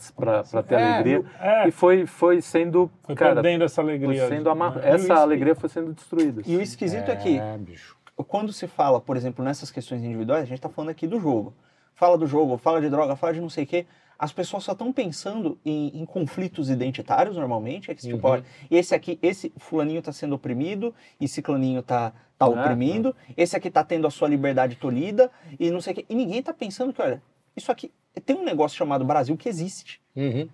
Speaker 2: ter
Speaker 1: É,
Speaker 2: alegria.
Speaker 4: É,
Speaker 2: E foi, foi sendo.
Speaker 4: foi
Speaker 2: cara,
Speaker 4: perdendo essa
Speaker 2: foi
Speaker 4: alegria.
Speaker 2: sendo amar...
Speaker 4: né?
Speaker 2: Essa alegria foi sendo destruída.
Speaker 3: E o esquisito é que
Speaker 1: É, bicho.
Speaker 3: quando se fala, por exemplo, nessas questões individuais, a gente está falando aqui do jogo. Fala do jogo, fala de droga, fala de não sei o quê. As pessoas só estão pensando em, em conflitos identitários, normalmente. É que, tipo,
Speaker 1: Uhum.
Speaker 3: olha, esse aqui, esse fulaninho está sendo oprimido, e ciclaninho tá, tá
Speaker 2: É,
Speaker 3: oprimindo, esse aqui está tendo a sua liberdade tolhida, e não sei o quê. E ninguém está pensando que, olha, isso aqui tem um negócio chamado Brasil que existe.
Speaker 1: Uhum.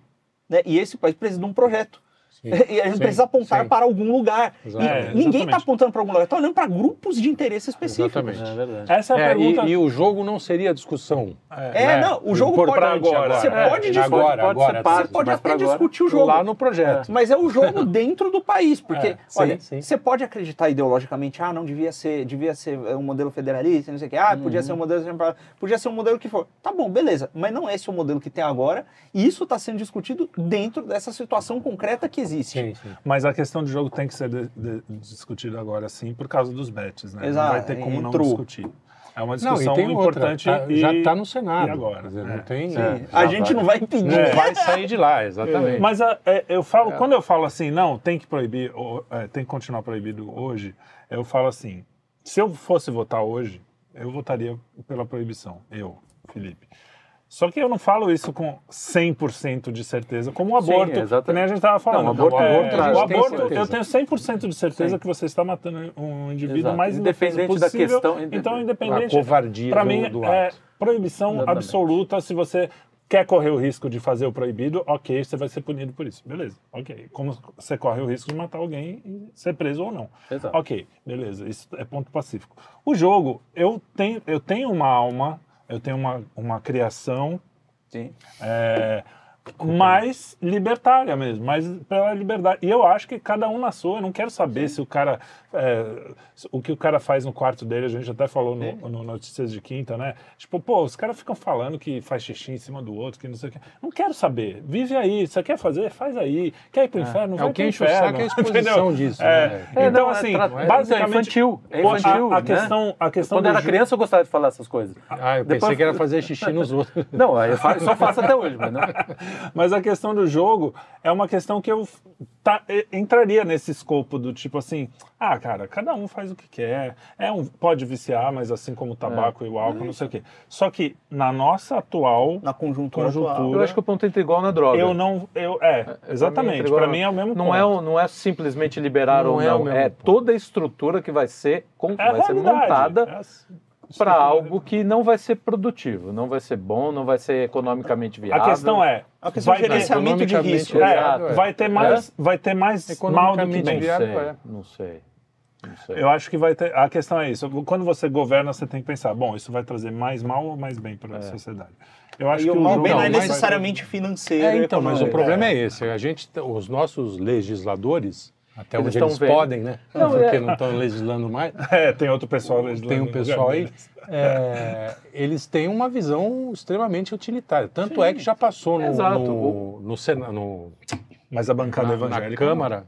Speaker 3: Né? E esse país precisa de um projeto.
Speaker 1: Sim.
Speaker 3: E a gente
Speaker 1: Sim,
Speaker 3: precisa apontar
Speaker 1: sim.
Speaker 3: para algum lugar.
Speaker 1: Exato.
Speaker 3: E
Speaker 4: É,
Speaker 3: ninguém está apontando para algum lugar, está olhando para grupos de interesse específicos.
Speaker 1: Exatamente.
Speaker 2: É verdade.
Speaker 4: Essa é a
Speaker 1: É,
Speaker 4: pergunta.
Speaker 1: e, e o jogo não seria a discussão.
Speaker 3: É,
Speaker 1: né?
Speaker 3: não, o jogo pode
Speaker 1: agora.
Speaker 3: Você
Speaker 1: É,
Speaker 3: pode discutir,
Speaker 1: agora,
Speaker 2: pode ser
Speaker 1: agora.
Speaker 2: parte,
Speaker 3: você pode até
Speaker 2: agora-
Speaker 3: discutir o jogo.
Speaker 1: Lá no projeto.
Speaker 3: Mas é o jogo dentro do país, porque,
Speaker 4: É, sim,
Speaker 3: olha,
Speaker 1: sim.
Speaker 3: você pode acreditar ideologicamente, ah, não devia ser, devia ser é, um modelo federalista, não sei o quê, ah, podia
Speaker 1: Uhum.
Speaker 3: ser um modelo, podia ser um modelo que for. Tá bom, beleza, mas não é esse o modelo que tem agora, e isso está sendo discutido dentro dessa situação concreta que existe.
Speaker 1: Sim, sim.
Speaker 4: Mas a questão do jogo tem que ser de- de- discutida agora sim, por causa dos bets, né?
Speaker 3: Exato,
Speaker 4: Não vai ter como não
Speaker 3: entrou.
Speaker 4: discutir. É uma
Speaker 1: Não, e
Speaker 4: discussão
Speaker 1: outra,
Speaker 4: importante.
Speaker 1: tá-
Speaker 4: e-
Speaker 1: já está no Senado.
Speaker 4: e agora?
Speaker 1: Quer dizer, não
Speaker 4: É.
Speaker 1: tem.
Speaker 2: É,
Speaker 3: a gente
Speaker 2: vai.
Speaker 3: não vai impedir.
Speaker 1: Não vai sair de lá, exatamente.
Speaker 4: Mas a- é, eu falo, quando eu falo assim, não, tem que proibir, ou, é, tem que continuar proibido hoje, eu falo assim, se eu fosse votar hoje, eu votaria pela proibição, eu, Felipe. Só que eu não falo isso com 100% de certeza, como o
Speaker 2: Sim,
Speaker 4: aborto,
Speaker 2: exatamente.
Speaker 4: que nem a gente estava falando.
Speaker 2: Não, o aborto-
Speaker 4: É,
Speaker 1: o aborto a gente
Speaker 4: o aborto,
Speaker 1: certeza.
Speaker 4: eu tenho 100% de certeza
Speaker 2: Sim.
Speaker 4: que você está matando um indivíduo
Speaker 2: Exato.
Speaker 4: mais
Speaker 2: Independente da
Speaker 4: possível.
Speaker 2: questão,
Speaker 4: Então,
Speaker 1: a
Speaker 4: independente...
Speaker 1: covardia
Speaker 4: Para
Speaker 1: do,
Speaker 4: mim,
Speaker 1: do
Speaker 4: é
Speaker 1: ato.
Speaker 4: proibição
Speaker 2: Exatamente.
Speaker 4: absoluta. Se você quer correr o risco de fazer o proibido, ok, você vai ser punido por isso. Beleza, ok. Como você corre o risco de matar alguém e ser preso ou não.
Speaker 2: Exato.
Speaker 4: Ok, beleza, isso é ponto pacífico. O jogo, eu tenho, eu tenho uma alma, eu tenho uma, uma criação
Speaker 3: Sim.
Speaker 4: é, mais libertária mesmo, mais pela liberdade. E eu acho que cada um na sua, eu não quero saber se o cara. é, o que o cara faz no quarto dele, a gente até falou no, no Notícias de Quinta, né? Tipo, pô, os caras ficam falando que faz xixi em cima do outro, que não sei o quê. Não quero saber. Vive aí. Você quer fazer? Faz aí. Quer ir pro inferno?
Speaker 1: É
Speaker 4: Vai
Speaker 1: o que enche o
Speaker 4: inferno.
Speaker 1: saco é a exposição disso.
Speaker 4: É,
Speaker 1: né?
Speaker 2: É,
Speaker 4: então,
Speaker 2: não, é
Speaker 4: assim, basicamente.
Speaker 2: é infantil, é
Speaker 4: pô, a-
Speaker 2: infantil,
Speaker 4: A,
Speaker 2: né?
Speaker 4: questão, a questão
Speaker 2: Quando
Speaker 4: do
Speaker 2: era
Speaker 4: ju-
Speaker 2: criança eu gostava de falar essas coisas.
Speaker 1: Ah, eu
Speaker 2: Depois-
Speaker 1: pensei que era fazer xixi nos outros.
Speaker 2: Não, aí eu só faço até hoje, mas não.
Speaker 4: Mas a questão do jogo é uma questão que eu tá- entraria nesse escopo do tipo assim, ah, cara, cada um faz o que quer, é um, pode viciar, mas assim como o tabaco e o álcool, não sei o quê. Só que na nossa atual
Speaker 3: Na conjuntura,
Speaker 4: Conjuntura.
Speaker 3: atual.
Speaker 2: Eu acho que o ponto entra igual na droga.
Speaker 4: eu não, eu é, exatamente.
Speaker 2: entra igual
Speaker 4: Para mim é o mesmo
Speaker 2: não
Speaker 4: ponto.
Speaker 2: é, o- não é simplesmente liberar
Speaker 1: Não
Speaker 2: ou
Speaker 1: é o
Speaker 2: não,
Speaker 1: mesmo
Speaker 2: é toda a estrutura que vai ser, com,
Speaker 4: É
Speaker 2: vai ser montada
Speaker 4: É a s-
Speaker 2: para algo que não vai ser produtivo, não vai ser bom, não vai ser economicamente
Speaker 4: A
Speaker 2: viável.
Speaker 4: questão é,
Speaker 3: É uma questão de
Speaker 4: vai
Speaker 3: gerenciamento de risco.
Speaker 4: é,
Speaker 2: Exato, é.
Speaker 4: vai ter mais, vai ter mais mal do que bem.
Speaker 2: não
Speaker 1: viável,
Speaker 2: sei,
Speaker 1: é.
Speaker 2: não sei, não sei.
Speaker 4: Eu acho que vai ter. A questão é isso. Quando você governa, você tem que pensar: bom, isso vai trazer mais mal ou mais bem para a sociedade? Eu acho
Speaker 3: E
Speaker 4: que
Speaker 3: o mal bem não é
Speaker 1: não, mas-
Speaker 3: necessariamente financeiro.
Speaker 1: É, então, mas o problema é esse. A gente, os nossos legisladores, até
Speaker 2: Eles
Speaker 1: onde eles
Speaker 2: vendo.
Speaker 1: podem, né?
Speaker 2: Não,
Speaker 1: Porque
Speaker 2: é-
Speaker 1: não estão legislando mais.
Speaker 4: É, tem outro pessoal legislando
Speaker 1: Tem um pessoal aí. é, eles têm uma visão extremamente utilitária. Tanto é que já passou no, no, no, Sena- no-
Speaker 4: Mas a bancada
Speaker 1: na,
Speaker 4: evangélica.
Speaker 1: na Câmara.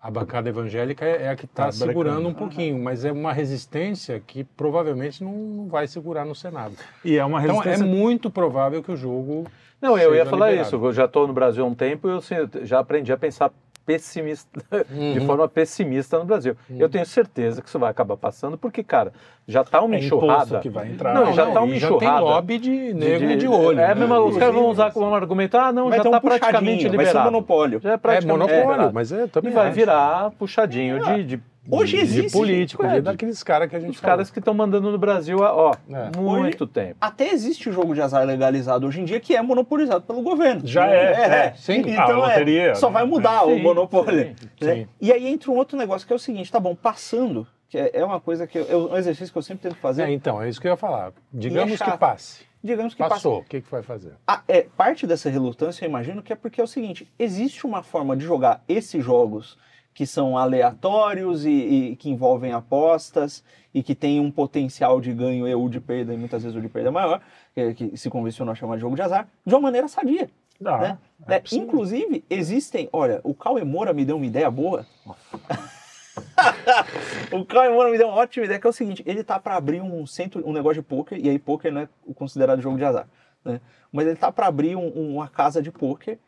Speaker 1: A bancada evangélica é, é a que está
Speaker 4: Tá
Speaker 1: segurando
Speaker 4: brecando.
Speaker 1: um pouquinho, mas é uma resistência que provavelmente não, não vai segurar no Senado.
Speaker 4: E é uma
Speaker 1: Então é
Speaker 4: resistência.
Speaker 1: muito provável que o jogo.
Speaker 2: Não, eu ia falar
Speaker 1: liberado.
Speaker 2: isso. Eu já estou no Brasil há um tempo e eu assim, eu já aprendi a pensar pessimista, de
Speaker 1: Uhum.
Speaker 2: forma pessimista no Brasil. Eu tenho certeza que isso vai acabar passando, porque, cara, já tá uma
Speaker 4: é
Speaker 2: enxurrada.
Speaker 4: que vai entrar.
Speaker 2: Não, já tá uma
Speaker 1: e já tem
Speaker 2: enxurrada
Speaker 1: lobby de negro de, olho.
Speaker 2: É,
Speaker 1: né?
Speaker 2: mesmo, os caras vão usar como argumento, ah, não,
Speaker 3: Vai
Speaker 2: já
Speaker 3: ter um
Speaker 2: tá praticamente
Speaker 3: puxadinho, vai ser um
Speaker 2: liberado.
Speaker 3: monopólio.
Speaker 2: Já é
Speaker 1: É
Speaker 2: praticamente
Speaker 1: monopólio,
Speaker 2: liberado.
Speaker 1: mas é
Speaker 2: E
Speaker 1: também
Speaker 2: vai
Speaker 1: acho.
Speaker 2: virar puxadinho de, de,
Speaker 3: Hoje existe,
Speaker 1: de político,
Speaker 2: é,
Speaker 1: de- daqueles caras que a gente
Speaker 2: Os caras que estão mandando no Brasil há ó,
Speaker 1: É.
Speaker 2: muito tempo.
Speaker 3: Até existe o jogo de azar legalizado hoje em dia que é monopolizado pelo governo.
Speaker 4: Já é, é,
Speaker 1: sim.
Speaker 3: Então
Speaker 4: A
Speaker 3: é,
Speaker 4: loteria,
Speaker 3: só
Speaker 4: né?
Speaker 3: vai mudar o
Speaker 2: Sim,
Speaker 3: monopólio.
Speaker 2: sim,
Speaker 3: né?
Speaker 1: sim.
Speaker 3: E aí entra um outro negócio que é o seguinte, tá bom, passando, que é, é uma coisa que eu, é um exercício que eu sempre tento fazer.
Speaker 1: É, então, é isso que eu ia falar. Digamos que passe.
Speaker 3: Digamos que passa.
Speaker 1: Passou, o que, que vai fazer?
Speaker 3: Ah, é, parte dessa relutância, eu imagino, que é porque é o seguinte: existe uma forma de jogar esses jogos que são aleatórios e, e que envolvem apostas e que tem um potencial de ganho e ou de perda, e muitas vezes o de perda é maior, que, que se convencionou a chamar de jogo de azar, de uma maneira sadia.
Speaker 4: Dá,
Speaker 3: né?
Speaker 4: é
Speaker 3: Né?
Speaker 4: possível.
Speaker 3: Inclusive, existem. Olha, o Cauê Moura me deu uma ideia boa. o Cauê Moura me deu uma ótima ideia, que é o seguinte: ele tá para abrir um centro, um negócio de poker, e aí poker não é considerado jogo de azar. Né? Mas ele tá para abrir um- uma casa de poker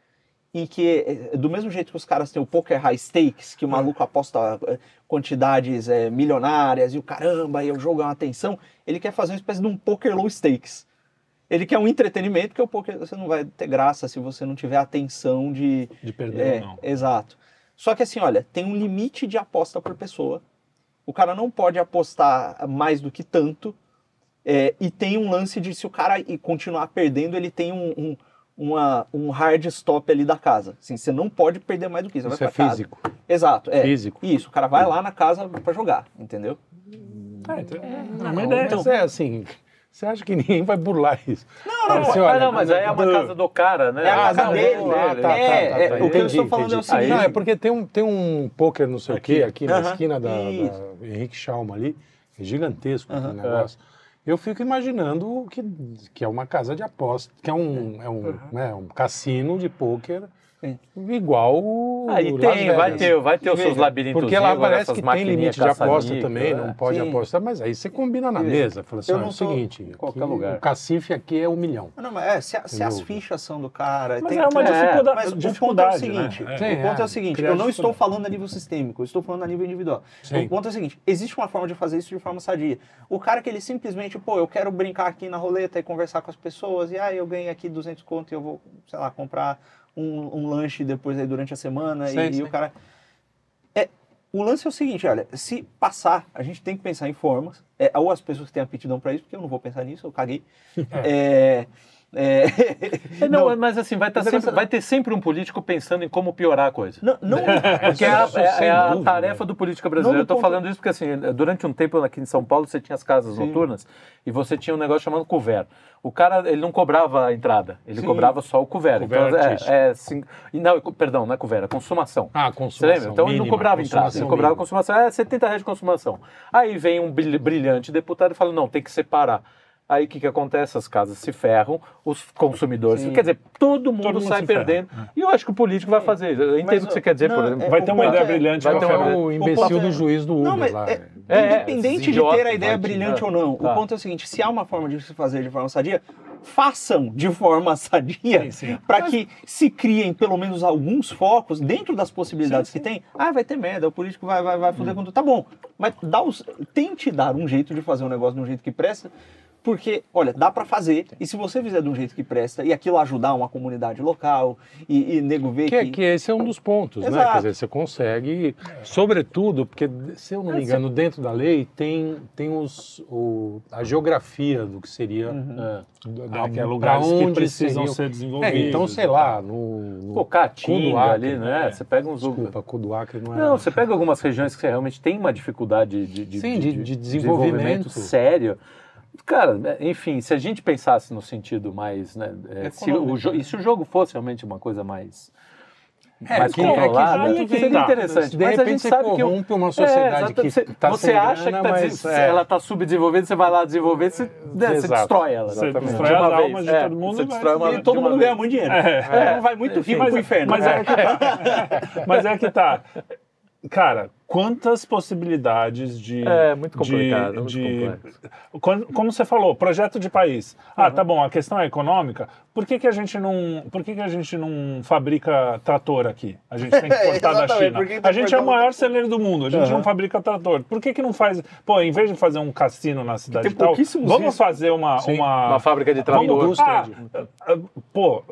Speaker 3: e que, eh, do mesmo jeito que os caras têm o poker high stakes, que o maluco aposta eh, quantidades eh, milionárias e o caramba, e o jogo é uma atenção, ele quer fazer uma espécie de um poker low stakes. Ele quer um entretenimento, porque o poker você não vai ter graça se você não tiver atenção de.
Speaker 4: De perder
Speaker 3: É,
Speaker 4: ou não.
Speaker 3: exato. Só que assim, olha, tem um limite de aposta por pessoa. O cara não pode apostar mais do que tanto. é, e tem um lance de se o cara e continuar perdendo, ele tem um, um, uma- um hard stop ali da casa. Assim, você não pode perder mais do que isso. Você
Speaker 1: Isso é
Speaker 3: vai casa.
Speaker 1: físico.
Speaker 3: Exato, é.
Speaker 1: Físico.
Speaker 3: Isso, o cara vai lá na casa pra jogar, entendeu?
Speaker 4: É, então, é uma
Speaker 1: Não,
Speaker 4: ideia.
Speaker 1: mas é assim, você acha que ninguém vai burlar isso?
Speaker 3: Não,
Speaker 1: assim, olha,
Speaker 2: ah, não, mas aí é uma casa do cara, né?
Speaker 3: É a casa
Speaker 2: não,
Speaker 3: dele.
Speaker 2: não,
Speaker 1: Ah,
Speaker 2: ele-
Speaker 1: tá,
Speaker 3: É,
Speaker 1: tá, tá,
Speaker 3: é,
Speaker 1: tá.
Speaker 3: o que eu
Speaker 1: Entendi,
Speaker 3: estou falando é o
Speaker 1: entendi.
Speaker 3: seguinte-
Speaker 1: Não, é porque tem um, tem um poker não sei o quê aqui na
Speaker 3: Aham,
Speaker 1: esquina da, da. Henrique Schalma ali, é gigantesco
Speaker 3: Aham.
Speaker 1: aquele negócio. Eu fico imaginando que, que é uma casa de aposta, que é um, é. um, né, um cassino de pôquer igual o
Speaker 2: Aí
Speaker 1: Las
Speaker 2: tem, vai
Speaker 1: Vegas.
Speaker 2: ter, vai ter os seus labirintos.
Speaker 1: Porque lá parece que tem limite de aposta
Speaker 2: é.
Speaker 1: também, não pode
Speaker 3: Sim.
Speaker 1: apostar, mas aí você combina na
Speaker 3: Veja,
Speaker 1: mesa. Fala assim,
Speaker 3: eu
Speaker 1: ó, é
Speaker 3: não
Speaker 1: o seguinte,
Speaker 2: em qualquer lugar.
Speaker 1: o cacife aqui é um milhão.
Speaker 3: Não, mas é, se, a- se as fichas são do cara.
Speaker 4: Mas
Speaker 3: tem,
Speaker 4: é uma
Speaker 3: tem-
Speaker 4: dificulda-
Speaker 3: mas
Speaker 4: dificuldade,
Speaker 3: o ponto é o
Speaker 4: né?
Speaker 3: seguinte:
Speaker 4: É.
Speaker 1: Sim,
Speaker 3: o ponto é
Speaker 1: é.
Speaker 3: o seguinte,
Speaker 4: Criar
Speaker 3: eu não estou
Speaker 4: dificuldade.
Speaker 3: falando a nível sistêmico, eu estou falando a nível individual.
Speaker 1: Sim.
Speaker 3: O ponto é o seguinte: existe uma forma de fazer isso de forma sadia. O cara que ele simplesmente, pô, eu quero brincar aqui na roleta e conversar com as pessoas, e aí eu ganhei aqui 200 conto e eu vou, sei lá, comprar um, um lanche depois aí durante a semana, e, e o cara. É, o lance é o seguinte, olha, se passar, a gente tem que pensar em formas, é, ou as pessoas que têm aptidão para isso, porque eu não vou pensar nisso, eu caguei. É, é,
Speaker 2: É, não,
Speaker 3: não,
Speaker 2: mas assim, vai, tá
Speaker 3: é
Speaker 2: sempre- vai ter sempre um político pensando em como piorar a coisa.
Speaker 3: não, não,
Speaker 2: Porque é a, é- é a tarefa do político brasileiro.
Speaker 3: Não,
Speaker 2: Eu tô
Speaker 3: ponto-
Speaker 2: falando isso porque, assim, durante um tempo aqui em São Paulo, você tinha as casas
Speaker 3: Sim.
Speaker 2: noturnas e você tinha um negócio chamado couvert. O cara, ele não cobrava a entrada, ele
Speaker 3: Sim.
Speaker 2: cobrava só o couvert.
Speaker 1: Couvert
Speaker 2: então, é, é, e não, perdão, não é couvert, é consumação.
Speaker 1: Ah,
Speaker 2: Você
Speaker 1: consumação
Speaker 2: lembra? Então ele não
Speaker 1: mínima,
Speaker 2: cobrava entrada, ele cobrava
Speaker 1: mínima.
Speaker 2: consumação, é 70 reais de consumação. Aí vem um brilh- brilhante deputado e fala, não, tem que separar. Aí o que, que acontece? As casas se ferram, os consumidores.
Speaker 3: Sim.
Speaker 2: Quer dizer, todo mundo,
Speaker 4: Todo mundo
Speaker 2: sai
Speaker 4: ferra.
Speaker 2: perdendo. E eu acho que o político vai fazer. Eu entendo
Speaker 3: Mas,
Speaker 2: o que você quer dizer,
Speaker 3: não,
Speaker 2: por exemplo.
Speaker 3: é-
Speaker 4: Vai
Speaker 3: o
Speaker 4: ter uma ideia
Speaker 3: é-
Speaker 4: brilhante
Speaker 2: vai ter
Speaker 1: O imbecil
Speaker 3: ponto é-
Speaker 1: do juiz do Uber
Speaker 3: Não, mas
Speaker 1: lá.
Speaker 3: é-
Speaker 2: É,
Speaker 3: independente de ter a ideia
Speaker 2: vai te-
Speaker 3: brilhante ou não,
Speaker 2: Tá.
Speaker 3: o ponto é o seguinte: se há uma forma de se fazer de forma sadia, façam de forma sadia para que se criem pelo menos alguns focos dentro das possibilidades que tem. Ah, vai ter merda, o político vai, vai, vai
Speaker 2: Hum.
Speaker 3: foder com tudo. Tá bom, mas dá os, tente dar um jeito de fazer um negócio de um jeito que presta. Porque, olha, dá para fazer, e se você fizer de um jeito que presta, e aquilo ajudar uma comunidade local, e, e nego ver
Speaker 1: Que, é- que esse é um dos pontos, né?
Speaker 3: Exato.
Speaker 1: Quer dizer, você consegue, sobretudo, porque, se eu não me engano, dentro da lei tem, tem os, o, a geografia do que seria.
Speaker 3: Uhum.
Speaker 2: É.
Speaker 1: da-
Speaker 4: Ah, que é lugares que precisam
Speaker 1: seriam-
Speaker 4: ser
Speaker 1: É,
Speaker 4: desenvolvidos.
Speaker 1: então, sei
Speaker 4: e
Speaker 1: lá, no. no
Speaker 2: Pô, Caatinga ali, né?
Speaker 4: né?
Speaker 2: Você pega uns...
Speaker 1: Desculpa, Cu do Acre não é.
Speaker 2: Não, você pega algumas regiões que você realmente tem uma dificuldade de, de,
Speaker 1: Sim, de- de desenvolvimento.
Speaker 2: sério. Cara, né, enfim, se a gente pensasse no sentido mais, né, é, se o jo- e se o jogo fosse realmente uma coisa mais
Speaker 1: É, que- é que
Speaker 2: controlada,
Speaker 4: é que
Speaker 2: seria
Speaker 4: tá.
Speaker 2: interessante.
Speaker 1: De
Speaker 2: mas a
Speaker 1: repente
Speaker 2: gente
Speaker 1: você
Speaker 2: sabe que
Speaker 1: corrompe uma sociedade
Speaker 2: exato,
Speaker 1: que
Speaker 2: você,
Speaker 1: tá
Speaker 2: você acha
Speaker 1: grana,
Speaker 2: que tá
Speaker 1: mas é.
Speaker 2: ela está subdesenvolvida, você vai lá desenvolver, você, né, você destrói ela.
Speaker 4: Você
Speaker 2: exatamente.
Speaker 4: destrói as
Speaker 2: vez,
Speaker 4: almas de
Speaker 2: é,
Speaker 4: todo mundo
Speaker 2: Você
Speaker 4: vai
Speaker 2: destrói uma,
Speaker 3: E todo mundo ganha muito dinheiro.
Speaker 2: É.
Speaker 3: Não vai muito rico
Speaker 4: Mas,
Speaker 3: pro inferno.
Speaker 4: mas é que tá. mas é que tá. Cara, quantas possibilidades de.
Speaker 2: É, muito
Speaker 4: de-
Speaker 2: complicado, muito
Speaker 4: de-. Quando- como você falou, projeto de país. Ah, tá bom, a questão é econômica. Por que, que a gente não. Por que, que a gente não fabrica trator aqui? A gente tem que importar da China.
Speaker 3: que
Speaker 4: A gente é o maior celeiro do mundo, a gente
Speaker 3: Aham.
Speaker 4: não fabrica trator. Por que, que não faz. Pô, em vez de fazer um cassino na cidade
Speaker 3: Tem
Speaker 4: tal, vamos fazer uma.
Speaker 1: Sim,
Speaker 4: uma,
Speaker 2: Uma fábrica de trator.
Speaker 4: Vamos- ah,
Speaker 1: de-
Speaker 4: ah, Pô,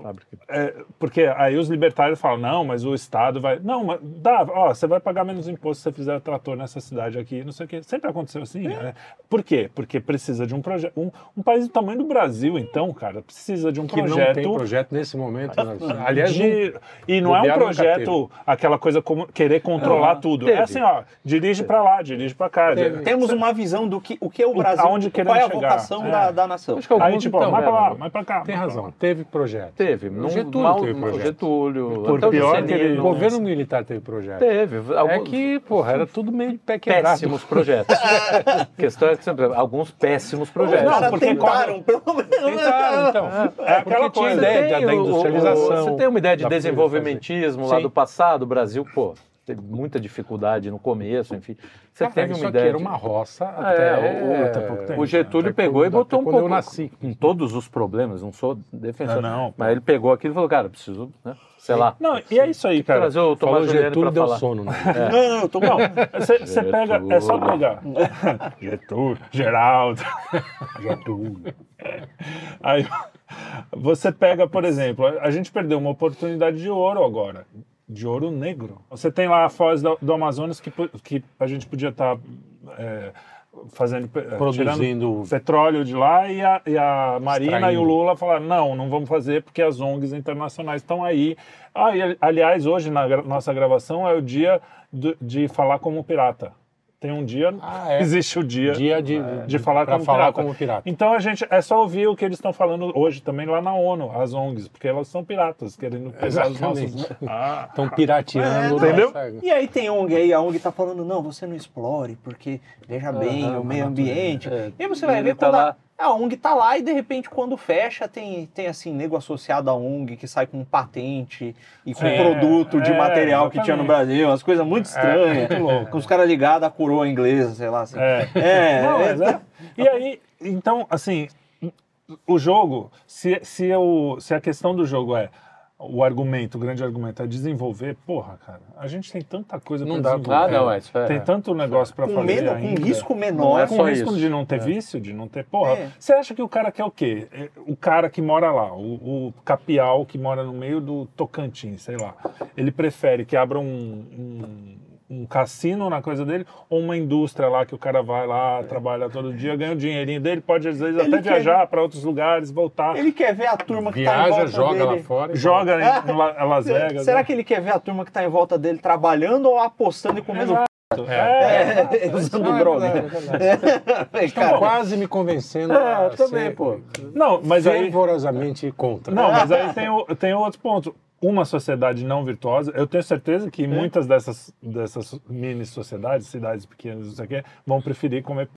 Speaker 4: é, porque aí os libertários falam, não, mas o Estado vai. Não, mas dá, ó, você vai pagar menos imposto você fizer trator nessa cidade aqui, não sei o quê. Sempre aconteceu assim. né? Por quê? Porque precisa de um projeto. Um, um país do tamanho do Brasil, então, cara, precisa de um
Speaker 1: Que
Speaker 4: projeto.
Speaker 1: não tem projeto nesse momento. né? Aliás,
Speaker 4: de- e não é um projeto, aquela coisa como querer controlar tudo.
Speaker 2: teve.
Speaker 4: É assim, ó, dirige pra lá, dirige pra cá.
Speaker 1: Teve.
Speaker 3: Temos uma visão do que o que é o Brasil,
Speaker 4: aonde
Speaker 3: qual é a
Speaker 4: chegar.
Speaker 3: vocação
Speaker 4: É.
Speaker 3: da, da nação.
Speaker 2: Acho que alguns,
Speaker 4: Aí, tipo,
Speaker 2: então,
Speaker 4: vai pra lá, vai pra cá.
Speaker 1: tem razão,
Speaker 4: lá.
Speaker 1: teve projeto.
Speaker 2: Teve.
Speaker 1: O
Speaker 2: Não,
Speaker 1: Getúlio
Speaker 2: mal,
Speaker 1: teve
Speaker 2: o
Speaker 1: projeto.
Speaker 2: Getúlio.
Speaker 4: Por
Speaker 2: até o
Speaker 4: pior que
Speaker 2: Juscelino.
Speaker 4: ele-
Speaker 1: O governo militar teve projeto.
Speaker 2: Teve.
Speaker 1: É que, porra, era tudo meio de pé quebrado.
Speaker 2: Péssimos projetos. a questão é que sempre, alguns péssimos
Speaker 3: Os
Speaker 2: projetos.
Speaker 4: Não, porque
Speaker 3: tentaram, pelo menos.
Speaker 1: Tentaram, então.
Speaker 4: É aquela
Speaker 1: Porque tinha
Speaker 4: coisa.
Speaker 1: ideia da, da
Speaker 2: o- o-
Speaker 1: industrialização.
Speaker 2: Você tem uma ideia de desenvolvimentismo lá do passado, o Brasil, pô, teve muita dificuldade no começo, enfim. Você
Speaker 1: Cara,
Speaker 2: teve
Speaker 1: isso
Speaker 2: uma
Speaker 1: aqui
Speaker 2: ideia.
Speaker 1: era
Speaker 2: de-
Speaker 1: uma roça
Speaker 2: É,
Speaker 1: até,
Speaker 2: o-
Speaker 4: até pouco tempo.
Speaker 2: O Getúlio
Speaker 1: Até
Speaker 2: pegou e botou um pouco
Speaker 1: eu nasci.
Speaker 2: com todos os problemas, não sou defensor.
Speaker 4: Ah, não,
Speaker 2: mas ele pegou aquilo e falou, cara, preciso, né, sei lá,
Speaker 4: Não, e é isso aí, cara.
Speaker 2: trazer o Tomás
Speaker 1: Falou
Speaker 2: Juliano
Speaker 1: Getúlio, deu
Speaker 2: falar.
Speaker 1: sono. Né?
Speaker 3: Não, não, eu tô
Speaker 4: Não, você pega, é só pegar. Getúlio, Geraldo.
Speaker 1: Getúlio.
Speaker 4: Aí você pega, por exemplo, a gente perdeu uma oportunidade de ouro agora, de ouro negro. Você tem lá a foz do, do Amazonas que, que a gente podia estar fazendo, eh,
Speaker 1: Produzindo-
Speaker 4: petróleo de lá e a, e a Marina
Speaker 1: Extraindo.
Speaker 4: e o Lula falaram, não, não vamos fazer porque as ONGs internacionais estão aí. Ah, e, aliás, hoje na gra- nossa gravação é o dia do- de falar como pirata. Tem um dia,
Speaker 1: Ah, é.
Speaker 4: existe o dia,
Speaker 1: Dia de,
Speaker 4: de falar,
Speaker 1: pra
Speaker 4: como,
Speaker 1: falar
Speaker 4: pirata.
Speaker 1: como pirata.
Speaker 4: Então a gente é só ouvir o que eles estão falando hoje também lá na ONU, as ONGs, porque elas são piratas, querendo pegar os nossos.
Speaker 1: Exatamente.
Speaker 4: Ah,
Speaker 1: Estão pirateando.
Speaker 3: É,
Speaker 4: entendeu?
Speaker 1: nossa-
Speaker 3: E aí tem ONG aí, a ONG tá falando, não, você não explore, porque veja bem, o meio ambiente.
Speaker 2: É,
Speaker 3: E aí você vai ver
Speaker 2: tá
Speaker 3: quando,
Speaker 2: lá-
Speaker 3: a, A ONG tá lá e de repente quando fecha tem, tem assim, nego associado à ONG que sai com patente e com
Speaker 4: É,
Speaker 3: produto de
Speaker 4: é,
Speaker 3: material que tinha no. Brasil, umas coisas muito estranhas.
Speaker 4: muito louco.
Speaker 3: Com os caras ligados à coroa inglesa, sei lá. Assim.
Speaker 4: É.
Speaker 3: É,
Speaker 4: Não,
Speaker 3: é,
Speaker 4: mas é. E aí, então, assim, o jogo, se, se, eu, se a questão do jogo é o argumento, o grande argumento é desenvolver, porra, cara, a gente tem tanta coisa
Speaker 1: Não
Speaker 4: pra
Speaker 1: dá
Speaker 4: desenvolver.
Speaker 2: não, é isso. É.
Speaker 4: Tem tanto negócio pra
Speaker 3: com,
Speaker 4: fazer
Speaker 3: menos, com
Speaker 4: ainda.
Speaker 3: risco
Speaker 2: Não
Speaker 3: menor.
Speaker 2: é
Speaker 4: com
Speaker 2: só
Speaker 4: risco
Speaker 2: isso.
Speaker 4: de não ter vício, de não ter. Porra,
Speaker 3: É.
Speaker 4: você acha que o cara quer o quê? É, O cara que mora lá, o, o capial que mora no meio do Tocantins, sei lá. Ele prefere que abra um, um, um cassino na coisa dele ou uma indústria lá que o cara vai lá, trabalha todo dia, ganha o dinheirinho dele, pode às vezes
Speaker 3: Ele
Speaker 4: até
Speaker 3: quer-
Speaker 4: viajar para outros lugares, voltar.
Speaker 3: Ele quer ver a turma que tá em
Speaker 1: Viaja,
Speaker 3: volta
Speaker 1: joga
Speaker 3: dele.
Speaker 1: lá fora.
Speaker 4: Joga em La- Las Vegas.
Speaker 3: Será
Speaker 4: né?
Speaker 3: que ele quer ver a turma que tá em volta dele trabalhando ou apostando e comendo
Speaker 4: Exato.
Speaker 1: É.
Speaker 4: É,
Speaker 3: É, usando
Speaker 1: Ah, é
Speaker 3: droga?
Speaker 1: é. Estão quase me convencendo
Speaker 2: É, também,
Speaker 1: ser
Speaker 2: pô.
Speaker 4: Não, mas aí.
Speaker 1: fervorosamente contra.
Speaker 4: Não, mas aí tem, tem outro ponto. Uma sociedade não virtuosa, eu tenho certeza que muitas dessas, dessas mini sociedades, cidades pequenas, não sei o quê, vão preferir comer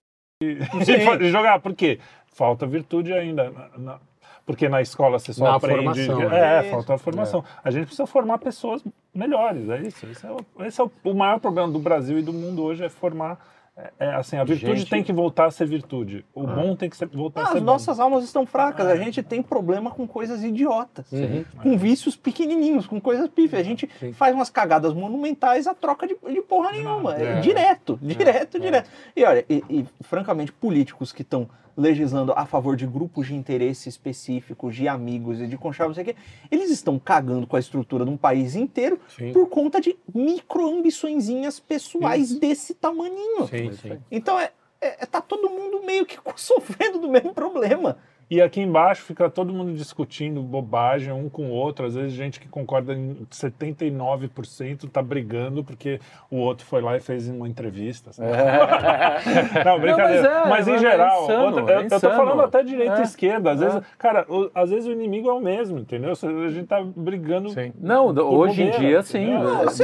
Speaker 4: e, e jogar. Por quê? Falta virtude ainda. na- na- porque na escola você só
Speaker 1: Na
Speaker 4: aprende.
Speaker 1: formação,
Speaker 4: é,
Speaker 3: né?
Speaker 4: falta a formação. A gente precisa formar pessoas melhores, é isso. Esse é, o, esse é o, o maior problema do Brasil e do mundo hoje, é formar. É, é, assim, a virtude
Speaker 2: Gente-
Speaker 4: tem que voltar a ser virtude. O bom tem que ser, voltar a
Speaker 3: as
Speaker 4: ser bom.
Speaker 3: nossas almas estão fracas. A gente tem problema com coisas idiotas.
Speaker 1: Uhum.
Speaker 3: Com vícios pequenininhos, com coisas pífias. A gente
Speaker 1: Sim.
Speaker 3: faz umas cagadas monumentais a troca de, de porra nenhuma. É,
Speaker 1: é.
Speaker 3: direto, direto,
Speaker 1: é.
Speaker 3: direto. E olha, e, e, francamente, políticos que estão legislando a favor de grupos de interesse específicos, de amigos e de conchavo, não sei o quê, eles estão cagando com a estrutura de um país inteiro
Speaker 1: Sim.
Speaker 3: por conta de micro-ambiçõezinhas pessoais desse tamaninho.
Speaker 1: Sim, sim.
Speaker 3: Então é, é- tá todo mundo meio que sofrendo do mesmo problema.
Speaker 4: E aqui embaixo fica todo mundo discutindo bobagem um com o outro. Às vezes gente que concorda em 79% tá brigando porque o outro foi lá e fez uma entrevista. sabe? Não, brincadeira.
Speaker 2: Não,
Speaker 4: mas,
Speaker 2: mas é,
Speaker 4: em
Speaker 2: mas é
Speaker 4: geral,
Speaker 2: insano,
Speaker 4: outra- eu,
Speaker 2: é
Speaker 4: eu tô falando até direita e
Speaker 2: É.
Speaker 4: esquerda. Às vezes,
Speaker 2: É.
Speaker 4: cara, o- às vezes o inimigo é o mesmo, entendeu? A gente tá brigando.
Speaker 1: Sim.
Speaker 2: Não, hoje em
Speaker 4: bobeira,
Speaker 2: dia, sim.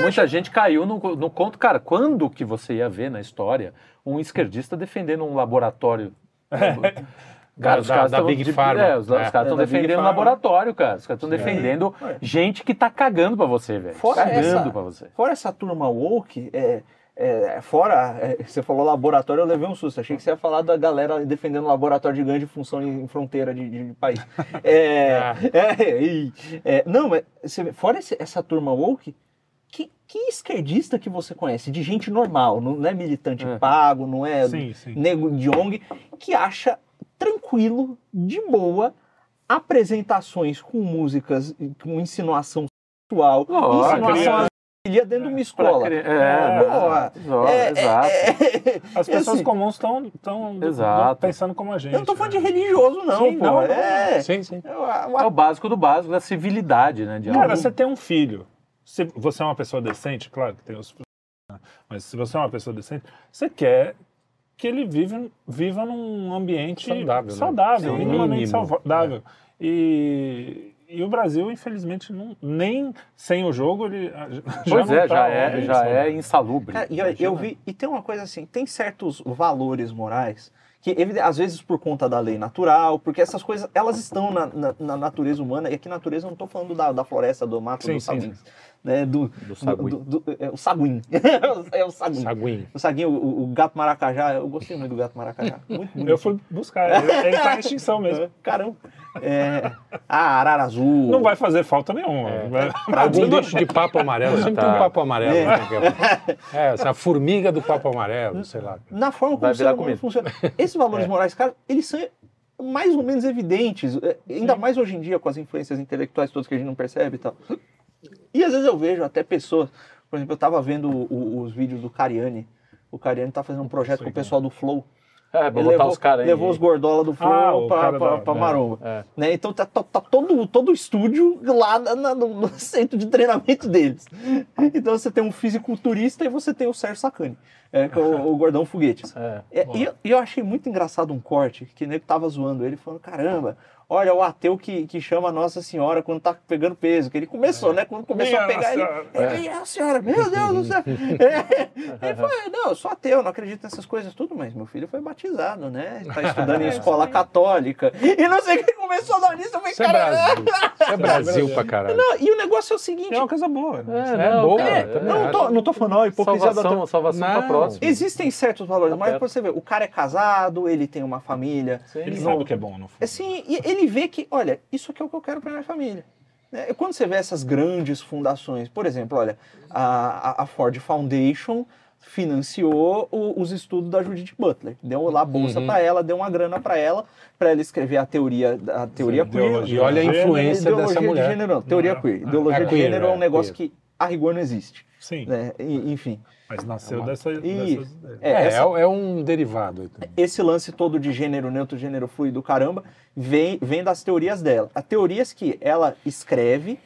Speaker 2: Muita gente caiu no, no conto. Cara, quando que você ia ver na história um esquerdista defendendo um laboratório? Cara, os
Speaker 1: Da-
Speaker 2: caras
Speaker 1: da Big
Speaker 2: de-
Speaker 1: Pharma.
Speaker 2: É, os, os
Speaker 1: É.
Speaker 2: caras estão
Speaker 3: É,
Speaker 2: defendendo um laboratório, cara. Os caras estão defendendo gente que tá cagando pra você, velho.
Speaker 3: Fora
Speaker 2: Cagando
Speaker 3: essa-
Speaker 2: pra você.
Speaker 3: Fora essa turma woke, é, é, fora, é, você falou laboratório, eu levei um susto. Achei que você ia falar da galera defendendo laboratório de grande função em, em fronteira de, de país. É, é, e- é, não, mas você fora esse- essa turma woke, que, que esquerdista que você conhece? De gente normal, não, não é militante
Speaker 2: É.
Speaker 3: pago, não é
Speaker 4: Sim, sim.
Speaker 3: nego de ONG, que acha tranquilo, de boa, apresentações com músicas, com insinuação sexual,
Speaker 2: Lógico,
Speaker 3: insinuação às dentro de uma escola.
Speaker 2: cri-
Speaker 4: É,
Speaker 2: É, exato.
Speaker 3: É,
Speaker 2: exato.
Speaker 3: é, é,
Speaker 4: As pessoas
Speaker 3: assim,
Speaker 4: comuns estão pensando como a gente.
Speaker 3: Eu não tô falando de
Speaker 4: né?
Speaker 3: religioso, não,
Speaker 4: Sim,
Speaker 3: pô.
Speaker 4: não.
Speaker 3: É,
Speaker 1: Sim, sim.
Speaker 3: é o- o-
Speaker 2: É o básico do básico da civilidade, né? De
Speaker 4: Cara,
Speaker 2: algo.
Speaker 4: você tem um filho. Se você é uma pessoa decente, claro que tem os. né? Mas se você é uma pessoa decente, você quer que ele vive, viva num ambiente
Speaker 1: Saudável, né?
Speaker 4: saudável
Speaker 1: Sim.
Speaker 4: minimamente
Speaker 1: Mínimo.
Speaker 4: saudável. E, e o Brasil, infelizmente, não, nem sem o jogo, ele já
Speaker 2: Pois
Speaker 4: não
Speaker 2: é,
Speaker 4: tá
Speaker 2: já é, já é
Speaker 4: saudável.
Speaker 2: insalubre.
Speaker 3: Cara, e eu, eu vi, e tem uma coisa assim, tem certos valores morais que às vezes por conta da lei natural, porque essas coisas elas estão na, na- na natureza humana, e aqui natureza eu não estou falando da, da floresta, do mato,
Speaker 4: Sim,
Speaker 3: do
Speaker 4: sim,
Speaker 3: saguim, né, do, do,
Speaker 2: saguim.
Speaker 3: do- do- é o saguim, é o saguim.
Speaker 1: Saguinho.
Speaker 3: O saguim, o, o- gato maracajá, eu gostei muito do gato maracajá, muito bonito.
Speaker 4: Eu fui buscar, ele, ele tá em extinção mesmo.
Speaker 3: Caramba. É, a arara azul.
Speaker 4: Não vai fazer falta nenhuma. Vai-
Speaker 1: Algum bicho de papo amarelo. Sempre
Speaker 2: Tá.
Speaker 1: tem um papo amarelo.
Speaker 3: É.
Speaker 1: né? É, essa formiga do papo amarelo, sei lá.
Speaker 3: na forma como ser
Speaker 2: comida.
Speaker 3: funciona. Esses valores morais, cara, eles são mais ou menos evidentes, é, ainda mais hoje em dia com as influências intelectuais todas que a gente não percebe e tal. E às vezes eu vejo até pessoas, por exemplo, eu tava vendo o- o- os vídeos do Cariani. O Cariani tá fazendo um projeto com o pessoal do Flow.
Speaker 2: É, botar
Speaker 3: levou,
Speaker 2: os caras aí.
Speaker 3: levou os gordola do Flow
Speaker 4: Ah,
Speaker 3: pra, pra,
Speaker 4: da-
Speaker 3: pra
Speaker 4: é,
Speaker 3: Maromba.
Speaker 2: é.
Speaker 3: Né? Então tá, tá- tá todo, todo o estúdio lá na- na- no, centro de treinamento deles. Então você tem um fisiculturista e você tem o Sérgio Sacani, é, que é o, o gordão foguete.
Speaker 2: É.
Speaker 3: É, e, eu- e eu achei muito engraçado um corte que o nego tava zoando ele, falando: caramba, Olha, o ateu que, que chama Nossa Senhora quando tá pegando peso. Que ele começou, né? Quando começou a
Speaker 4: Minha
Speaker 3: pegar ele.
Speaker 4: Senhora.
Speaker 3: É, é a senhora, meu Deus do céu. É. Ele falou, não, eu sou ateu, não acredito nessas coisas tudo, mas meu filho foi batizado, né? Tá estudando em escola católica. E não sei o que ele começou a dar nisso. Eu falei,
Speaker 1: Isso é
Speaker 3: cara.
Speaker 1: Brasil. Isso é Brasil pra caralho.
Speaker 3: Não, e o negócio é o seguinte.
Speaker 4: É uma coisa boa. né?
Speaker 2: É,
Speaker 1: É
Speaker 2: não,
Speaker 1: boa,
Speaker 3: Não, não tô, não tô falando, ó, hipocrisia da
Speaker 2: Salvação, salvação tá
Speaker 1: Não.
Speaker 2: próximo.
Speaker 3: Existem certos valores,
Speaker 2: Tá
Speaker 3: mas
Speaker 2: perto.
Speaker 3: você vê, o cara é casado, ele tem uma família.
Speaker 2: Sim.
Speaker 4: Ele
Speaker 3: não-
Speaker 4: sabe o que é bom, no fundo.
Speaker 3: Assim, e ele vê que, olha, isso aqui é o que eu quero para minha família. né? Quando você vê essas grandes fundações, por exemplo, olha, a, a- Ford Foundation financiou o- os estudos da Judith Butler, deu lá bolsa
Speaker 1: Uhum.
Speaker 3: para ela, deu uma grana para ela, para ela escrever a teoria, a teoria
Speaker 4: Sim,
Speaker 3: queer.
Speaker 1: E olha a
Speaker 4: de
Speaker 1: influência
Speaker 3: ideologia
Speaker 1: dessa
Speaker 3: de
Speaker 1: mulher.
Speaker 3: gênero, não, teoria
Speaker 4: Não,
Speaker 3: queer. Ideologia
Speaker 1: É
Speaker 3: de
Speaker 1: queer,
Speaker 3: gênero é um
Speaker 1: é,
Speaker 3: negócio
Speaker 1: queer.
Speaker 3: que a rigor não existe.
Speaker 4: Sim,
Speaker 3: né? E- enfim.
Speaker 4: Mas nasceu dessa,
Speaker 3: E-
Speaker 4: dessas ideias.
Speaker 3: É,
Speaker 1: É,
Speaker 3: essa-
Speaker 1: é, é um derivado. aí também.
Speaker 3: esse lance todo de gênero neutro, gênero fluido, caramba, vem, vem das teorias dela. As teorias que ela escreve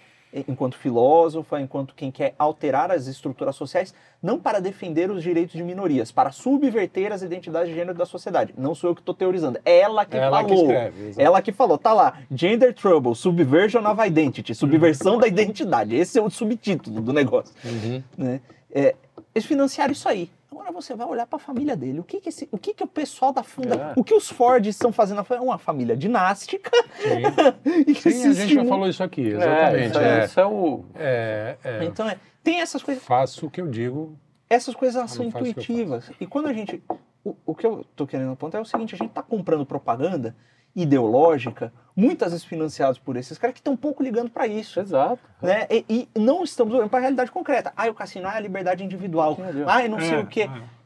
Speaker 3: enquanto filósofa, enquanto quem quer alterar as estruturas sociais, não para defender os direitos de minorias, para subverter as identidades de gênero da sociedade. Não sou eu que estou teorizando, é ela que
Speaker 1: Ela que
Speaker 3: falou.
Speaker 1: escreve, exato.
Speaker 3: ela que falou, tá lá, Gender Trouble, Subversion of Identity, subversão da identidade. Esse é o subtítulo do negócio
Speaker 1: Uhum.
Speaker 3: né? É, eles financiaram isso aí. Agora você vai olhar para a família dele. O que que, esse- o, que que o pessoal da funda,
Speaker 2: É.
Speaker 3: o que os Ford estão fazendo? É uma família dinástica. e
Speaker 1: Sim,
Speaker 3: se
Speaker 1: a gente já falou isso aqui,
Speaker 2: É,
Speaker 1: exatamente.
Speaker 2: isso,
Speaker 1: É,
Speaker 2: é, isso é o.
Speaker 1: é, é,
Speaker 3: Então é, tem essas coisas.
Speaker 1: faço o que eu digo.
Speaker 3: Essas coisas elas são intuitivas. E quando a gente. O, o que eu tô querendo apontar é o seguinte: a gente tá comprando propaganda ideológica, muitas vezes financiados por esses caras que estão pouco ligando para isso.
Speaker 2: Exato.
Speaker 3: Né? E, e não estamos olhando para a realidade concreta. Ah, o cassino é a liberdade individual. Ah, não sei
Speaker 4: É,
Speaker 3: o quê.
Speaker 4: é.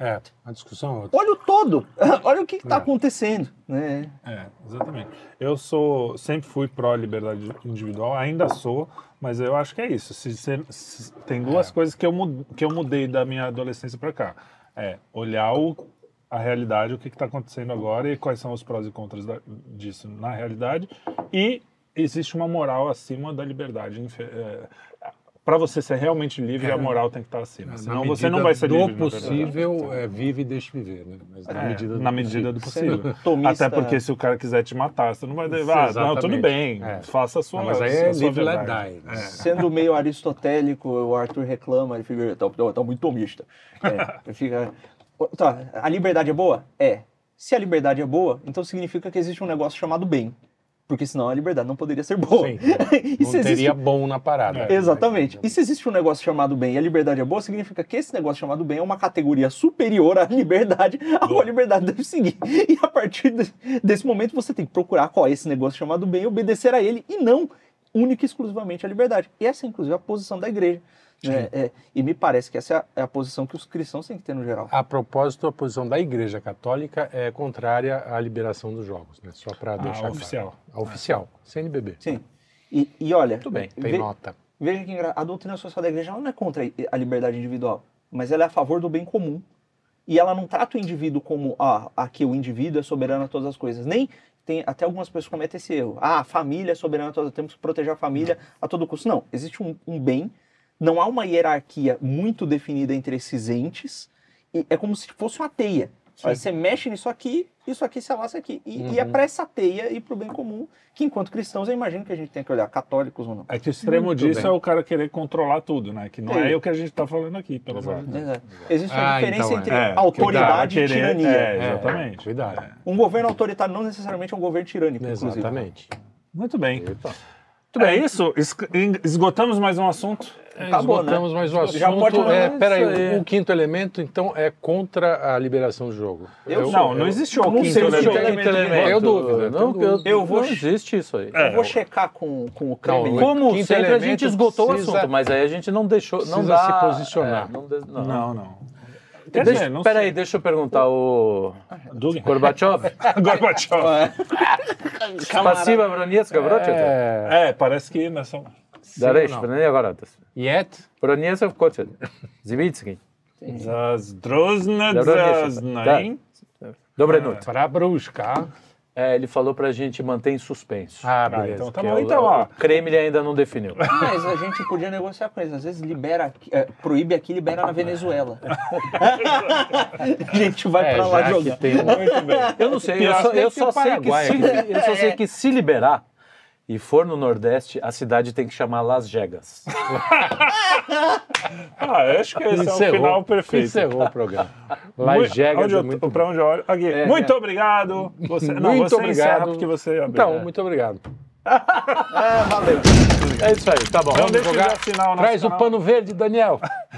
Speaker 1: É, a discussão é outra.
Speaker 3: olha o todo, olha o que está
Speaker 1: É.
Speaker 3: acontecendo. Né?
Speaker 4: É, exatamente. Eu sou, sempre fui pró liberdade individual, ainda sou, mas eu acho que é isso. Se, se- se- tem duas
Speaker 1: É.
Speaker 4: coisas que eu, que eu mudei da minha adolescência para cá. É olhar o, a realidade, o que está acontecendo agora e quais são os prós e contras da- disso na realidade. E existe uma moral acima da liberdade. para você ser realmente livre, a moral tem que estar acima.
Speaker 1: Na
Speaker 4: Senão você não vai ser
Speaker 1: do
Speaker 4: livre.
Speaker 1: possível, é, vive e deixe viver, né? Mas na
Speaker 4: É,
Speaker 1: medida do
Speaker 4: na
Speaker 1: possível.
Speaker 4: medida do possível.
Speaker 3: Tomista-
Speaker 4: Até porque se o cara quiser te matar, você não vai dizer, ah, não, tudo bem,
Speaker 1: É.
Speaker 4: faça a sua
Speaker 1: Não, mas aí
Speaker 4: a
Speaker 1: é live let die. né?
Speaker 3: Sendo meio aristotélico, o Arthur reclama, ele fica, tá, tá- tá muito tomista. É, ele fica, tá, a liberdade é boa? É. Se a liberdade é boa, então significa que existe um negócio chamado bem. Porque senão a liberdade não poderia ser boa.
Speaker 1: Sim.
Speaker 3: e
Speaker 1: Não
Speaker 3: existe
Speaker 1: teria bom na parada.
Speaker 4: É.
Speaker 3: Exatamente. E se existe um negócio chamado bem e a liberdade é boa, significa que esse negócio chamado bem é uma categoria superior à liberdade, a qual a liberdade deve seguir. E a partir de- desse momento você tem que procurar qual é esse negócio chamado bem e obedecer a ele, e não única e exclusivamente a liberdade. E essa é, inclusive, a posição da igreja. Né? É, e me parece que essa é a, é a posição que os cristãos têm que ter no geral.
Speaker 1: A propósito, a posição da Igreja Católica é contrária à liberação dos jogos, né? Só para deixar claro.
Speaker 4: oficial.
Speaker 1: A oficial, CNBB.
Speaker 3: Sim. E, e olha,
Speaker 1: Tudo bem, tem
Speaker 3: ve-
Speaker 1: nota.
Speaker 3: Veja que a doutrina social da igreja não é contra a liberdade individual, mas ela é a favor do bem comum. E ela não trata o indivíduo como, ah, aqui o indivíduo é soberano a todas as coisas. Nem tem, até algumas pessoas cometem esse erro. Ah, a família é soberana a todas as temos que proteger a família a todo custo. Não, existe um, um bem, não há uma hierarquia muito definida entre esses entes, e é como se fosse uma teia. Olha, Você mexe nisso aqui, isso aqui se alastra aqui. E, e é para essa teia e para o bem comum, que enquanto cristãos eu imagino que a gente tem que olhar, católicos ou não.
Speaker 4: É que o extremo
Speaker 1: Muito
Speaker 4: disso
Speaker 1: bem.
Speaker 4: é o cara querer controlar tudo, né? Que não
Speaker 3: Sim.
Speaker 4: é o que a gente está falando aqui, pelo amor de Deus.
Speaker 3: Exato. Existe uma
Speaker 1: Ah,
Speaker 3: diferença
Speaker 1: então é.
Speaker 3: entre
Speaker 4: É,
Speaker 3: autoridade
Speaker 4: que o
Speaker 3: e tirania.
Speaker 4: É, exatamente.
Speaker 1: Cuidado.
Speaker 3: Um governo autoritário não necessariamente é um governo tirânico, inclusive.
Speaker 1: Exatamente.
Speaker 4: Muito bem.
Speaker 1: Eita.
Speaker 4: É isso. Es- Esgotamos mais um assunto.
Speaker 3: É, né?
Speaker 1: Esgotamos mais o assunto.
Speaker 3: Já pode
Speaker 1: é, peraí, o quinto elemento, então, é contra a liberação do jogo.
Speaker 3: Eu, eu
Speaker 4: não, não existe o quinto, elemento.
Speaker 3: elemento.
Speaker 2: É
Speaker 3: elemento.
Speaker 1: Eu dúvida.
Speaker 2: Não, eu,
Speaker 3: eu vou,
Speaker 2: não existe isso aí.
Speaker 3: Eu vou é, checar com, com o creme.
Speaker 1: Não,
Speaker 2: Como sempre, a gente esgotou
Speaker 1: precisa,
Speaker 2: o assunto, mas aí a gente não deixou... Não dá,
Speaker 1: se posicionar.
Speaker 2: É, não, de, não,
Speaker 4: não. não.
Speaker 2: Deixa, peraí, deixa eu perguntar o.
Speaker 4: Dugin.
Speaker 2: Gorbachev?
Speaker 4: Gorbachev.
Speaker 2: Passiva Broniesca,
Speaker 1: é...
Speaker 4: é, parece que nessa.
Speaker 2: Дареш,
Speaker 1: não.
Speaker 2: не говорят.
Speaker 1: Yet,
Speaker 2: Бронецов, Котель. Зивицкий.
Speaker 4: Zazdrozna
Speaker 2: Добрый вечер.
Speaker 4: Zaznain.
Speaker 2: Доброй ночи.
Speaker 1: para buscar.
Speaker 2: É, ele falou pra gente manter em suspenso.
Speaker 1: Ah,
Speaker 4: Ah,
Speaker 1: beleza.
Speaker 4: então tá
Speaker 2: Que
Speaker 4: bom.
Speaker 2: é o-
Speaker 4: Então, ó.
Speaker 2: O Kremlin ainda não definiu.
Speaker 3: Mas a gente podia negociar com eles. Às vezes libera, aqui- é, proíbe aqui, libera na Venezuela. a gente vai
Speaker 1: É,
Speaker 3: pra lá
Speaker 1: já que
Speaker 3: jogar.
Speaker 1: tem um-
Speaker 4: Muito bem.
Speaker 2: Eu não sei, eu
Speaker 1: Pior
Speaker 2: só,
Speaker 1: que
Speaker 2: eu
Speaker 1: tem
Speaker 2: só
Speaker 1: o
Speaker 2: sei que
Speaker 1: Paraguai
Speaker 2: se,
Speaker 1: aqui.
Speaker 2: eu só sei que se liberar e for no Nordeste, a cidade tem que chamar Las Vegas.
Speaker 4: Ah, acho que esse é o final perfeito.
Speaker 1: Encerrou o programa. Las Vegas
Speaker 4: onde
Speaker 1: é muito
Speaker 4: pra
Speaker 1: bom.
Speaker 4: onde eu olho. Aqui.
Speaker 2: É,
Speaker 4: muito
Speaker 2: é.
Speaker 4: obrigado. Você, não,
Speaker 1: Muito
Speaker 4: você
Speaker 1: obrigado.
Speaker 4: porque você abriu.
Speaker 1: Então,
Speaker 4: É.
Speaker 1: muito obrigado.
Speaker 3: É, valeu.
Speaker 2: É isso aí, tá bom.
Speaker 4: Não
Speaker 1: Vamos
Speaker 4: deixe de
Speaker 1: jogar.
Speaker 4: assinar o nosso
Speaker 1: Traz o
Speaker 4: canal.
Speaker 1: pano verde, Daniel.